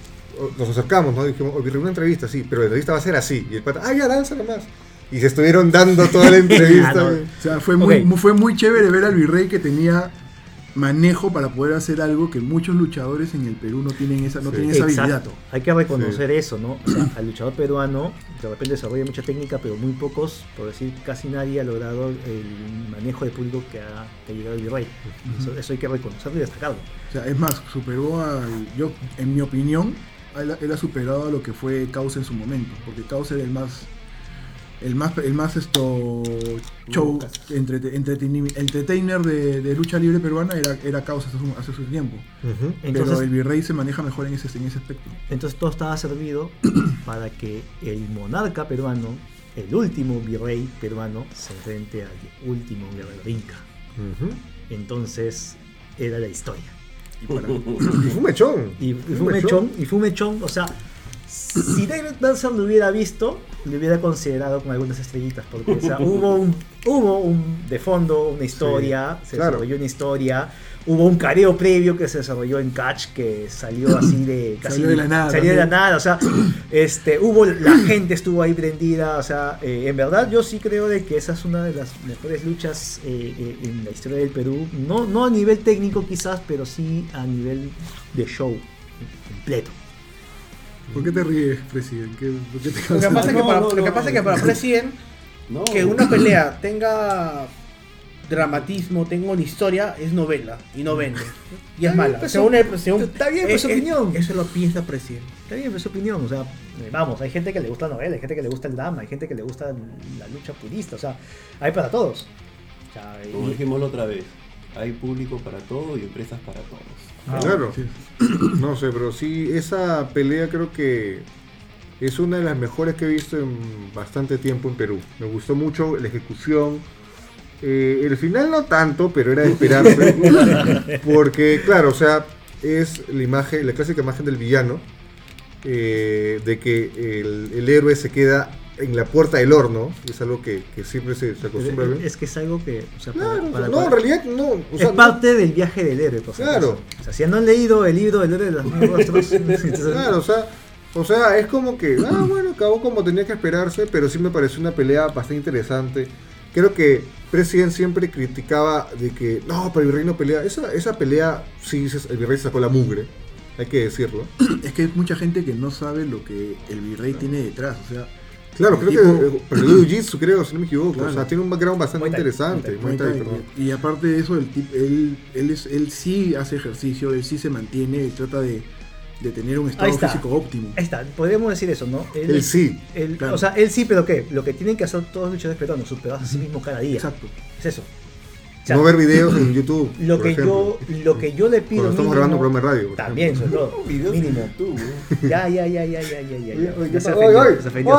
nos acercamos, ¿no? Dijimos, "Oh, virrey, una entrevista, sí, pero la entrevista va a ser así. Y el pata, ah, ya, danza nomás. Y se estuvieron dando toda la entrevista. Ah, no. güey. O sea, fue muy, Ok. mu- fue muy chévere ver al virrey que tenía manejo para poder hacer algo que muchos luchadores en el Perú no tienen esa, no Sí. tienen esa habilidad. Hay que reconocer eso, ¿no? O sea, al luchador peruano de repente desarrolla mucha técnica, pero muy pocos, por decir casi nadie, ha logrado el manejo de público que ha, que ha llegado el virrey. Eso, eso hay que reconocerlo y destacarlo. O sea, es más, superó al. Yo, en mi opinión, él, él ha superado a lo que fue Causa en su momento. Porque Causa era el más. El más, el más esto show, entrete- entertainer de, de lucha libre peruana era, era Causa hace su, hace su tiempo. Ujú. Pero Entonces, el virrey se maneja mejor en ese, en ese aspecto. entonces todo estaba servido para que el monarca peruano, el último virrey peruano, se enfrente al último guerrero inca. Ujú. Entonces era la historia. Y fue un mechón. Y, y fue un mechón, y fue un mechón, o sea, si David Meltzer lo hubiera visto, le hubiera considerado con algunas estrellitas, porque o sea, hubo un, hubo un de fondo, una historia, se claro. desarrolló una historia, hubo un careo previo que se desarrolló en Catch que salió así de casi Salió de la nada salió de la nada, o sea, este, hubo la gente estuvo ahí prendida, o sea, eh, en verdad yo sí creo de que esa es una de las mejores luchas eh, eh, en la historia del Perú, no, no a nivel técnico quizás, pero sí a nivel de show completo. ¿Por qué te ríes, presidente? ¿Qué- ¿Por qué te Lo que pasa es que para, no, lo que no, pasa es que no. para President No. que una pelea tenga dramatismo, tenga una historia, es novela y no vende. Y es mala. pues, Según el- según- está bien, pues, su eh, opinión. Eso lo piensa President. Está bien, es su opinión, o sea, eh, vamos, hay gente que le gusta la novela, hay gente que le gusta el drama, hay gente que le gusta la lucha purista, o sea, hay para todos. O sea, Como dijimos la otra vez, hay público para todo y empresas para todos. Ah, claro. Sí. No sé, pero sí, esa pelea creo que es una de las mejores que he visto en bastante tiempo en Perú. Me gustó mucho la ejecución. Eh, el final no tanto, pero era de esperarse. porque, claro, o sea, es la imagen, la clásica imagen del villano. eh, de que el, el héroe se queda en la puerta del horno. Es algo que, que siempre se, se acostumbra a ver. es que es algo que, o sea, Claro, para- para- no, en realidad no. O es sea, no- parte del viaje del héroe, por Claro. O sea, si no han leído el libro del héroe de los mil rostros, Claro, o sea, o sea, es como que, ah, bueno, acabó como tenía que esperarse, pero sí me pareció una pelea bastante interesante. Creo que President siempre criticaba de que, no, pero el virrey no pelea. Esa, esa pelea, sí, el virrey sacó la mugre, hay que decirlo. Es que hay mucha gente que no sabe lo que el virrey tiene detrás. O sea, Claro, El creo tipo- que eh, perdió Jiu-Jitsu, creo, si no me equivoco. Claro. O sea, tiene un background bastante interesante. Muay Muay Thai, Muay Thai, perdón. y aparte de eso, el tip, él, él, es, él sí hace ejercicio, él sí se mantiene, él trata de, de tener un estado está. físico óptimo. Ahí está, podemos decir eso, ¿no? Él sí. él- claro. O sea, él sí, pero ¿qué? Lo que tienen que hacer todos los luchadores peruanos, superarse a sí mismos cada día. Exacto. Es eso sea, no ver videos en YouTube. Lo que ejemplo. yo lo que yo le pido. Cuando estamos grabando un programa de radio. También, sobre todo. Videos mínimo. En YouTube. ¿eh? Ya, ya, ya, ya, ya, ya, ya. ya. Oye, se ofendió, se ofendió.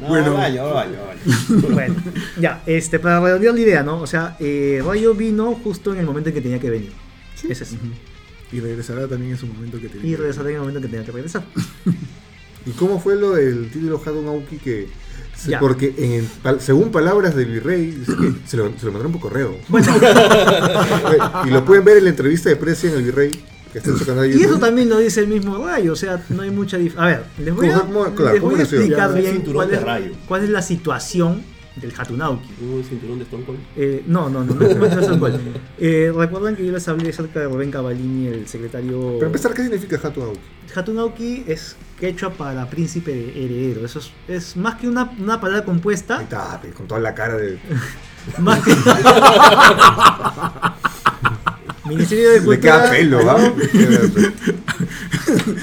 No, bueno. Vaya, vaya, vaya. Bueno, ya, este, para redondear la idea, ¿no? O sea, eh, Rayo vino justo en el momento en que tenía que venir. ¿Sí? Ese es. Y regresará también en su momento que tenía. Y regresará en el momento en que tenía que regresar. ¿Y cómo fue lo del título Hadon Aoki que porque en, pal- según palabras del virrey que se lo, se lo mandaron por correo bueno y lo pueden ver en la entrevista de Precia en el virrey que está en su canal de y eso también lo dice el mismo Rayo o sea no hay mucha diferencia a ver les voy a, ¿Cómo- claro, les cómo voy a nació? explicar bien cuál es, cuál es la situación del Hatunauki Un cinturón de Stone Cold. Eh, no, no, no, no, no es Nelson Cole. Eh, Recuerdan que yo les hablé acerca de Rubén Cavallini, el secretario. para empezar ¿qué significa Hadon Aoki? Hatunauki es quechua para príncipe heredero. Eso es, es más que una, una palabra ahí compuesta. está pe, con toda la cara de Más que. Ministerio de le Cultura. queda pelo ¿va?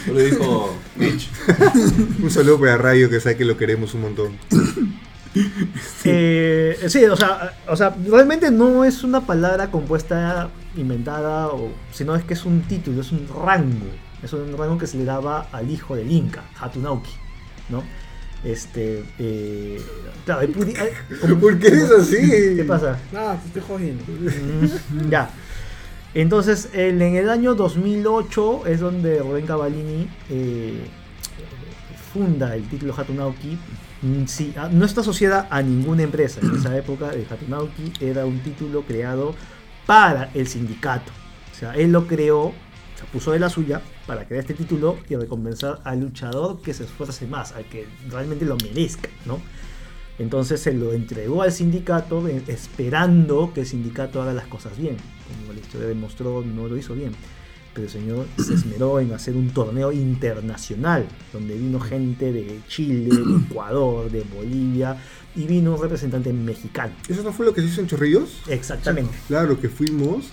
Solo dijo Mitch. un saludo para Rayo que sabe que lo queremos un montón Eh, sí, o sea, o sea, realmente no es una palabra compuesta, inventada, o, sino es que es un título, es un rango. Es un rango que se le daba al hijo del Inca, Hatunauki, ¿no? Este, eh, claro, hay pudi- hay- como- ¿por qué eres así? ¿Qué pasa? Nada, te estoy jodiendo. Mm, ya. Entonces, el- en el año 2008 es donde Rubén Cavallini eh, funda el título Hatunauki. Mm, sí, ah, no está asociada a ninguna empresa. En esa época, el Hatunauki era un título creado para el sindicato. O sea, él lo creó, se puso de la suya para crear este título y recompensar al luchador que se esfuerce más, al que realmente lo merezca, ¿no? Entonces se lo entregó al sindicato eh, esperando que el sindicato haga las cosas bien. Como la historia demostró, no lo hizo bien. Pero el señor se esmeró en hacer un torneo internacional, donde vino gente de Chile, de Ecuador, de Bolivia, y vino un representante mexicano. ¿eso no fue lo que se hizo en Chorrillos? Exactamente. Claro, que fuimos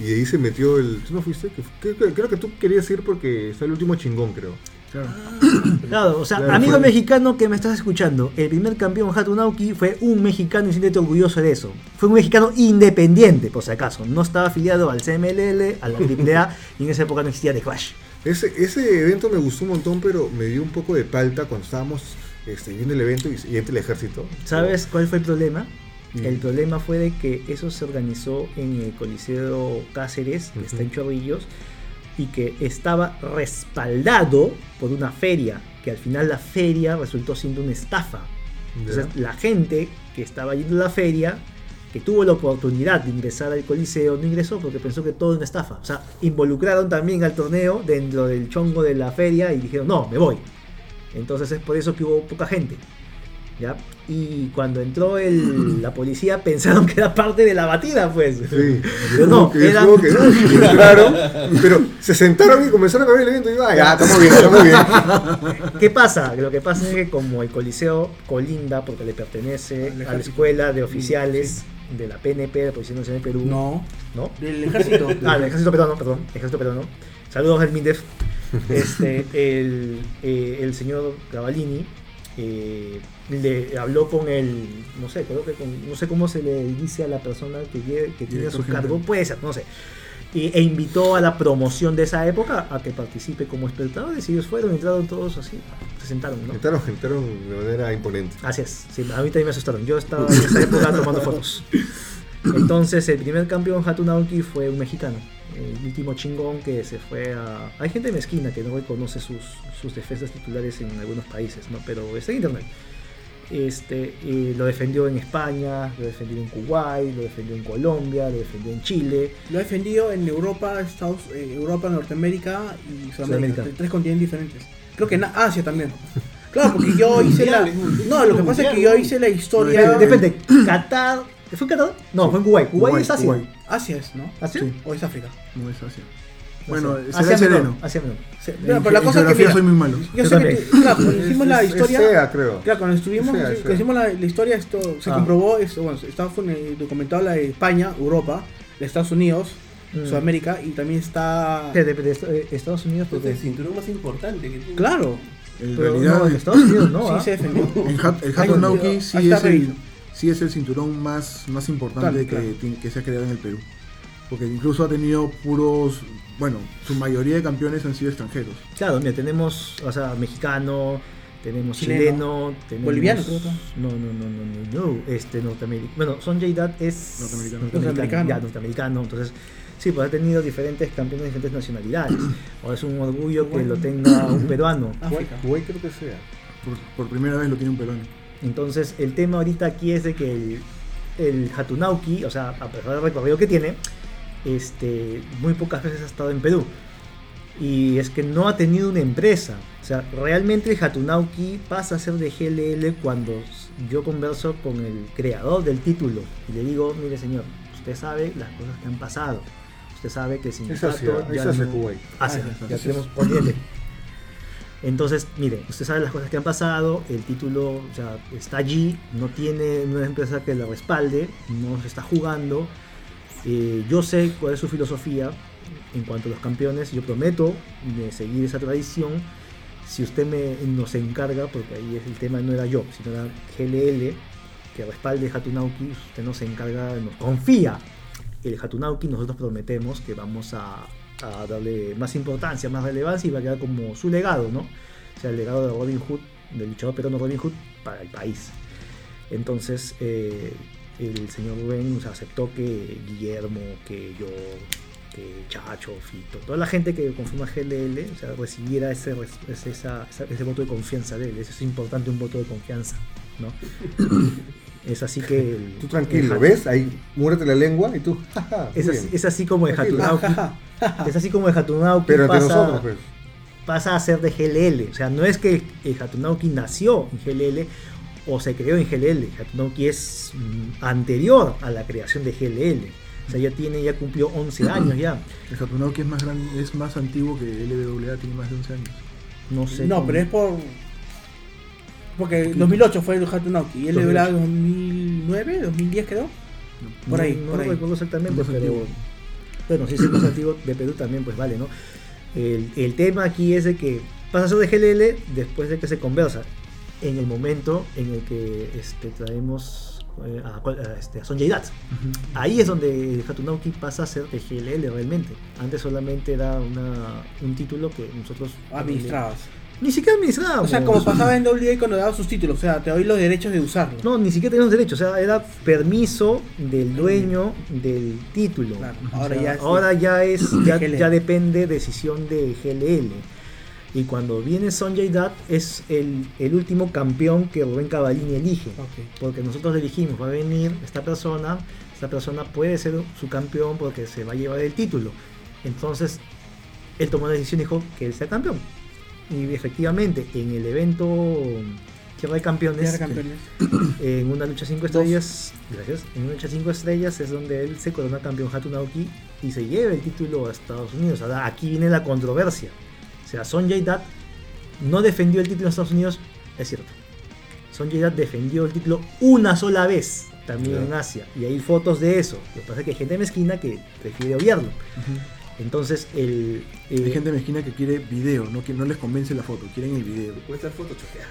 y de ahí se metió el... ¿Tú no fuiste? Creo que tú querías ir porque está el último chingón, creo. Claro. Claro, o sea, Claro, amigo fue- mexicano que me estás escuchando, el primer campeón Hatunauki fue un mexicano y siéntete orgulloso de eso. Fue un mexicano independiente, por si acaso. No estaba afiliado al CMLL, a la AAA, y en esa época no existía The Crash. Ese, ese evento me gustó un montón, pero me dio un poco de palta cuando estábamos este, viendo el evento y, y entra el ejército. ¿Sabes cuál fue el problema? Mm. El problema fue de que eso se organizó en el Coliseo Cáceres, que está en Chorrillos, y que estaba respaldado por una feria, que al final la feria resultó siendo una estafa. Entonces la gente que estaba yendo a la feria, que tuvo la oportunidad de ingresar al coliseo, no ingresó porque pensó que todo era una estafa. O sea, involucraron también al torneo dentro del chongo de la feria y dijeron, no, me voy. Entonces es por eso que hubo poca gente. ¿Ya? Y cuando entró el- la policía pensaron que era parte de la batida, pues. Sí, Pero no, que, eran- que no, entraron, pero se sentaron y comenzaron a ver el evento y ah, ya, estamos bien, estamos bien. ¿Qué pasa? Lo que pasa es que como el Coliseo colinda, porque le pertenece Al a la escuela de oficiales de la PNP, la Policía Nacional de Perú, No, ¿no? del ejército. Ah, el ejército peruano, perdón, ejército peruano. Saludos al MINDEF. Este, el, eh, el señor Gavallini eh, le habló con el, no sé, creo que con- no sé cómo se le dice a la persona que, tiene a su cargo, puede ser, no sé. E invitó a la promoción de esa época a que participe como espectadores y ellos fueron, entraron todos así, se sentaron, ¿no? Entraron, entraron de manera imponente. Así es, sí, a mí también me asustaron. Yo estaba en esa época tomando fotos. Entonces, el primer campeón Hatunauki fue un mexicano. El último chingón que se fue a. Hay gente mezquina que no reconoce sus, sus defensas titulares en algunos países, ¿no? Pero está en internet. Este, eh, lo defendió en España, lo defendió en Kuwait, lo defendió en Colombia, lo defendió en Chile. Lo ha defendido en Europa, Estados, eh, Europa, Norteamérica y Sudamérica. Sudamérica. tre- Tres continentes diferentes. Creo que en Asia también. Claro, porque yo hice la. No, lo que pasa es que yo hice la historia. Depende, Qatar. ¿Fue en Qatar? No, fue en Kuwait. Kuwait, Kuwait, es Asia. Kuwait. Asia es, ¿no? ¿Asia? Sí. O es África. No es Asia. Bueno, Asia. será sereno. menor, Asia menor. Sí, En pero, la cosa es que. mira, soy muy malo. Yo Yo sé que. Claro, cuando hicimos la historia. fea, creo. Claro, cuando estuvimos, Es fea, es cuando fea. hicimos la, la historia, esto se Ah. comprobó, esto, bueno, estaba fue, documentado la de España, Europa, de Estados Unidos, Mm. Sudamérica y también está. De, de- de est- Estados Unidos, Este es porque. el cinturón más importante que tiene. Claro, En Pero realidad, no, en Estados Unidos no. sí ¿ah? se defendió. el Ahí Hatunauki ahí sí es, el. Sí es el cinturón más, más importante Claro, que, claro. que se ha creado en el Perú. Porque incluso ha tenido puros, bueno, su mayoría de campeones han sido extranjeros. Claro, mira, tenemos, o sea, mexicano, tenemos Chileno. chileno, tenemos... Boliviano, creo que. No, no, no, no, no, no, este, norteamericano. Bueno, Son J. es Norteamericano. Norteamericano. Ya, norteamericano, entonces... Sí, pues ha tenido diferentes campeones de diferentes nacionalidades. Ahora es un orgullo que lo tenga un peruano. África. Creo que sea. Por, por primera vez lo tiene un peruano. Entonces, el tema ahorita aquí es de que el, el Hatunauki, o sea, a pesar del recorrido que tiene, este, muy pocas veces ha estado en Perú. Y es que no ha tenido una empresa. O sea, realmente el Hatunauki pasa a ser de GLL cuando yo converso con el creador del título y le digo, mire señor, usted sabe las cosas que han pasado. Usted sabe que el sindicato Asia, es ya no- Kuwait. Ya Asia. tenemos pendiente. Entonces, mire, usted sabe las cosas que han pasado, el título sea, está allí, no tiene una empresa que la respalde, no se está jugando. Eh, yo sé cuál es su filosofía en cuanto a los campeones, yo prometo de seguir esa tradición. Si usted me, nos encarga, porque ahí es el tema no era yo, sino era GLL, que respalde Hatunauki, usted nos encarga, nos confía el Hatunauki, nosotros prometemos que vamos a, a darle más importancia, más relevancia y va a quedar como su legado, ¿no? O sea, el legado de Robin Hood, del luchador peruano Robin Hood, para el país. Entonces, eh, el señor Rubén aceptó que Guillermo, que yo, que Chacho, Fito, toda la gente que conforma GLL, o sea, recibiera ese, ese, ese voto de confianza de él. Eso es importante, un voto de confianza, ¿no? Es así que... el- Tú tranquilo, el- ¿ves? Ahí, muérete la lengua y tú, Es así, es así como el Tranquilo. Hatunauki. es así como el Hatunauki Pero entre pasa, nosotros, pues. pasa a ser de GLL. O sea, no es que el Hatunauki nació en GLL o se creó en GLL. Hatunauki es mm, anterior a la creación de GLL. O sea, ya tiene, ya cumplió 11 años ya. El Hatunauki es más grande, es más antiguo que LWA, tiene más de 11 años. No sé. No, cómo- pero es por. Porque en 2008 fue el Hatunauki y él le 2008. 2009, 2010 creo. Por no, ahí, no por ahí. recuerdo exactamente, pero bueno, si es el más antiguo de Perú también, pues vale, ¿no? El, el tema aquí es de que pasa a ser de GLL después de que se conversa en el momento en el que este, traemos eh, a, a, este, a Sonjay Dutt. Ahí es donde Hatunauki pasa a ser de GLL realmente. Antes solamente era una, un título que nosotros Administradas. Ni siquiera administrábamos. O sea, como pasaba en WWE cuando daba sus títulos, o sea, te doy los derechos de usarlo. No, ni siquiera teníamos derecho, o sea, era permiso del dueño del título. Claro, O ahora sea, ya es- ahora ya es, ya, ya depende decisión de GLL. Y cuando viene Sonjay Dutt es el, el último campeón que Rubén Cavallini elige. Porque nosotros le dijimos, va a venir esta persona, esta persona puede ser su campeón porque se va a llevar el título. Entonces, él tomó la decisión y dijo que él sea campeón. Y efectivamente, en el evento Tierra de Campeones, Tierra en una lucha 5 estrellas, gracias, en una lucha 5 estrellas es donde él se corona campeón Hatunauki y se lleva el título a Estados Unidos. Ahora, aquí viene la controversia. O sea, Sonjay Dutt no defendió el título en Estados Unidos, es cierto. Sonjay Dutt defendió el título una sola vez, también en Asia. Y hay fotos de eso. Lo que pasa es que hay gente mezquina que prefiere obviarlo. Entonces, el... eh, Hay gente mezquina que quiere video, no, que no les convence la foto, quieren el video. Cuesta foto choqueada.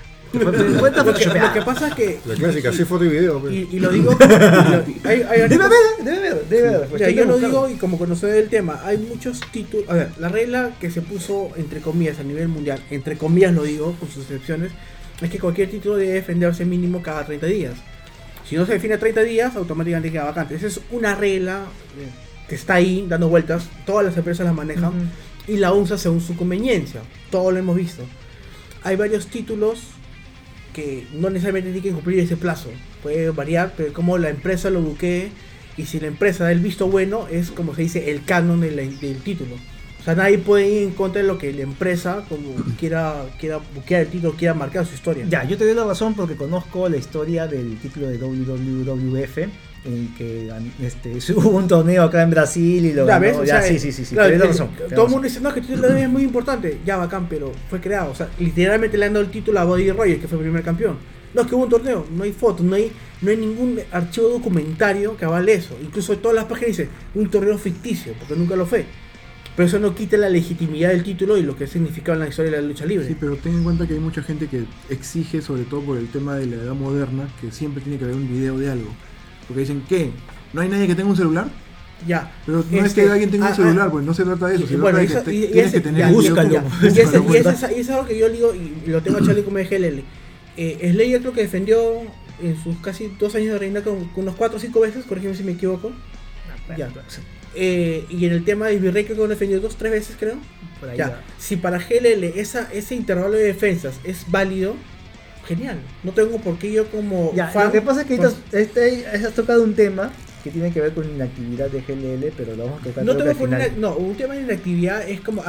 cuenta Lo que, photoshopeada. lo que pasa es que. La clásica, sí, foto y video. pues. Y, y lo digo. Debe haber, debe haber, debe haber. Yo lo digo y como conocer del tema, hay muchos títulos. A ver, la regla que se puso entre comillas a nivel mundial, entre comillas lo digo, con sus excepciones, es que cualquier título debe defenderse mínimo cada 30 días. Si no se define 30 días, automáticamente queda vacante. Esa es una regla eh, que está ahí dando vueltas, todas las empresas la manejan Ujú. y la usa según su conveniencia. Todo lo hemos visto. Hay varios títulos que no necesariamente tienen que cumplir ese plazo. Puede variar, pero como la empresa lo buquee y si la empresa da el visto bueno, es como se dice el canon de la- del título. O sea, nadie puede ir en contra de lo que la empresa como quiera, quiera buquear el título, quiera marcar su historia. Ya, yo te doy la razón porque conozco la historia del título de WWF el que este, hubo un torneo acá en Brasil y lo Ya, ganó. ¿ves? O Ya, sea, sí, sí, sí, sí, claro, te doy la razón. Todo el mundo dice, no, que el título es muy importante. Ya, bacán, pero fue creado. O sea, literalmente le han dado el título a Buddy Rogers, que fue el primer campeón. No, es que hubo un torneo, no hay fotos, no hay, no hay ningún archivo documentario que avale eso. Incluso todas las páginas dicen un torneo ficticio, porque nunca lo fue. Pero eso no quita la legitimidad del título y lo que significaba en la historia de la lucha libre. Sí, pero ten en cuenta que hay mucha gente que exige, sobre todo por el tema de la edad moderna, que siempre tiene que haber un video de algo. Porque dicen, ¿qué? ¿No hay nadie que tenga un celular? Ya. Pero no es Este, que alguien tenga un ah, celular, ah, pues no se trata de eso. y- Se bueno, trata de eso- que te- y- y tienes ese- que tener ya, búscalo. Ya, y, ese- para y cuenta. ese- y eso es algo que yo digo y lo tengo a Charlie como GLL. Eh, Slayer creo que defendió en sus casi dos años de reina con, con unos 4 o 5 veces, corrígeme si me equivoco. Ya. Eh, y en el tema de Virrey creo que lo defendió dos, tres veces creo. Por ahí Ya. va. Si para GLL esa, ese intervalo de defensas es válido, genial. No tengo por qué yo como Ya, fan... lo que pasa es que pues, este, has tocado un tema que tiene que ver con inactividad de GLL, pero lo vamos a tocar no tengo por una- no, un tema de inactividad es como...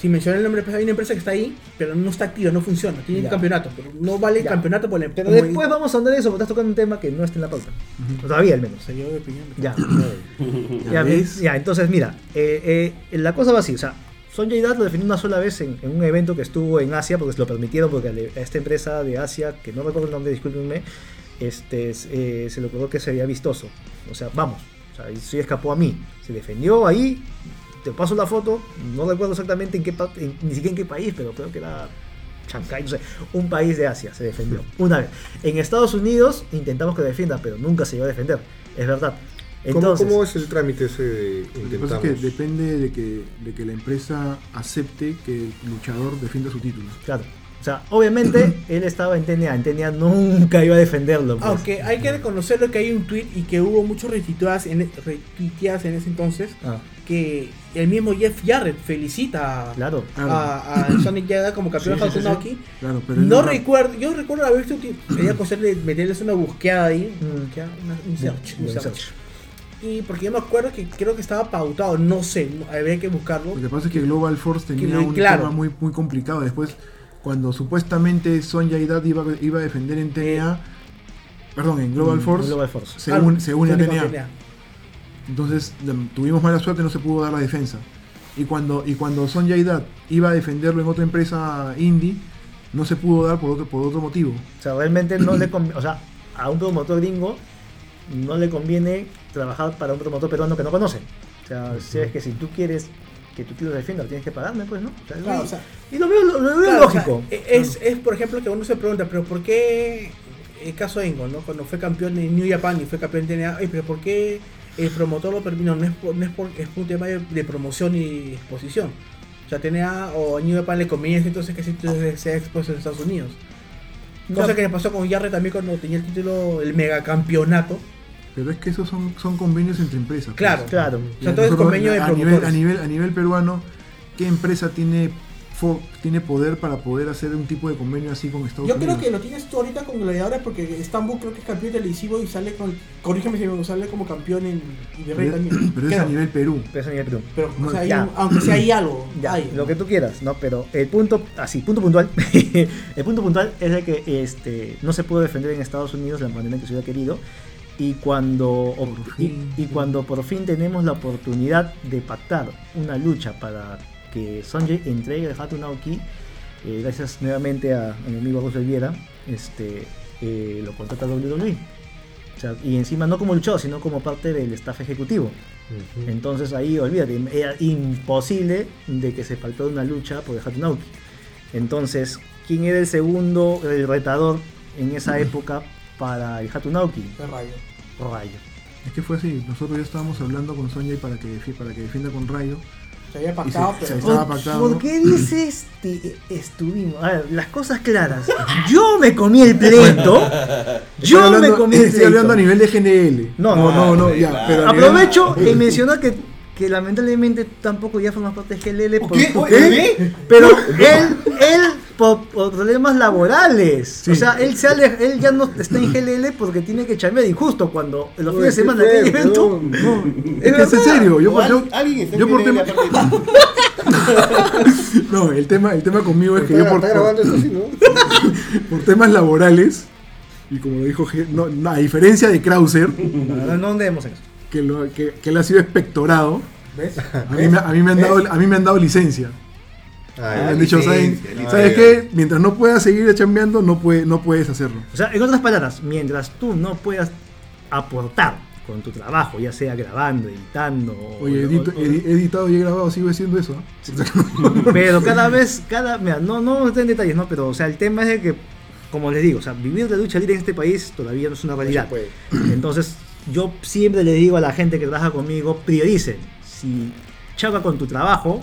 si mencioné el nombre de la empresa, hay una empresa que está ahí, pero no está activa, no funciona, tiene Ya. un campeonato, pero no vale el Ya. campeonato por la Pero como- después vamos a andar eso, porque estás tocando un tema que no está en la pauta. Todavía al menos. Se dio de opinión. Ya. Ya ya, ves. ya, entonces mira, eh, eh, la cosa va así, o sea, Sonjay Dutt lo definió una sola vez en, en un evento que estuvo en Asia, porque se lo permitieron, porque a esta empresa de Asia, que no recuerdo el nombre, discúlpenme, este, eh, se le ocurrió que sería vistoso. O sea, vamos, o sea, sí escapó a mí. Se defendió ahí, te paso la foto, no recuerdo exactamente en qué en- ni siquiera en qué país, pero creo que era Shanghai, no sé, un país de Asia se defendió. Una vez. En Estados Unidos intentamos que defienda, pero nunca se iba a defender, es verdad. ¿Cómo, Entonces, ¿Cómo es el trámite ese de Lo que intentamos? pasa es que depende de que, de que la empresa acepte que el luchador defienda su título. Claro. O sea, obviamente él estaba en TNA. En TNA nunca iba a defenderlo. pues. Aunque hay que reconocerlo que hay un tweet y que hubo muchos retuiteadas en, retuiteadas en ese entonces Ah, que el mismo Jeff Jarrett felicita a- claro. a, a Sonic Yada como campeón de sí, sí, sí. Claro, pero No recuerdo, yo recuerdo haber visto, que hacerle, meterles una búsqueda ahí, Mm. una- un search, un search. Y porque yo me acuerdo que creo que estaba pautado, no sé, no- habría que buscarlo. Lo que pasa es que Global Force tenía un claro. tema muy, muy complicado. Después, cuando supuestamente Sonja Dad iba, iba a defender en TNA, perdón, en Global Mm, Force, Global Force. se, Ah, une, se une a fue con TNA. Entonces tuvimos mala suerte, no se pudo dar la defensa. Y cuando, y cuando Sonja Dad iba a defenderlo en otra empresa indie, no se pudo dar por otro, por otro motivo. O sea, realmente no le conviene. O sea, a un promotor gringo no le conviene trabajar para un promotor peruano que no conoce. O sea, si es que si tú quieres que tu tío se defienda, tienes que pagarme, pues, ¿no? O sea, Claro, y- o sea, y lo veo, lo, lo veo Claro, o sea, lógico. es, es, por ejemplo, que uno se pregunta, pero ¿por qué el caso Engo, ¿no? Cuando fue campeón en New Japan y fue campeón de TNA, "Ay, pero ¿por qué el promotor lo permitió? No, no es por, no es por, es por un tema de, de promoción y exposición. O sea, TNA o New Japan le conviene entonces que título sea expuesto en Estados Unidos. Cosa No. que le pasó con Jarre también cuando tenía el título, el megacampeonato. Pero es que esos son, son convenios entre empresas. pues. Claro. Claro. O sea, todo es convenio de a nivel, a, nivel, a nivel peruano, ¿qué empresa tiene, fo- tiene poder para poder hacer un tipo de convenio así con Estados Yo Unidos? creo que lo tienes tú ahorita con gladiadores porque Estambul creo que es campeón televisivo y sale con, corrígeme si me sale como campeón en Pero, también. pero es a nivel Perú. Pero eso ni el Perú. Pero, o sea, hay un- aunque sea ahí algo. Ya, hay. lo que tú quieras, ¿no? Pero el punto, así, punto puntual, el punto puntual es de que este, no se pudo defender en Estados Unidos de la manera en que se hubiera querido y cuando, y, cuando por fin tenemos la oportunidad de pactar una lucha para que Sonjay entregue el Hatu Naoki, eh, gracias nuevamente a, a mi amigo Russell Viera, este, eh, lo contrata WWE. O sea, y encima no como luchador, sino como parte del staff ejecutivo. Entonces ahí, olvídate, era imposible de que se faltara una lucha por el Hatunauki. Entonces, ¿quién era el segundo, el retador en esa época para el Hatunauki? Qué rayo. Rayo. Es que fue así. Nosotros ya estábamos hablando con Sonia para que, para que defienda con Rayo. Se había Y pactado, se- pero. se- Estaba ¿Por, pactado, por qué dices este, estuvimos? A ver, las cosas claras. Yo me comí el pleito. Yo hablando- me comí el Estoy hablando a pleito. nivel de GNL. No, no, no, no, ya. Pero nivel- Aprovecho en mencionar que, que lamentablemente tampoco ya forma parte de GLL. por- ¿Qué? por- ¿Qué? Pero él, él por, por problemas laborales. O sea, él, se ale- él ya no está en GLL porque tiene que chambear. Y justo cuando los fines de semana qué que hay evento. weón. Es que es en serio. Yo, por- yo- alguien está yo en por tema- no, el tema, el tema conmigo es que yo Está, por, ¿no? por temas laborales, y como lo dijo, no, no, a diferencia de Krauser, No, no, no andemos en eso. que, lo, que, que él ha sido espectorado, ¿Ves? a mí, a, mí me han dado, a mí me han dado licencia. Ah, me ya. han dicho, ¿saben, licencia, licencia. ¿sabes qué? Mientras no puedas seguir chambeando, no, puede, no puedes hacerlo. O sea, en otras palabras, mientras tú no puedas aportar con tu trabajo, ya sea grabando, editando. o- Oye, o- edito- o- edi- he editado y he grabado, sigo haciendo eso. ¿ah? Pero cada vez, cada, mira, no, no estoy en detalles, ¿no? Pero, o sea, el tema es de que, como les digo, o sea, vivir de lucha libre en este país todavía no es una realidad. Entonces, yo siempre le digo a la gente que trabaja conmigo, prioricen. Si choca con tu trabajo,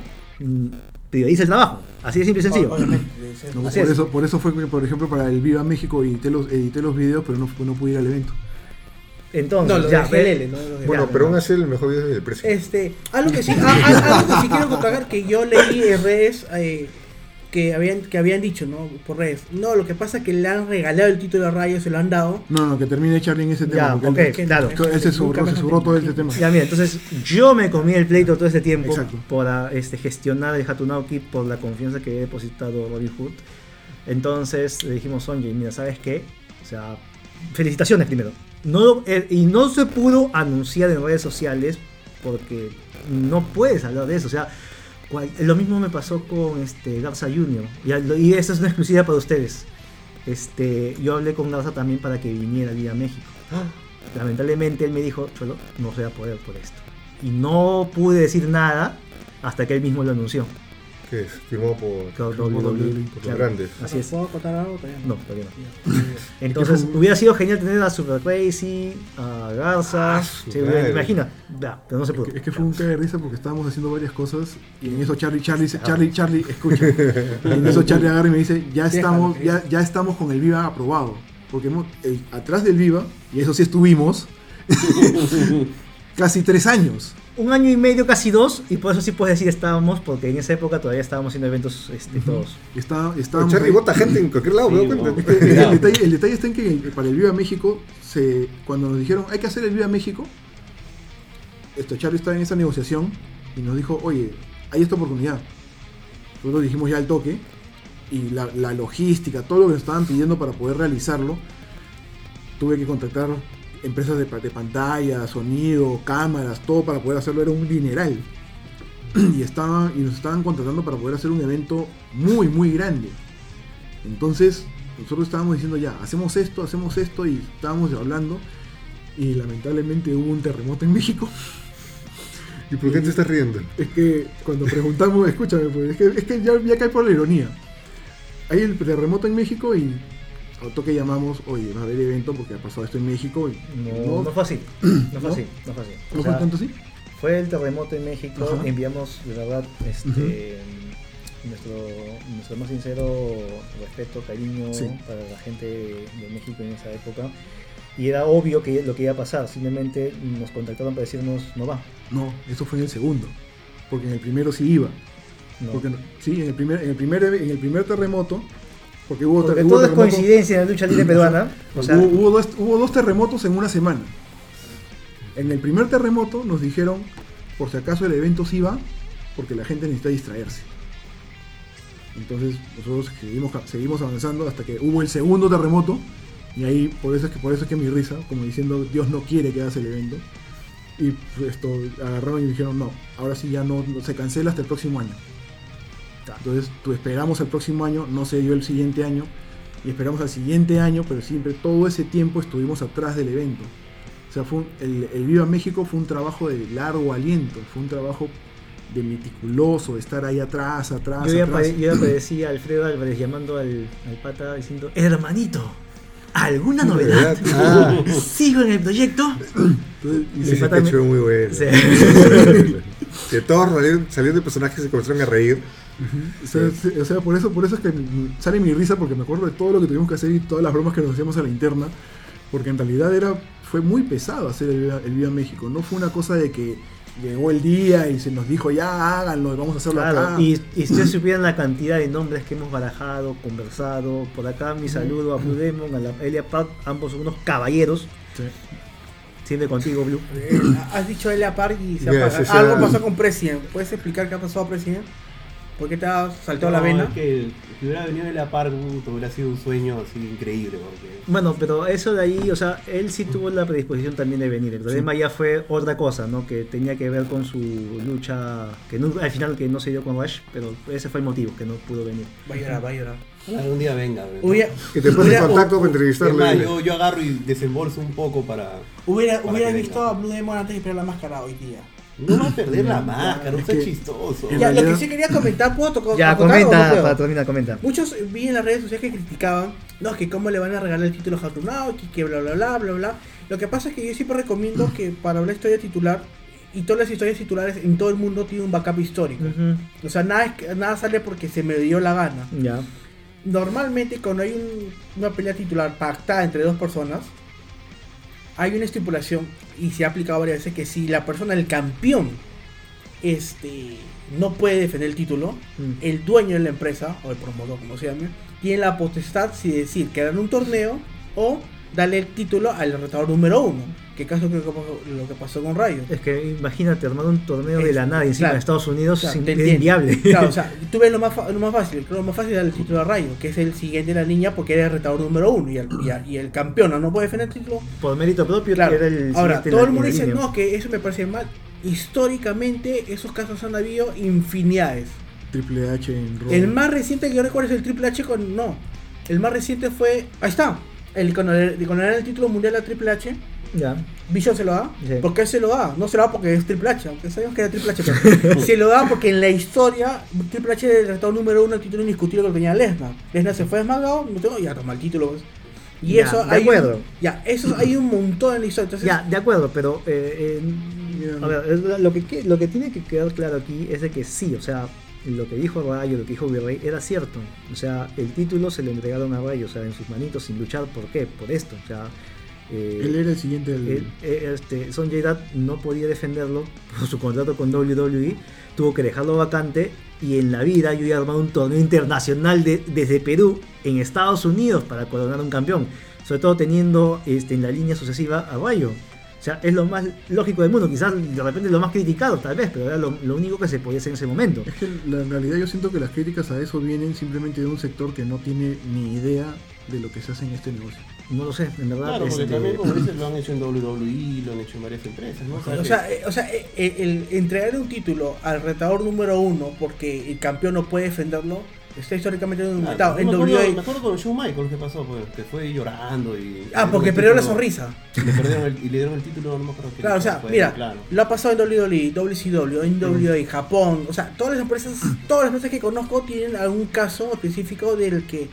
prioriza el trabajo. Así de simple y sencillo. No, por, es. eso, por eso fue que, por ejemplo, para el Viva México edité los, edité los videos, pero no, no pude ir al evento. Entonces, No, lo ya, GLL, no lo de Bueno, pero aún así el mejor video es el precio. Este, algo que sí, a- a- algo que sí quiero contragar que yo leí en redes eh, que habían que habían dicho, ¿no? Por redes. No, lo que pasa es que le han regalado el título a Rayo, se lo han dado. No, no, que termine Charlie en ese tema. Ya, porque ok, él, claro. él se sobró, se sobró todo este tema. Ya, mira, entonces yo me comí el pleito todo este tiempo Exacto. para este, gestionar el Hatunauki por la confianza que he depositado Robin Hood. Entonces le dijimos, Sonjay, mira, ¿sabes qué? O sea, felicitaciones primero. No, eh, y no se pudo anunciar en redes sociales porque no puedes hablar de eso. O sea, cual- lo mismo me pasó con este Garza Jr. Y, esa es una exclusiva para ustedes. Este, yo hablé con Garza también para que viniera a México. Lamentablemente él me dijo, Cholo, no se va a poder por esto. Y no pude decir nada hasta que él mismo lo anunció. Que es firmado por, Claro, por WWE, los claro. grandes. Así es. ¿Puedo contar algo? Todavía No, todavía no. Entonces hubiera sido genial tener a Super Crazy, a Garza. Ah, sí, pero no se pudo. Es que fue un cague de risa porque estábamos haciendo varias cosas y en eso Charlie, Charlie, dice- Charlie, Charlie, escucha. Y en eso Charlie agarra y me dice, ya estamos, ya, ya estamos con el Viva aprobado. Porque hemos- el- atrás del Viva, y eso sí estuvimos, casi tres años. Un año y medio, casi dos, y por eso sí puedes decir estábamos, porque en esa época todavía estábamos haciendo eventos este, todos. Está, estábamos Charlie ahí. bota gente en cualquier lado, Sí, el, detalle, el detalle está en que para el Viva México, se, cuando nos dijeron hay que hacer el Viva México, esto, Charlie estaba en esa negociación y nos dijo, oye, hay esta oportunidad. Nosotros dijimos ya al toque y la, la logística, todo lo que nos estaban pidiendo para poder realizarlo, tuve que contactar empresas de, de pantalla, sonido, cámaras, todo para poder hacerlo, era un dineral. Y, estaban, y nos estaban contratando para poder hacer un evento muy, muy grande. Entonces, nosotros estábamos diciendo ya, hacemos esto, hacemos esto, y estábamos hablando. Y lamentablemente hubo un terremoto en México. ¿Y por qué te estás riendo? Es que cuando preguntamos, escúchame, pues, es que, es que ya, ya cae por la ironía. Hay el terremoto en México y al toque llamamos, oye, va a haber evento porque ha pasado esto en México. Y No, no fue así. No fue ¿No? así. No fue así. O ¿No sea, fue tanto así? Fue el terremoto en México, Ajá. enviamos, de verdad, este, nuestro, nuestro más sincero respeto, cariño Sí. para la gente de México en esa época. Y era obvio que lo que iba a pasar, simplemente nos contactaron para decirnos no va. No, eso fue en el segundo. Porque en el primero sí iba. No. Porque, no- sí, en el primer, en el primer, en el primer terremoto, porque hubo, Porque hubo todo es coincidencia en la lucha libre peruana. O sea, hubo, hubo dos, hubo dos terremotos en una semana. En el primer terremoto nos dijeron, por si acaso el evento sí va, porque la gente necesita distraerse. Entonces nosotros seguimos, seguimos avanzando hasta que hubo el segundo terremoto. Y ahí, por eso es que, por eso es que mi risa, como diciendo, Dios no quiere que hagas el evento. Y pues, esto agarraron y dijeron, no, ahora sí ya no- se cancela hasta el próximo año. Entonces, tú esperamos el próximo año, no se dio el siguiente año, y esperamos al siguiente año, pero siempre todo ese tiempo estuvimos atrás del evento. O sea, fue un- el, el Viva México fue un trabajo de largo aliento, fue un trabajo de meticuloso, de estar ahí atrás, atrás, yo ya, atrás. yo ya parecía a Alfredo Álvarez llamando al, al pata diciendo, hermanito, ¿alguna novedad? Ah, ¿Sigo en el proyecto? Entonces, y pata me- muy bueno. Sí. Que todos salieron, de personajes y se comenzaron a reír. O sea, se- o sea, por eso, por eso es que sale mi risa, porque me acuerdo de todo lo que tuvimos que hacer y todas las bromas que nos hacíamos a la interna, porque en realidad era, fue muy pesado hacer el Viva, el Viva México, no fue una cosa de que llegó el día y se nos dijo ya háganlo, vamos a hacerlo Claro, acá. y, y si ustedes supieran la cantidad de nombres que hemos barajado, conversado, por acá mi saludo a Blue Demon, a la Elia Park, ambos son unos caballeros, Sí. siempre contigo Blue. Eh, Has dicho Elia Park y se apaga. sí, sí, algo pasó con President. ¿Puedes explicar qué ha pasado a President? ¿Por qué te ha saltado la vena? es que si hubiera venido de la par, hubiera sido un sueño así increíble. Porque Bueno, pero eso de ahí, o sea, él sí tuvo la predisposición también de venir. El problema ya fue otra cosa, ¿no? Que tenía que ver con su lucha, que no- al final que no se dio con Rush, pero ese fue el motivo, que no pudo venir. Va a llorar, va a llorar. algún día venga. ¿no? Hubiera, Que te hubiera- contacto para Es más, entrevistarle. yo, yo agarro y desembolso un poco para. hubiera, Para hubiera que visto venga. a Blue Demon antes de esperar la máscara hoy día. No va a perder la máscara, no es sea chistoso. Ya, lo que sí quería comentar, ¿puedo tocar? Ya, no comenta, para terminar, comenta. Muchos vi en las redes sociales que criticaban, no, que cómo le van a regalar el título a Hatunao, que, que bla bla bla bla bla. Lo que pasa es que yo siempre recomiendo que para una historia titular, y todas las historias titulares en todo el mundo tienen un backup histórico. O sea, nada, es que- nada sale porque se me dio la gana. Ya. Normalmente cuando hay un- una pelea titular pactada entre dos personas, hay una estipulación y se ha aplicado varias veces que si la persona, el campeón, este, no puede defender el título, Mm. el dueño de la empresa, o el promotor, como se llame, tiene la potestad si decir que dan un torneo o darle el título al retador número uno. Que caso creo que lo que pasó con Rayo. Es que imagínate armar un torneo de la nada encima claro. de Estados Unidos Claro, sin- es inviable. Claro, o sea, tú ves lo más, lo más fácil, creo lo más fácil es darle el título a Rayo, que es el siguiente de la niña porque era el retador número uno y el, y, el campeón no puede defender el título. Por mérito propio Claro. era el Ahora, todo la- el mundo dice, no, que eso me parece mal. Históricamente, esos casos han habido infinidades. Triple H en Raw. El más reciente que yo recuerdo es el Triple H con. No. El más reciente fue. Ahí está. El, cuando, dan el título mundial a Triple H, Ya. Vision se lo da. Sí. ¿Por qué se lo da? No se lo da porque es Triple H, aunque sabemos que era Triple H. pero se lo da porque en la historia, Triple H era el retador número uno, el título indiscutible que tenía Lesnar. Lesnar se fue SmackDown, no tengo, ya toma el título. pues. Y Ya, eso de hay. un- acuerdo. ya, eso hay un montón en la historia. Entonces, Ya, de acuerdo, pero eh, eh, a ver, lo que, que- lo que tiene que quedar claro aquí es de que sí, o sea, lo que dijo Rayo, lo que dijo Virrey era cierto. O sea, el título se lo entregaron a Rayo, o sea, en sus manitos sin luchar. ¿Por qué? Por esto. O sea, eh, Él era el siguiente del... él- eh, este, Sonjay Dutt no podía defenderlo por su contrato con WWE, tuvo que dejarlo vacante y en la vida yo he armado un torneo internacional de- desde Perú en Estados Unidos para coronar un campeón, sobre todo teniendo este, en la línea sucesiva a Rayo. O sea, es lo más lógico del mundo, quizás de repente lo más criticado tal vez, pero era lo, lo único que se podía hacer en ese momento. Es que la- en realidad yo siento que las críticas a eso vienen simplemente de un sector que no tiene ni idea de lo que se hace en este negocio. No lo sé, en verdad. Claro, porque este, también, como dices, lo han hecho en WWE, lo han hecho en varias empresas, ¿no? O sea, eh, o sea eh, eh, el, entregar un título al retador número uno porque el campeón no puede defenderlo está históricamente Claro, en me, acuerdo, WWE. me acuerdo con Shawn Michaels que pasó, pues, que fue llorando y... Ah, porque perdió la sonrisa. Le perdieron el, y le dieron el título, no me acuerdo qué Claro, o sea, mira, claro. lo ha pasado en E, WWE, WCW, en WWE, Japón, o sea, todas las empresas, todas las empresas que conozco tienen algún caso específico del que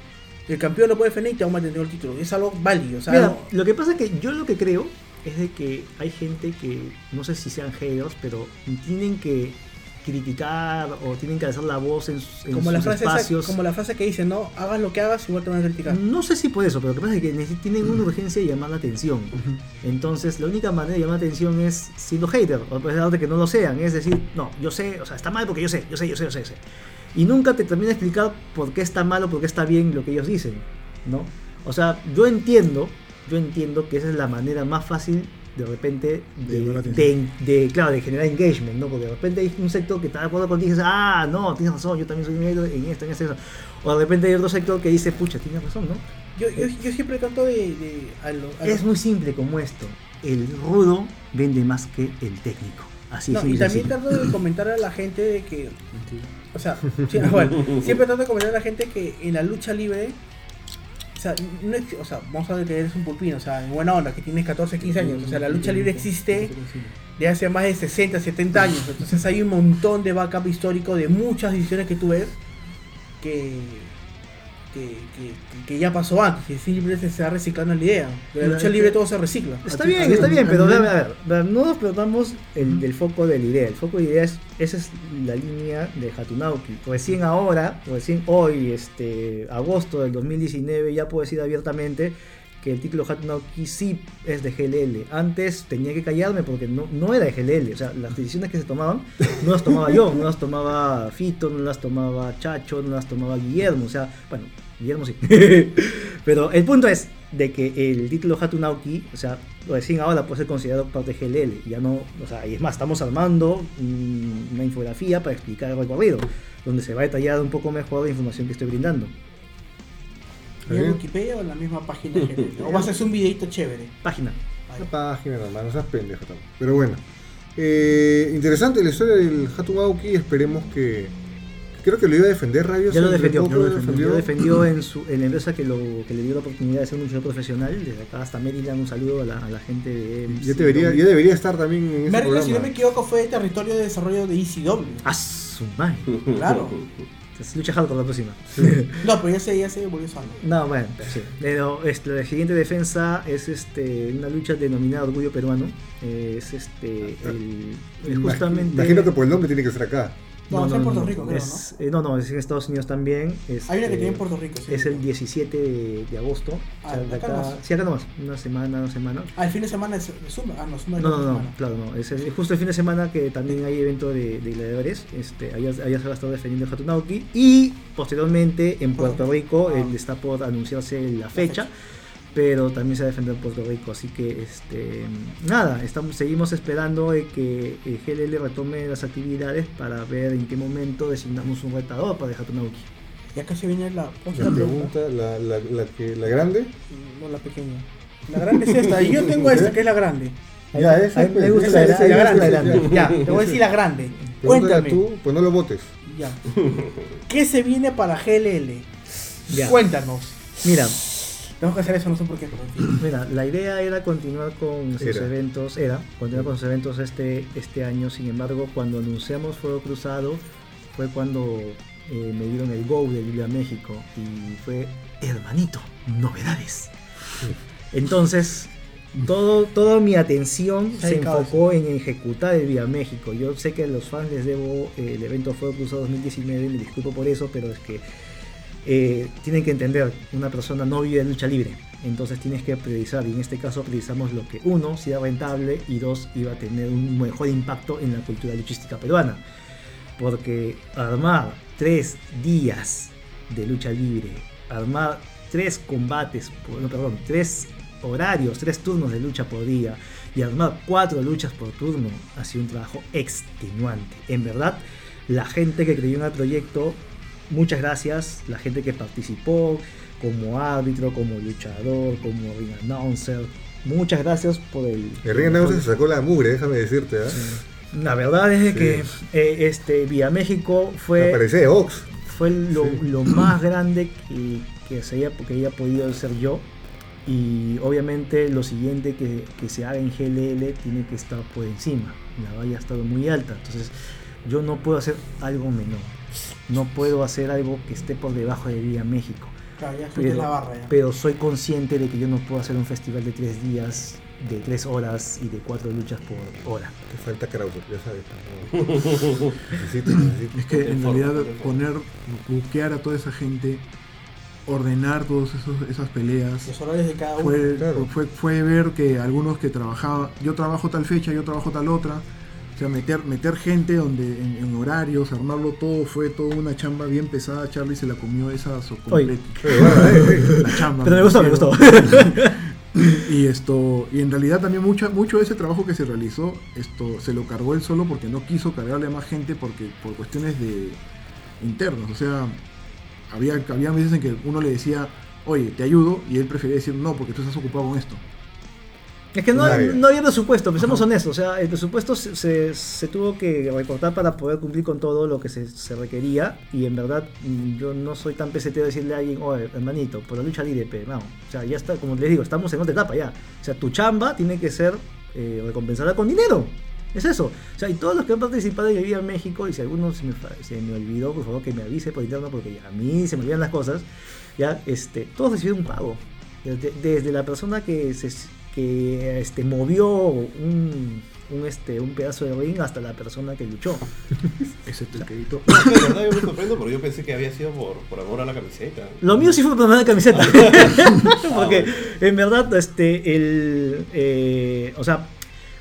el campeón no puede defender y te va a mantener el título. Es algo válido, o sea, Mira, algo- lo que pasa es que yo lo que creo es de que hay gente que, no sé si sean haters, pero tienen que, criticar o tienen que alzar la voz en, en Como la, sus frase esa- espacios. como la frase que dice, no, hagas lo que hagas, igual te van a criticar. No sé si por eso, pero lo que pasa es que tienen una urgencia de llamar la atención. Entonces, la única manera de llamar la atención es siendo hater, o a pesar de que no lo sean. Es decir, no, yo sé, o sea, está mal porque yo sé, yo sé, yo sé, yo sé. yo sé. Y nunca te termina de explicar por qué está mal o por qué está bien lo que ellos dicen, ¿no? O sea, yo entiendo, yo entiendo que esa es la manera más fácil de repente De de, de- de, claro, de generar engagement, ¿no? Porque de repente hay un sector que está de acuerdo contigo y dices, ah, no, tienes razón, yo también soy un en esto, en esto, en esto. O de repente hay otro sector que dice, pucha, tienes razón, ¿no? Yo, yo, yo siempre trato de... de a lo- a lo- Es muy simple como esto. El rudo vende más que el técnico. Así No, es y también trato de comentar a la gente de que... O sea, sí, bueno, siempre trato de comentar a la gente que en la lucha libre... O sea, no o sea, vamos a ver que eres un pulpino, o sea, en buena onda, que tienes 14, 15 años. O sea, la lucha libre existe de hace más de 60, 70 años. Entonces hay un montón de backup histórico de muchas decisiones que tú ves que, que, que, que ya pasó antes. Y simplemente se va reciclando la idea. De la lucha libre todo se recicla. Está ti- bien, ti- está bien, pero a ver, a ver, no nos perdamos el, del foco de la idea. El foco de la idea es, esa es la línea de Hatunauki. Recién ahora, recién hoy, este, agosto del 2019, ya puedo decir abiertamente que el título Hatunauki sí es de GLL. Antes tenía que callarme porque no, no era de GLL. O sea, las decisiones que se tomaban no las tomaba yo, no las tomaba Fito, no las tomaba Chacho, no las tomaba Guillermo. O sea, bueno, Guillermo sí. Pero el punto es de que el título Hatunauki, o sea, recién ahora puede ser considerado parte de GLL. Ya no, o sea, y es más, estamos armando una infografía para explicar el recorrido, donde se va a detallar un poco mejor la información que estoy brindando. ¿Y en Wikipedia o en la misma página? o vas a hacer un videito chévere. Página. Una página nomás, no seas pendejo tampoco. Pero bueno. Eh, interesante la historia del Hatumauki. Esperemos que. Creo que lo iba a defender Rabio. Ya lo defendió, poco, ya lo defendió, lo defendió en, su, en la empresa que, lo, que le dio la oportunidad de ser un luchador profesional. Desde acá hasta Maryland, un saludo a la, a la gente de Ya, debería, ya debería estar también en ese Merlin, programa. si no me equivoco, fue territorio de desarrollo de ECW. ¡Ah, su madre! Claro. Es lucha hardcore la próxima. No, pero ya se, ya se volvió sano. No, bueno, sí. Pero este, la siguiente defensa es este, una lucha denominada Orgullo Peruano. Eh, Es este el, es Imag- justamente. Imagino que por el nombre tiene que ser acá. No, es en Puerto Rico, creo, es, eh, no, no, es en Estados Unidos también. Hay una que este, tiene en Puerto Rico, sí. Es el 17 de, de agosto. Ah, O sea, de acá acá- sí, acá nomás. Una semana, dos semanas. Ah, el fin de semana es Zumba. Ah, no, Zumba es No, la no, no, semana. claro, no. Es el- justo el fin de semana que también hay evento de, de gladiadores. Este, allá, allá se va a estar defendiendo el Hatunauki. Y posteriormente en Puerto Rico Ah. está por anunciarse la fecha. fecha. Pero también se va a defender Puerto Rico. Así que, este, nada, estamos, seguimos esperando de que el GLL retome las actividades para ver en qué momento designamos un retador para el Hatunauki. Y acá se viene la La otra pregunta. pregunta, la, la, la, que, la grande. No, la pequeña. La grande es esta. Y yo tengo esta, que es la grande. Ya, esa, me pues, gusta esa, la grande, la esa, grande. Ya, te voy a decir la grande. Cuéntame. tú, pues no lo votes. Ya. ¿Qué se viene para GLL? Ya. Cuéntanos. Mira, Tengo que hacer eso, no sé por qué, pero. Mira, la idea era continuar con sus Era. eventos, era continuar con sus eventos este, este año, sin embargo, cuando anunciamos Fuego Cruzado fue cuando eh, me dieron el go de Viva México y fue, hermanito, novedades. Entonces, todo, toda mi atención Se enfocó en ejecutar el Viva México. Yo sé que a los fans les debo eh, el evento Fuego Cruzado 2019, me disculpo por eso, pero es que eh, tienen que entender, una persona no vive de lucha libre, entonces tienes que priorizar, y en este caso priorizamos lo que uno, sea rentable, y dos, iba a tener un mejor impacto en la cultura luchística peruana. Porque armar tres días de lucha libre, armar tres combates, no, perdón, tres horarios, tres turnos de lucha por día, y armar cuatro luchas por turno, ha sido un trabajo extenuante. En verdad, la gente que creyó en el proyecto muchas gracias, la gente que participó como árbitro, como luchador, como ring announcer. Muchas gracias por el. El Ring Announcer se sacó la mugre, déjame decirte. ¿ah? La verdad es Sí. que eh, este Vía México fue, parece Ox. fue lo, Sí. lo más grande que, que, se haya, que haya podido ser yo. Y obviamente lo siguiente que, que se haga en GLL tiene que estar por encima. La valla ha estado muy alta. Entonces yo no puedo hacer algo menor. No puedo hacer algo que esté por debajo de Vía México. Claro, ya Pero, la barra ya. pero soy consciente de que yo no puedo hacer un festival de tres días de 3 horas y de 4 luchas por hora. Te falta Krauser, ya sabes. necesito, necesito. Es que en realidad poner, buquear a toda esa gente, ordenar todas esas peleas, Los horarios de cada uno. fue, claro. fue, fue ver que algunos que trabajaban, yo trabajo tal fecha, yo trabajo tal otra, sea, meter, meter gente donde en, en horarios, armarlo todo, fue toda una chamba bien pesada, Charlie se la comió esa so- Oye. completa. Eh, eh. La chamba. Pero me gustó, me gustó. Y esto, y en realidad también mucho, mucho de ese trabajo que se realizó, esto se lo cargó él solo porque no quiso cargarle a más gente porque por cuestiones de internos. O sea, había, había veces en que uno le decía, oye, te ayudo, y él prefería decir no, porque tú estás ocupado con esto. Es que no, no había presupuesto, pensemos honestos. O sea, el presupuesto se, se- se tuvo que recortar para poder cumplir con todo lo que se, se requería. Y en verdad, mm, yo no soy tan pesetero de decirle a alguien, oye, hermanito, por la lucha libre, pero no. O sea, ya está, como les digo, estamos en otra etapa ya. O sea, tu chamba tiene que ser eh, recompensada con dinero. Es eso. O sea, y todos los que han participado en Viva México, y si alguno se me, se me olvidó, por favor que me avise por interno, porque ya a mí se me olvidan las cosas. Ya, este, todos recibieron un pago. Desde, desde la persona que se que este, movió un, un, este, un pedazo de ring hasta la persona que luchó. Ese es el que editó. No, de verdad yo me sorprendo porque yo pensé que había sido por, por amor a la camiseta. Lo mío sí fue por una camiseta. Porque en verdad, este, el, eh, o sea,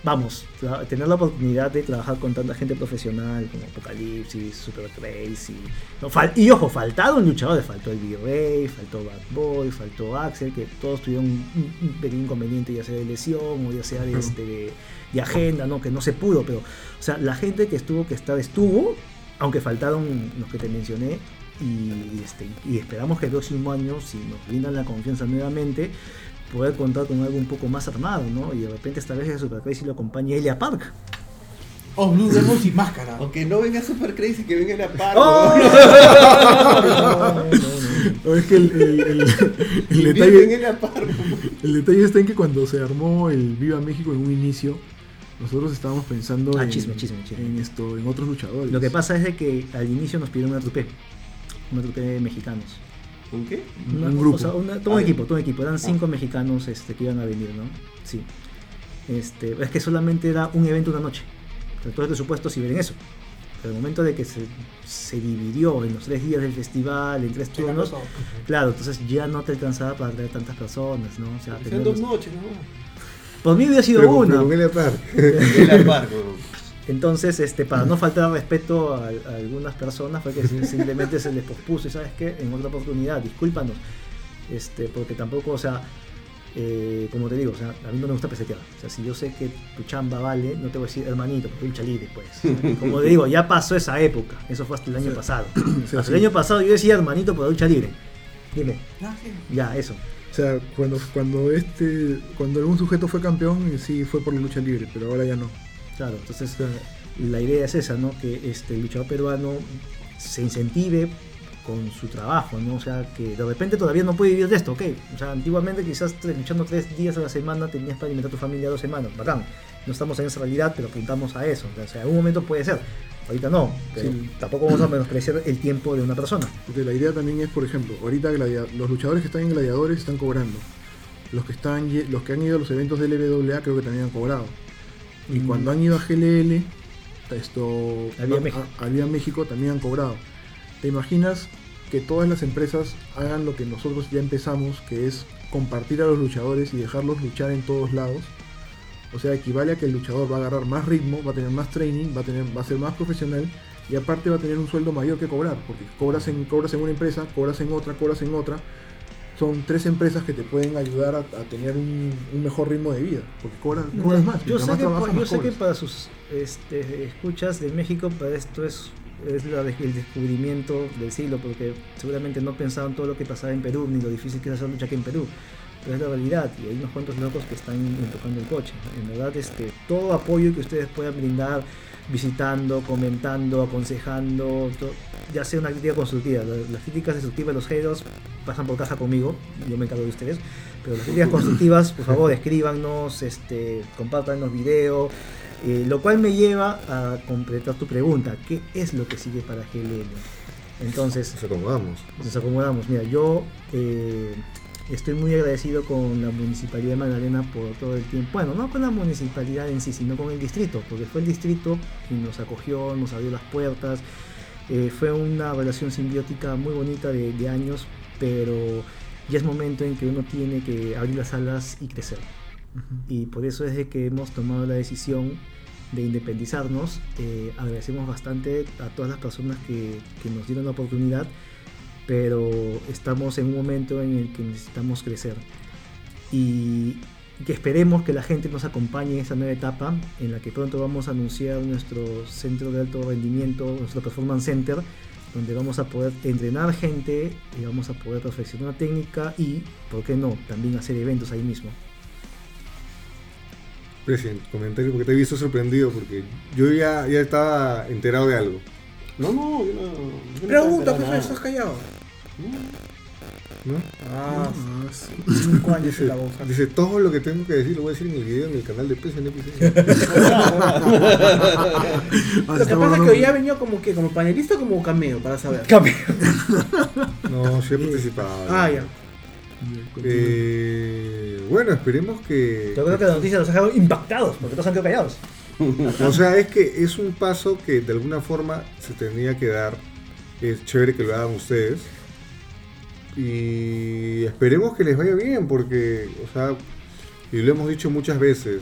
vamos, tener la oportunidad de trabajar con tanta gente profesional como Apocalipsis, Super Crazy. No, y ojo, faltaron luchadores, faltó el V-Ray, faltó Bad Boy, faltó Axel, que todos tuvieron un, un pequeño inconveniente, ya sea de lesión o ya sea de, este, de, de agenda, ¿no? que no se pudo, pero, o sea, la gente que estuvo que estar estuvo, aunque faltaron los que te mencioné, y, este, y esperamos que el próximo año, si nos brindan la confianza nuevamente, poder contar con algo un poco más armado, ¿no? Y de repente esta vez el Super Crazy lo acompaña Elia Park. Oh, Blue Demon sin máscara. Aunque no venga Super Crazy, que venga la par. ¡Oh! No, es que el, el- el- el Venga detalle, el detalle está en que cuando se armó el Viva México en un inicio, nosotros estábamos pensando Ah, en, chisme, chisme, chisme. en esto, en otros luchadores. Lo que pasa es de que al inicio nos pidieron una trupe, una trupe de mexicanos. ¿Un qué? Un grupo. O sea, una- todo un Ah, equipo, todo un equipo. Eran cinco mexicanos este, que iban a venir, ¿no? Sí. Este, es que solamente era un evento una noche. Todo el presupuesto si ven eso. Pero el momento de que se, se dividió en los tres días del festival, en tres turnos, claro, entonces ya no te alcanzaba para traer tantas personas, ¿no? O sea, dos noches, ¿no? Por mí hubiera sido Pero, una. con Park. Venga la par. Entonces, este, para no faltar respeto a, a algunas personas, fue que sim- simplemente se les pospuso y sabes qué, en otra oportunidad, discúlpanos, este, porque tampoco, o sea, eh, como te digo, o sea, a mí no me gusta pesetear. O sea, si yo sé que tu chamba vale, no te voy a decir hermanito, porque lucha libre, pues. Como te digo, ya pasó esa época. Eso fue hasta el año pasado. sí, hasta sí. el año pasado yo decía hermanito por lucha libre. Dime, sí. ya, eso. O sea, cuando, cuando este, cuando algún sujeto fue campeón, sí fue por la lucha libre, pero ahora ya no. Claro, entonces la idea es esa, ¿no? Que este, el luchador peruano se incentive con su trabajo, ¿no? O sea, que de repente todavía no puede vivir de esto, ok. O sea, antiguamente quizás luchando tres días a la semana tenías para alimentar a tu familia dos semanas, bacán. No estamos en esa realidad, pero apuntamos a eso. O sea, en algún momento puede ser. Ahorita no, pero Sí. tampoco vamos a menospreciar el tiempo de una persona. Porque la idea también es, por ejemplo, ahorita los luchadores que están en gladiadores están cobrando. Los que están los que han ido a los eventos del LWA creo que también han cobrado. Y Mm. cuando han ido a GLL, esto A Vía a- México. a- a Vía México también han cobrado. ¿Te imaginas que todas las empresas hagan lo que nosotros ya empezamos, que es compartir a los luchadores y dejarlos luchar en todos lados? O sea, equivale a que el luchador va a agarrar más ritmo, va a tener más training, va a, tener, va a ser más profesional y aparte va a tener un sueldo mayor que cobrar, porque cobras en, cobras en una empresa, cobras en otra, cobras en otra. Son tres empresas que te pueden ayudar a, a tener un, un mejor ritmo de vida, porque cobras, cobras más. Yo sé, más que, trabajas, yo más sé que para sus este, escuchas de México, para esto es, es la el descubrimiento del siglo, porque seguramente no pensaban todo lo que pasaba en Perú, ni lo difícil que es hacer lucha aquí en Perú. Pero es la realidad, y hay unos cuantos locos que están tocando el coche. En verdad, este, todo apoyo que ustedes puedan brindar, visitando, comentando, aconsejando, ya sea una crítica constructiva. La- Las críticas destructivas, los haters, pasan por caja conmigo, yo me encargo de ustedes. Pero las críticas constructivas, por favor, escríbanos, este, compartan los videos. eh, lo cual me lleva a completar tu pregunta, ¿qué es lo que sigue para GLL? Entonces, Nos acomodamos. nos acomodamos. Mira, yo eh, estoy muy agradecido con la Municipalidad de Magdalena por todo el tiempo. Bueno, no con la municipalidad en sí, sino con el distrito, porque fue el distrito quien nos acogió, nos abrió las puertas. Eh, fue una relación simbiótica muy bonita de, de años, pero ya es momento en que uno tiene que abrir las alas y crecer. Y por eso es de que hemos tomado la decisión de independizarnos. Eh, agradecemos bastante a todas las personas que, que nos dieron la oportunidad, pero estamos en un momento en el que necesitamos crecer. Y que esperemos que la gente nos acompañe en esta nueva etapa en la que pronto vamos a anunciar nuestro centro de alto rendimiento, nuestro Performance Center, donde vamos a poder entrenar gente y vamos a poder perfeccionar técnica y, ¿por qué no?, también hacer eventos ahí mismo. Presidente, comentario porque te he visto sorprendido porque yo ya, ya estaba enterado de algo. No, no, yo no. yo no Pregunta, nada. estás callado. ¿No? Ah, sí. cinco años Dice, en la boca. dice, todo lo que tengo que decir lo voy a decir en el video en el canal de. Ah, Lo que pasa es que hoy ya venido como que como panelista o como cameo, para saber. Cambio. no, sí he participado. Ah, ya. Eh, bueno, esperemos que... Yo creo que la noticia nos ha dejado impactados, porque todos han quedado callados. O sea, es que es un paso que de alguna forma se tenía que dar. Es chévere que lo hagan ustedes. Y esperemos que les vaya bien, porque, o sea, y lo hemos dicho muchas veces,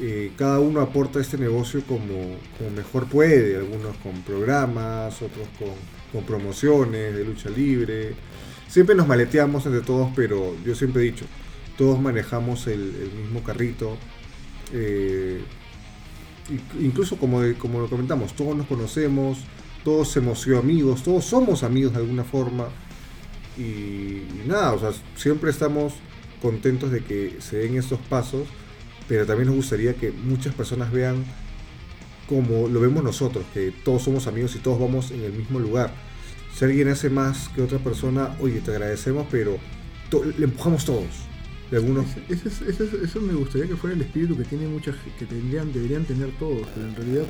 eh, cada uno aporta este negocio como, mejor puede. Algunos con programas, otros con, promociones de lucha libre. Siempre nos maleteamos entre todos, pero yo siempre he dicho, todos manejamos el, mismo carrito. Eh, Inc- incluso como, como lo comentamos, todos nos conocemos, todos hemos sido amigos, todos somos amigos de alguna forma. Y, nada, o sea, siempre estamos contentos de que se den estos pasos, pero también nos gustaría que muchas personas vean como lo vemos nosotros, que todos somos amigos y todos vamos en el mismo lugar. Si alguien hace más que otra persona, oye, te agradecemos, pero le empujamos todos. De algunos ese- eso me gustaría que fuera el espíritu que tiene mucha ge- que tendrían, deberían tener todos, pero en realidad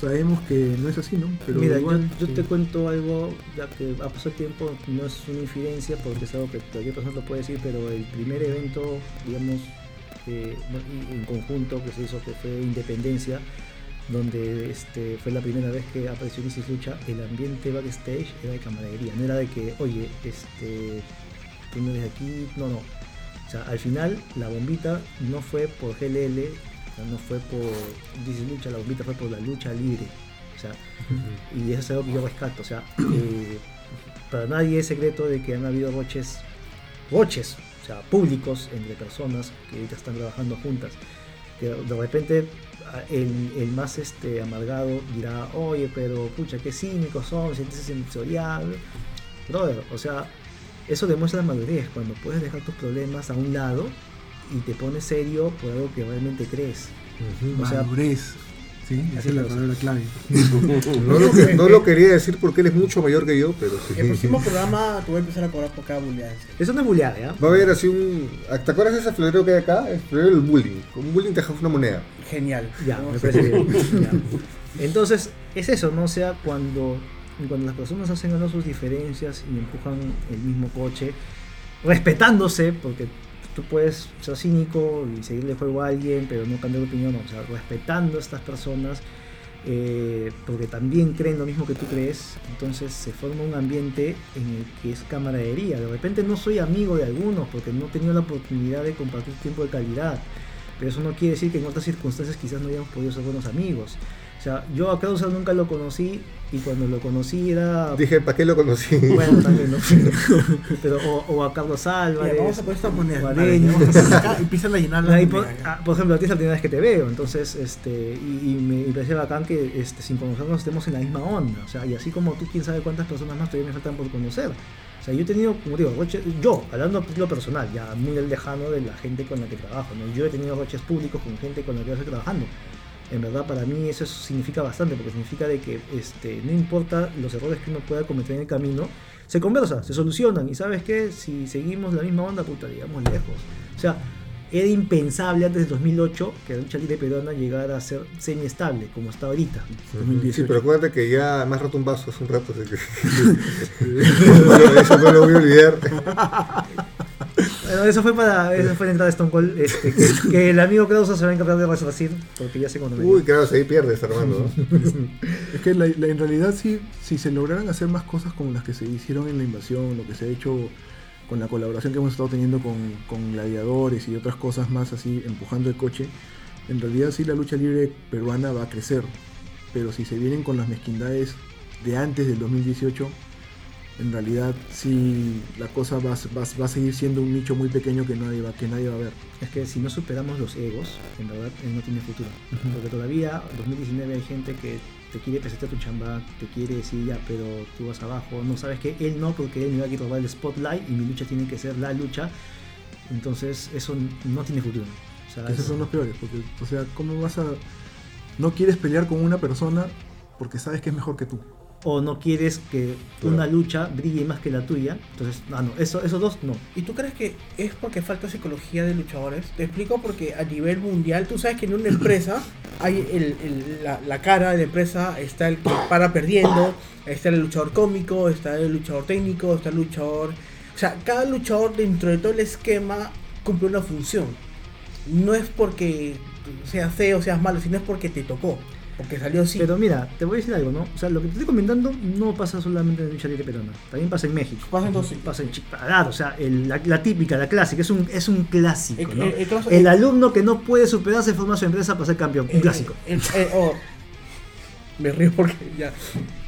sabemos que no es así, ¿no? Pero Mira, igual, yo, yo sí. te cuento algo, ya que ha pasado el tiempo, no es una infidencia porque es algo que cualquier persona lo puede decir, pero el primer evento, digamos, eh, en conjunto que se hizo, que fue Independencia, donde este, fue la primera vez que apareció Isis Lucha, el ambiente backstage era de camaradería, no era de que, oye, este, tú no eres aquí, no, no. O sea, al final la bombita no fue por GLL, sea, no fue por Isis Lucha, la bombita fue por la lucha libre. O sea, y eso es algo que yo rescato. O sea, eh, para nadie es secreto de que han habido roches, roches, o sea, públicos entre personas que ahorita están trabajando juntas. Que de repente el, el más este, amargado dirá, oye, pero pucha, qué cínicos son, sientes sensorial. Brother, o sea, eso demuestra madurez cuando puedes dejar tus problemas a un lado y te pones serio por algo que realmente crees. O sea, Madurez. Sí, esa es la palabra clave. No lo, que- no lo quería decir porque él es mucho mayor que yo, pero sí. El próximo programa te voy a empezar a cobrar por cada bulleada. eso no es bullear, ¿ya? Va a haber así un. ¿Te acuerdas de ese florero que hay acá? El florero del bullying. Con un bullying te dejas una moneda. Genial. Ya, me parece bien. Ya. Entonces, es eso, ¿no? O sea, cuando, cuando las personas hacen ganar sus diferencias y empujan el mismo coche, respetándose, porque tú puedes ser cínico y seguirle juego a alguien, pero no cambiar de opinión, o sea, respetando a estas personas, eh, porque también creen lo mismo que tú crees, entonces se forma un ambiente en el que es camaradería. De repente no soy amigo de algunos, porque no he tenido la oportunidad de compartir tiempo de calidad. Pero eso no quiere decir que en otras circunstancias quizás no hayamos podido ser buenos amigos. O sea, yo a Krauser nunca lo conocí y cuando lo conocí era... Dije, ¿para qué lo conocí? Bueno, también, ¿no? Pero, o, o a Carlos Álvarez. Mira, vamos a poner esta moneda. a Vale, a Empiezan a llenar la Ahí, por, ya. ah, por ejemplo, a ti es la primera vez que te veo, entonces, este, y, y me, me parece bacán que este, sin conocernos estemos en la misma onda, o sea, y así como tú, quién sabe cuántas personas más todavía me faltan por conocer. O sea, yo he tenido, como digo, roches, yo, hablando a título personal, ya muy lejano de la gente con la que trabajo, ¿no? yo he tenido roches públicos con gente con la que yo estoy trabajando. En verdad, para mí eso significa bastante, porque significa de que este, no importa los errores que uno pueda cometer en el camino, se conversa, se solucionan, y sabes qué, si seguimos la misma onda, puta, llegamos lejos. O sea, era impensable antes del 2008 que la lucha libre peruana llegara a ser semi-estable, como está ahorita. Sí, pero acuérdate que ya me has roto un vaso hace un rato, así que. eso no lo voy a olvidar. Bueno, eso fue para eso fue la entrada de Stone Cold, este, que, que el amigo Krauser se va a encargar de resarcir, porque ya sé cuándo me Uy, claro, ahí pierdes, hermano. ¿no? Es que la- la- en realidad sí, si se lograran hacer más cosas como las que se hicieron en la invasión, lo que se ha hecho con la colaboración que hemos estado teniendo con, con gladiadores y otras cosas más así, empujando el coche, en realidad sí la lucha libre peruana va a crecer. Pero si se vienen con las mezquindades de antes del 2018, en realidad sí la cosa va, va, va a seguir siendo un nicho muy pequeño que nadie va, que nadie va a ver. Es que si no superamos los egos, en verdad él no tiene futuro. Porque todavía, en 2019, hay gente que te quiere presentar tu chamba, te quiere decir ya, pero tú vas abajo. No sabes que él no, porque él me va a quitar el spotlight y mi lucha tiene que ser la lucha. Entonces, eso no tiene futuro. O sea, Esos es- son los peores, porque, o sea, ¿cómo vas a... No quieres pelear con una persona porque sabes que es mejor que tú. O no quieres que una lucha brille más que la tuya. Entonces, ah, no, eso, esos dos no. ¿Y tú crees que es porque falta psicología de luchadores? Te explico porque a nivel mundial, tú sabes que en una empresa hay el, el- la, la cara de la empresa, está el que para perdiendo, está el luchador cómico, está el luchador técnico, está el luchador... O sea, cada luchador dentro de todo el esquema cumple una función. No es porque seas feo, seas malo, sino es porque te tocó, porque salió así. Pero mira, te voy a decir algo, ¿no? O sea, lo que te estoy comentando no pasa solamente en libre peruana, también pasa en México. Pasa en todos Pasa en Chile. Claro, o sea, el- la, la típica, la clásica, es un, es un clásico, El- ¿no? el- el clásico- El alumno que no puede superarse forma su empresa para ser campeón, un Eh, clásico. eh, eh, oh, me río porque ya.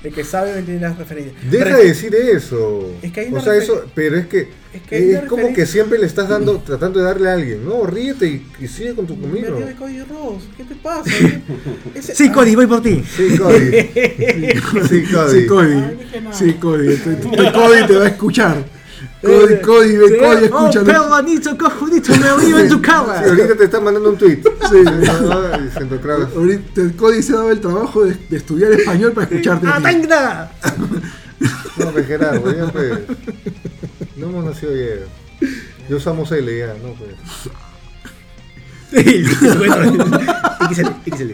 El que sabe me entiende las referencias. Deja Pero de decir eso. Es que hay o sea, eso, pero es que Es que hay es como que siempre le estás dando, tratando de darle a alguien. No, ríete y, y sigue con tu río de Cody Ross. ¿Qué te pasa? Ese- Sí, ah, Cody, voy por ti. Sí, Cody. Sí, Cody. Sí, Cody. Ay. Sí, Cody. Este- este Cody te va a escuchar. Cody, Cody, ve, Sí, Cody, Oh, escúchalo. peruanito, cojudito, me oí en tu Sí, cara. ahorita te está mandando un tweet. Sí. Ay, diciendo, claro. Ahorita el Cody se ha dado el trabajo de, de estudiar español para escucharte. a ¡Ah, ti. tanga! No, pues Gerardo, ya pues. No hemos nacido ayer. Ya usamos L ya, no pues. Sí, bueno, XL, XL.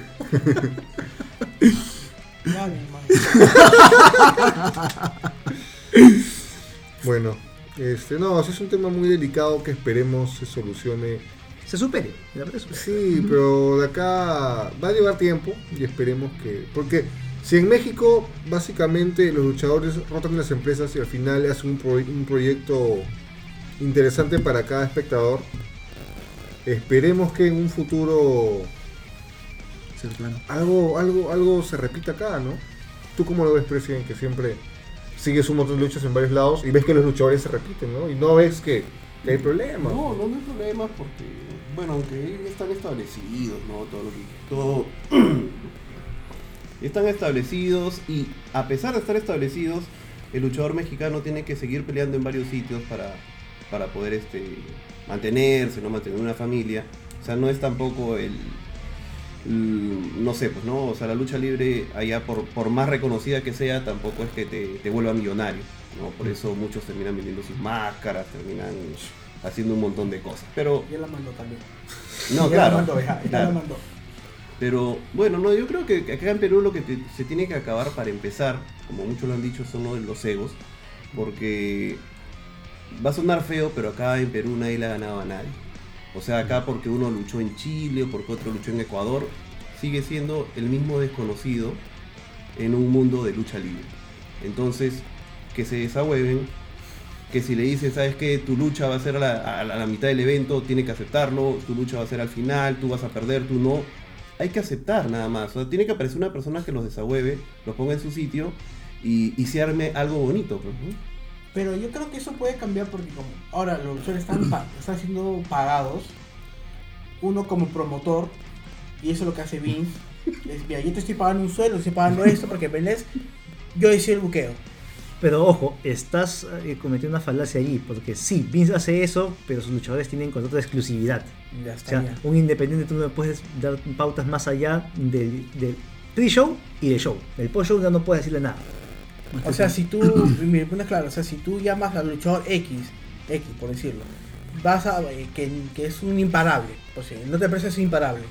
Man. Bueno, este, no, es un tema muy delicado que esperemos se solucione. Se supere, la verdad es Sí, pero de acá va a llevar tiempo y esperemos que. Porque si en México básicamente los luchadores rotan las empresas y al final hacen un, pro- un proyecto interesante para cada espectador, esperemos que en un futuro algo, algo, algo se repita acá, ¿no? ¿Tú cómo lo ves, presidente? Que siempre sigues un montón de luchas en varios lados y ves que los luchadores se repiten, ¿no? Y no ves que, hay problemas. No, no, no hay problema porque, bueno, aunque están establecidos, ¿no? Todo lo que. Todo. están establecidos y a pesar de estar establecidos, el luchador mexicano tiene que seguir peleando en varios sitios para, para poder este, mantenerse, no mantener una familia. O sea, no es tampoco el. El- no sé, pues no, o sea, la lucha libre allá por, por más reconocida que sea, tampoco es que te, te vuelva millonario, ¿no? Por eso muchos terminan vendiendo sus máscaras, terminan haciendo un montón de cosas. Pero, Ya la mandó también. no, claro. La mandó, ya, ya claro. la mandó. Pero bueno, no, yo creo que acá en Perú lo que te- se tiene que acabar para empezar, como muchos lo han dicho, son los, los egos. Porque va a sonar feo, pero acá en Perú nadie le ha ganado a nadie. O sea, acá porque uno luchó en Chile o porque otro luchó en Ecuador, sigue siendo el mismo desconocido en un mundo de lucha libre. Entonces, que se desahueven, que si le dicen, sabes que tu lucha va a ser a la, mitad del evento, tiene que aceptarlo, tu lucha va a ser al final, tú vas a perder, tú no. Hay que aceptar nada más. O sea, tiene que aparecer una persona que los desahueve, los ponga en su sitio y, se arme algo bonito. pues. Pero yo creo que eso puede cambiar porque como ahora los luchadores están, están siendo pagados, uno como promotor, y eso es lo que hace Vince, es, mira, yo te estoy pagando un sueldo, estoy pagando esto porque vendes, yo hice el buqueo. Pero ojo, estás eh, cometiendo una falacia allí, porque sí, Vince hace eso, pero sus luchadores tienen contrato de exclusividad. Ya O está. sea, ya. un independiente tú no le puedes dar pautas más allá del, del pre-show y del show. El post-show ya no puedes decirle nada. O sea, si tú, me pones claro, o sea, si tú llamas al luchador X, X por decirlo, vas a, eh, que, que es un imparable, o sea, no te parece es imparable,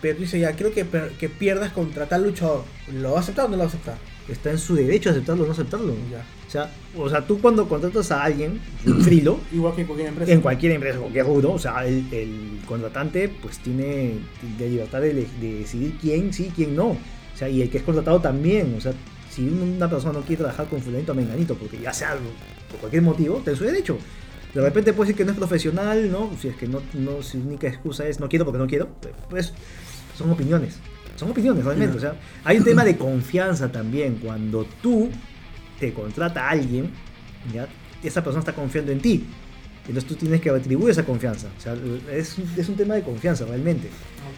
pero tú dices, ya, quiero que, per- que pierdas contra tal luchador, ¿lo va a aceptar o no lo va a aceptar? está en su derecho aceptarlo o no aceptarlo. Ya. O sea, o sea, tú cuando contratas a alguien, un frilo, Igual que en cualquier empresa. en cualquier empresa, cualquier rubro, o sea, el, el contratante pues tiene la libertad de, de decidir quién sí, quién no. O sea, y el que es contratado también, o sea, si una persona no quiere trabajar con fulanito o menganito, porque ya sea por cualquier motivo, está en su derecho. De repente puede decir que no es profesional, ¿no? Si es que no, no la única excusa es no quiero porque no quiero, pues son opiniones. Son opiniones realmente. O sea, hay un tema de confianza también. Cuando tú te contrata a alguien, ¿ya? esa persona está confiando en ti. Entonces tú tienes que retribuir esa confianza. O sea, es, es un tema de confianza realmente.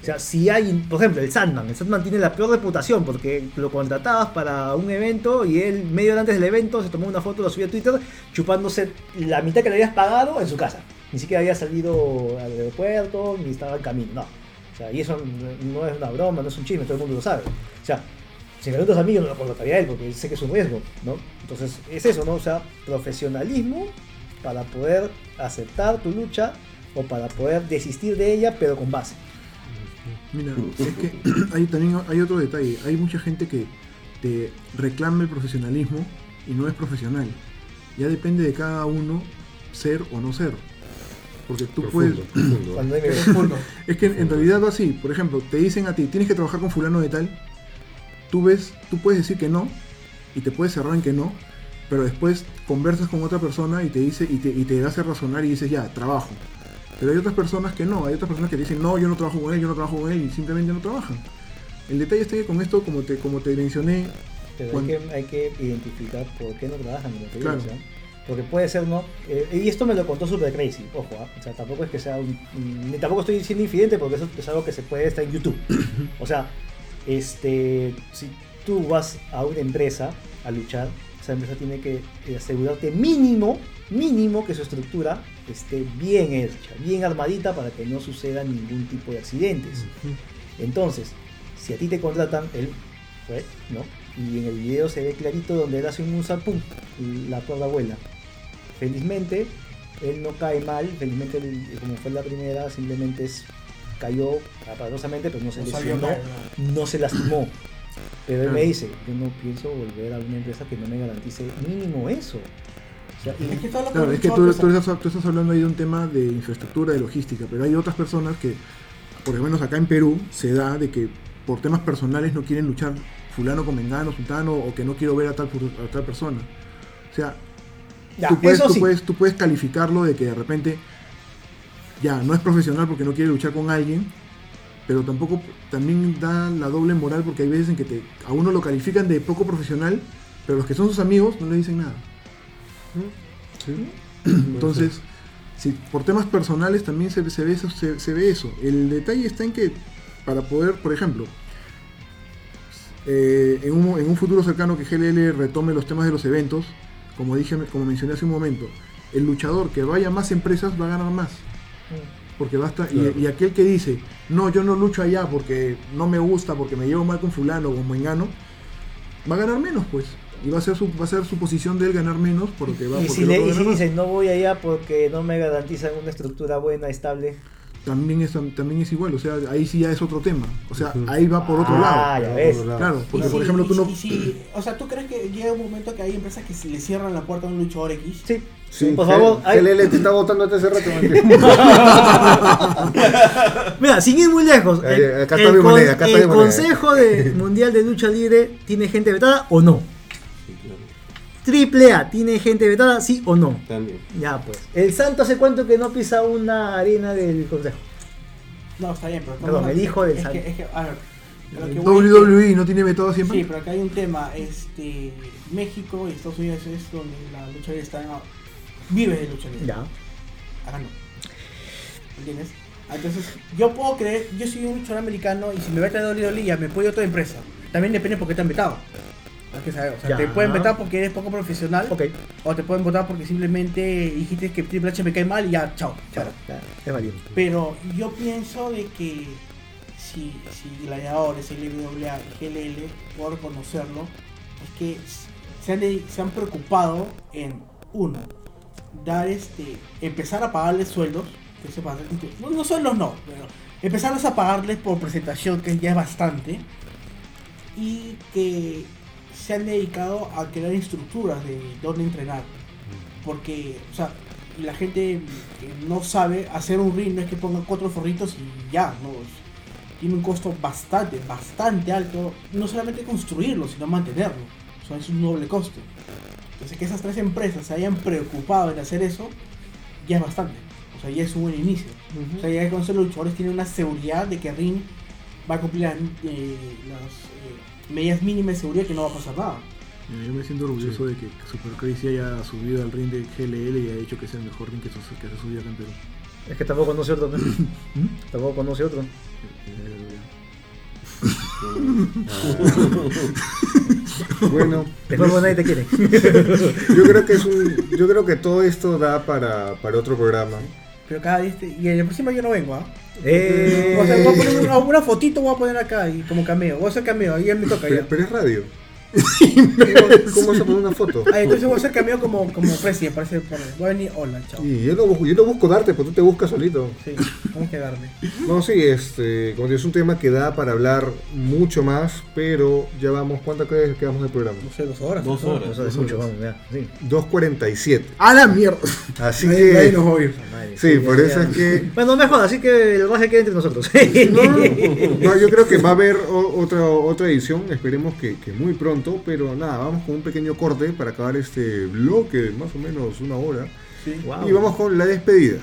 O sea, si hay, por ejemplo, el Sandman. El Sandman tiene la peor reputación porque lo contratabas para un evento y él, medio hora antes del evento, se tomó una foto, la subió a Twitter, chupándose la mitad que le habías pagado en su casa. Ni siquiera había salido al aeropuerto, ni estaba en camino. No. O sea, y eso no es una broma, no es un chisme, todo el mundo lo sabe. O sea, si me preguntas a mí, yo no lo contrataría a él porque sé que es un riesgo, ¿no? Entonces, es eso, ¿no? O sea, profesionalismo para poder aceptar tu lucha o para poder desistir de ella, pero con base. Mira, es que hay también hay otro detalle. Hay mucha gente que te reclama el profesionalismo y no es profesional. Ya depende de cada uno ser o no ser. Porque tú Profundo, puedes. profundo. Cuando hay. Es que en realidad va así. Por ejemplo, te dicen a ti, tienes que trabajar con fulano de tal. Tú ves, tú puedes decir que no y te puedes cerrar en que no, pero después conversas con otra persona y te dice y te, y te hace razonar y dices ya, trabajo. Pero hay otras personas que no, hay otras personas que dicen no, yo no trabajo con él, yo no trabajo con él y simplemente no trabajan. El detalle está que con esto, como te, como te mencioné, Pero hay Cuando- que, hay que identificar por qué no trabajan en Claro. Porque puede ser, ¿no? Eh, y esto me lo contó Super Crazy, ojo, ¿ah? o sea, tampoco es que sea un- Ni tampoco estoy diciendo infidente porque eso es algo que se puede estar en YouTube. o sea, este. Si tú vas a una empresa a luchar, esa empresa tiene que eh, asegurarte mínimo, mínimo que su estructura esté bien hecha, bien armadita para que no suceda ningún tipo de accidentes. Entonces, si a ti te contratan, él fue, ¿no? Y en el video se ve clarito donde él hace un musa, pum, y la cuerda vuela. Felizmente, él no cae mal, felizmente, como fue la primera, simplemente es, cayó aparatosamente, pero no se lesionó, no se lastimó. Pero él me dice, yo no pienso volver a una empresa que no me garantice mínimo eso. O sea, y- Es que todo lo Claro, que es que tú, estás, tú estás hablando ahí de un tema de infraestructura, de logística, pero hay otras personas que, por lo menos acá en Perú, se da de que por temas personales no quieren luchar fulano con mengano, sultano, o que no quiero ver a tal, a tal persona. O sea, Ya, tú, puedes, eso tú, sí. puedes, tú puedes calificarlo de que de repente ya no es profesional porque no quiere luchar con alguien, pero tampoco también da la doble moral porque hay veces en que te, a uno lo califican de poco profesional, pero los que son sus amigos no le dicen nada. Sí. Entonces, si por temas personales también se, se ve eso, se, se ve eso. El detalle está en que para poder, por ejemplo, eh, en, un, en un futuro cercano que GLL retome los temas de los eventos, como dije, como mencioné hace un momento, el luchador que vaya a más empresas va a ganar más. Porque basta, y- Claro. y, aquel que dice, no, yo no lucho allá porque no me gusta, porque me llevo mal con fulano o con mengano, va a ganar menos, pues. Y va a ser su, va a ser su posición de él ganar menos porque va y porque si, le, y si dicen, no voy allá porque no me garantizan una estructura buena, estable. también es, también es igual, o sea, ahí sí ya es otro tema. O sea, ahí va por otro Ah, lado. ya ves. Claro, porque y por ejemplo y tú no... y si- o sea, ¿tú crees que llega un momento que hay empresas que se le cierran la puerta a un luchador X? Sí, Sí, por favor. hay- GLL te está votando hasta hace rato. Mira, sin ir muy lejos. Ahí, el, acá está el mi moneda, acá está el mi moneda. Consejo de Mundial de Lucha Libre tiene gente vetada o no. Triple A tiene gente vetada, sí o no. También. Ya pues. El Santo hace cuánto que no pisa una arena del Consejo. No, está bien, pero... Perdón, el hijo del es Santo. que, es que, a ver, que WWE no tiene vetado siempre. Sí, pero acá hay un tema, este, México y Estados Unidos es donde la lucha libre está, vive de lucha libre. Ya. Acá no. ¿Entiendes? Entonces, yo puedo creer, yo soy un luchador americano y si me vete a WWE ya me puedo ir a otra empresa. También depende por qué te han vetado. Hay que saber, o sea, Ya. te pueden vetar porque eres poco profesional Ok. o te pueden votar porque simplemente dijiste que Triple H me cae mal y ya, chao. Claro, es válido. Pero yo pienso de que si, si gladiadores, LWA GLL, puedo reconocerlo, es que se han, se han preocupado en, uno, dar este, empezar a pagarles sueldos, que se pagan- no, no sueldos no, pero empezarles a pagarles por presentación, que ya es bastante, y que se han dedicado a crear estructuras de dónde entrenar. Porque, o sea, la gente que no sabe hacer un ring, no es que pongan cuatro forritos y ya, no. Tiene un costo bastante, bastante alto. No solamente construirlo, sino mantenerlo. O sea, es un doble costo. Entonces, que esas tres empresas se hayan preocupado en hacer eso, ya es bastante. O sea, ya es un buen inicio. O sea, ya con los luchadores tienen una seguridad de que Ring va a cumplir las, eh, las, eh, medidas mínimas de seguridad que no va a pasar nada. Mira, Yo me siento orgulloso de que Super Crazy haya subido al ring de GLL y haya dicho que es el mejor ring que se, que se ha subido acá en Perú. Es que tampoco conoce otro. ¿no? tampoco conoce otro. Bueno, vos nadie te quiere. yo creo que es un, yo creo que todo esto da para, para otro programa. Pero cada te- y en el próximo yo no vengo, ¿ah? Eh, O sea, voy a poner una, una fotito, voy a poner acá y como cameo. Voy a hacer cameo, ahí me toca Pero, ya. pero es radio. ¿Cómo, a poner una foto? Ah, entonces voy a hacer cameo como, como presidente, parece. Voy a venir, hola, chao. Y yo no, busco- yo no busco darte, pero tú te buscas solito. Sí, vamos a quedarme. No, sí, este, como es un tema que da para hablar mucho más, pero ya vamos, ¿cuánto crees que vamos del programa? No sé, dos horas. Dos horas. Eso es mucho, vamos, ya. Sí. 2.47. ¡A la mierda! Así Nadie, nadie que, nos va a oír. Sí, por eso es que, Bueno, no me jodas, así que el base queda entre nosotros. no, no, yo creo que va a haber o- otra, otra edición, esperemos que, que muy pronto, pero nada, vamos con un pequeño corte para acabar este bloque, más o menos una hora, Wow. y vamos con la despedida.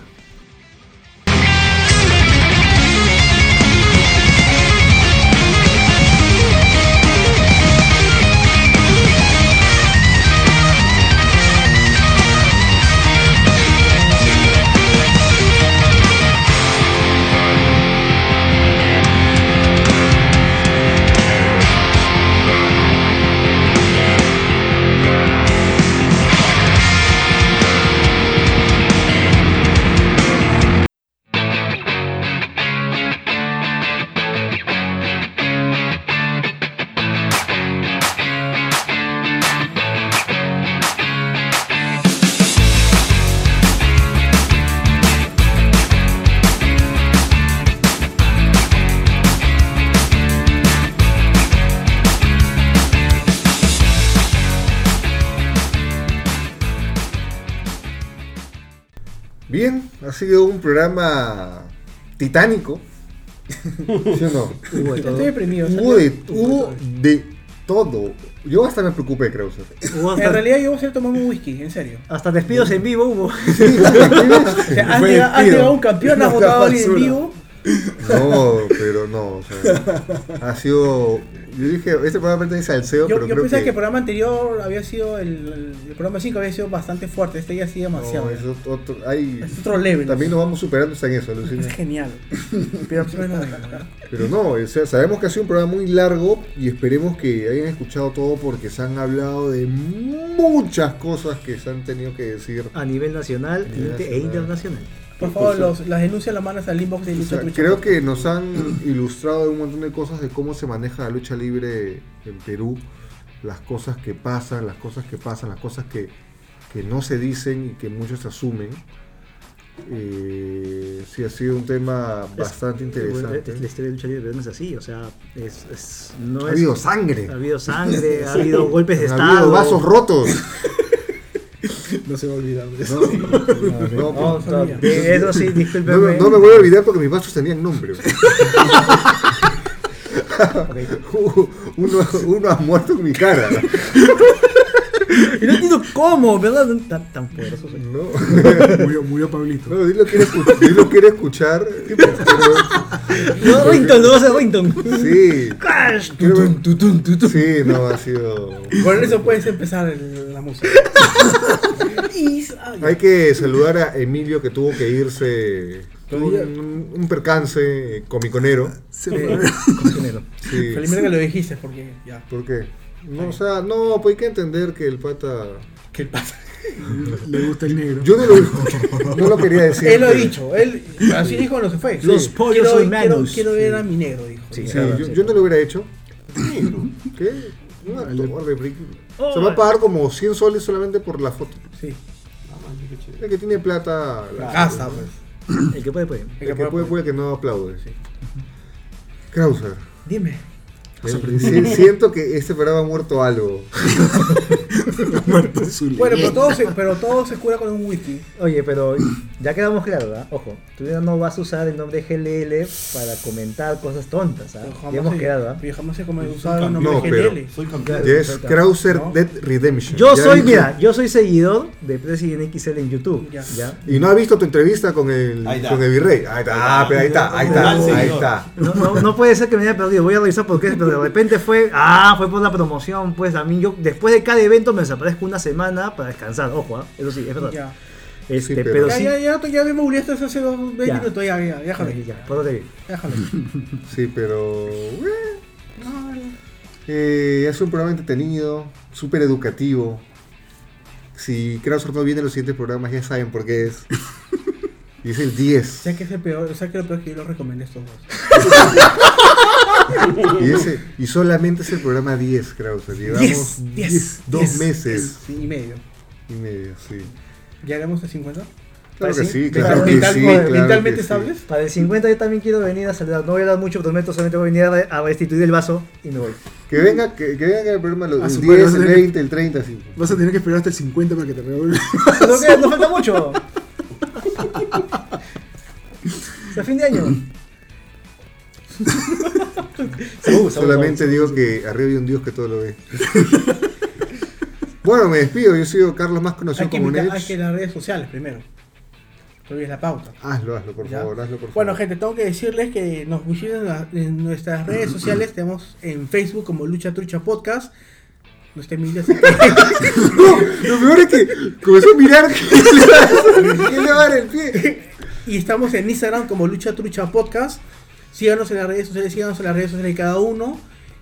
Programa titánico. ¿Sí o no? Hubo de todo. Estoy deprimido. Hubo de, hubo de todo. Yo hasta me preocupé, Krauser. Hubo En hasta, realidad yo voy a hacer tomar un whisky, en serio. hasta despidos en vivo hubo. O sea, has Fue llegado, has despido. llegado un campeón, has Una votado a alguien en basura. vivo. No, pero no. O sea, ha sido. Yo dije, este programa pertenece al SEO, Yo, pero yo creo pensaba que. que el programa anterior había sido. El, el, programa 5 había sido bastante fuerte. Este ya ha sido demasiado. no, es otro, hay, es otro level. también nos vamos superando hasta en eso, Lucina. Es genial. Pero pues. Pero no, o sea, sabemos que ha sido un programa muy largo y esperemos que hayan escuchado todo porque se han hablado de muchas cosas que se han tenido que decir. A nivel nacional nivel inter- e nacional. internacional. Por favor, los, las denuncias las mandas al inbox de O Lucha sea, Trucha. creo que nos han ilustrado de un montón de cosas de cómo se maneja la lucha libre en Perú, las cosas que pasan, las cosas que pasan, las cosas que, que no se dicen y que muchos asumen. Eh, sí, ha sido un tema bastante Bueno, interesante. es- la historia de lucha libre no es así, o sea, es, es- no Ha es- habido sangre, ha habido sangre, ha habido golpes de ha estado. habido vasos rotos. No se va a olvidar de eso. No, no, No, no, Eso sí, discúlpeme. me- no me voy a olvidar porque mis vasos tenían nombre. uno, uno ha muerto en mi cara. Y no entiendo cómo, ¿verdad? Tan, tan poderoso soy. No. Murió, murió Pablito. No, Dilo quiere, escu- Dilo quiere escuchar. pero- No, Rington, lo va a hacer Rington. sí. Crash. Quiero- Sí, no, ha sido. Con eso puedes empezar el- la música. Hay que saludar a Emilio que tuvo que irse. Un, un percance comiconero. Fue. Cocinero. Sí. Felizmente que lo dijiste porque ya. ¿Por qué? No, o sea, no, pues hay que entender que el pata. ¿Qué pasa? Le gusta el negro. Yo no lo, no lo quería decir. Él lo ha dicho, él así dijo cuando se fue. Los pollos quiero, son quiero, manos. quiero ver a mi negro, dijo. Sí, Sí, claro, yo, sí. yo no lo hubiera hecho. ¿Qué? Un actor, de friki. Se va a pagar como 100 soles solamente por la foto. Sí. El que tiene plata. la- Gasta, pues. El que puede, puede. El que puede, puede, el que no aplaude. Krauser, Dime. Sí, siento que este programa ha muerto algo. Muerto su Bueno, pero todo, se, pero todo se cura con un wiki. Oye, pero ya quedamos claros, ¿verdad? Ojo, tú ya no vas a usar el nombre GLL para comentar cosas tontas, ¿ah? Ya jamás hemos se- quedado, ¿ah? pero jamás se Soy usar el campeón. nombre No, pero- GNL. Soy campeón. Ya es. Krauser ¿No? Dead Redemption. Yo Ya soy, mira, yo soy seguidor de President XL en YouTube. Ya. ¿ya? Y no ha visto tu entrevista con el, con el virrey. Ahí está, ah, pero ahí está, ahí está, ahí está. No, no, no puede ser que me haya perdido, voy a revisar por qué, pero de repente fue, ah, fue por la promoción, pues a mí yo, después de cada evento me desaparezco una semana para descansar, ojo, ¿ah? eso sí, es verdad. Ya. Este, Sí, pero- pero Ya, sí, ya, ya, ya me eso hace dos Ya. minutos, ya, ya, déjalo. ya, ya, ir. Déjalo. Sí, pero. eh, eh, es un programa entretenido, súper educativo. Si Krauser no viene los siguientes programas, ya saben por qué es. Y es el 10. ¿Sabes qué es el peor? ¿Sabes qué es lo peor que yo lo recomendé estos dos? Y, ese, y solamente es el programa 10, Krauser. Llevamos Diez, diez, diez- dos diez, meses diez y medio. y medio, sí. ¿Ya haremos el 50? Claro que Pues sí, claro que sí. mentalmente claro sí. estables? Para el 50 yo también quiero venir a saludar, no voy a dar mucho, prometo, solamente voy a venir a, re- a restituir el vaso y me voy. Que venga, que, que venga el programa los, Ah, el su 10, madre, el vas a 20, el 30, sí. Vas a tener que esperar hasta el 50 para que te revuelvan. No, no falta mucho. Hasta fin de año. Saúl, Solamente digo que arriba hay un Dios que todo lo ve. bueno, me despido. Yo soy Carlos, más conocido Hay que, como hay que las redes sociales primero. Es la pauta. Hazlo, hazlo, por ¿Ya? favor, hazlo, por favor. Bueno, gente, tengo que decirles que nos visiten en, nuestras redes sociales. Tenemos en Facebook como Lucha Trucha Podcast. No esté así que- Lo peor es que comenzó a mirar que le va a- que le va a dar el pie. Y estamos en Instagram como Lucha Trucha Podcast. Síganos en las redes sociales, síganos en las redes sociales de cada uno.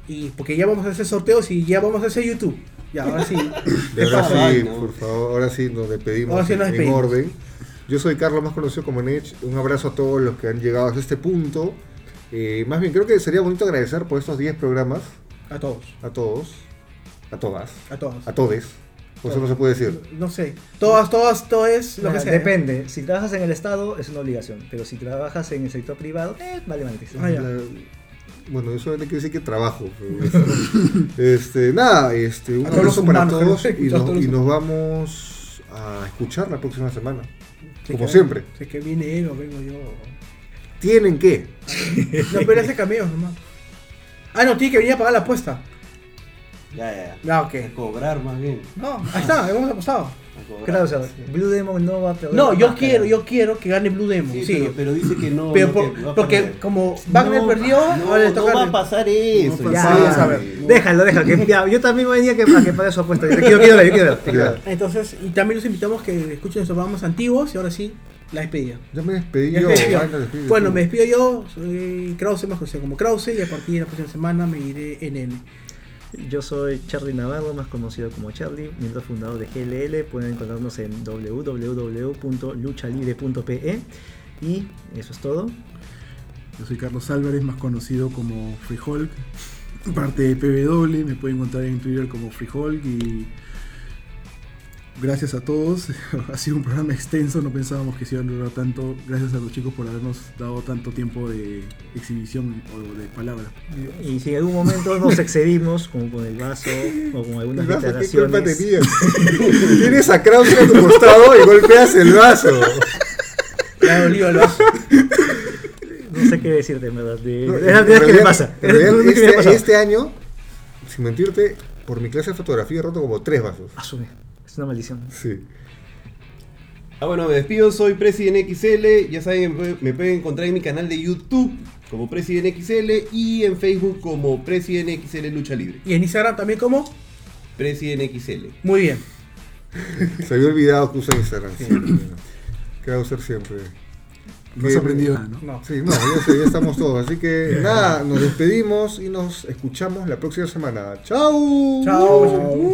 Y porque ya vamos a hacer sorteos y ya vamos a hacer YouTube. Ya, ahora sí. ¿Qué ahora pasa? sí, Ay, no. por favor, ahora sí nos despedimos, Ahora sí nos en despedimos. orden. Yo soy Carlos, más conocido como Nech. Un abrazo a todos los que han llegado hasta este punto. Eh, más bien, creo que sería bonito agradecer por estos 10 programas A todos, a todos, a todas, a todos. a todes. Por eso no se puede decir. No sé. Todas, todas, todo es lo Mira, que sea. Depende, si trabajas en el Estado es una obligación, pero si trabajas en el sector privado, eh, vale madre. Ah, bueno, eso no quiere decir que trabajo. este, nada, este, un abrazo para humanos, todos y nos- nos, todos los y nos vamos a escuchar la próxima semana. Sí, como que- siempre. sí, que viene él o vengo yo. Tienen que. No, pero ese cameo nomás. Ah, no, tiene que venir a pagar la apuesta. Ya, ya, ya. Ok. A cobrar más bien. No, ahí está, hemos apostado. A cobrar. Claro, o sea, Blue Demon no va a perder. No, yo quiero, yo quiero que gane Blue Demon. Sí, Sí, Pero, pero dice que no. Pero no, por- que va a porque perder. como Wagner No, perdió, No, ahora le no toca va a pasar eso. No Ya, pasa vamos a ver. Déjalo, déjalo. Que, ya, yo también venía que, a que pague su apuesta. Yo quiero, quiero ver, yo quiero ver. yo quiero ver. Entonces, y también los invitamos que escuchen nuestros programas antiguos y ahora sí, la despedida. Ya me despedí yo. vaina, Bueno, tú. me despido yo, soy Krause, más conocido como Krause, y a partir de la próxima semana me iré en el. Yo soy Charlie Navarro, más conocido como Charlie, miembro fundador de GLL. Pueden encontrarnos en www.luchalibre.pe. Y eso es todo. Yo soy Carlos Álvarez, más conocido como Free Hulk, parte de PW, me pueden encontrar en Twitter como Free Hulk y gracias a todos, ha sido un programa extenso, no pensábamos que se iba a durar tanto, gracias a los chicos por habernos dado tanto tiempo de exhibición o de palabra. Y si en algún momento nos excedimos, como con el vaso o con algunas vaso, ¿Qué culpa declaraciones. tenías? Tienes a Krause a tu costado y golpeas el vaso. El vaso. No sé qué decirte, en verdad. de- No, es la en primera vez que me pasa. en realidad, me este, este año, sin mentirte, por mi clase de fotografía he roto como tres vasos. Asume. Es una maldición. Sí. Ah, bueno, me despido, soy President XL. Ya saben, me, pueden encontrar en mi canal de YouTube como President XL y en Facebook como President XL Lucha Libre. Y en Instagram también, como. President XL. Muy bien. Se había olvidado que usa Instagram. Sí. Krauser siempre. No Que- aprendido nada, ¿no? No. Sí, no, ya, sé, ya estamos todos. Así que nada, nos despedimos y nos escuchamos la próxima semana. ¡Chao! Chao.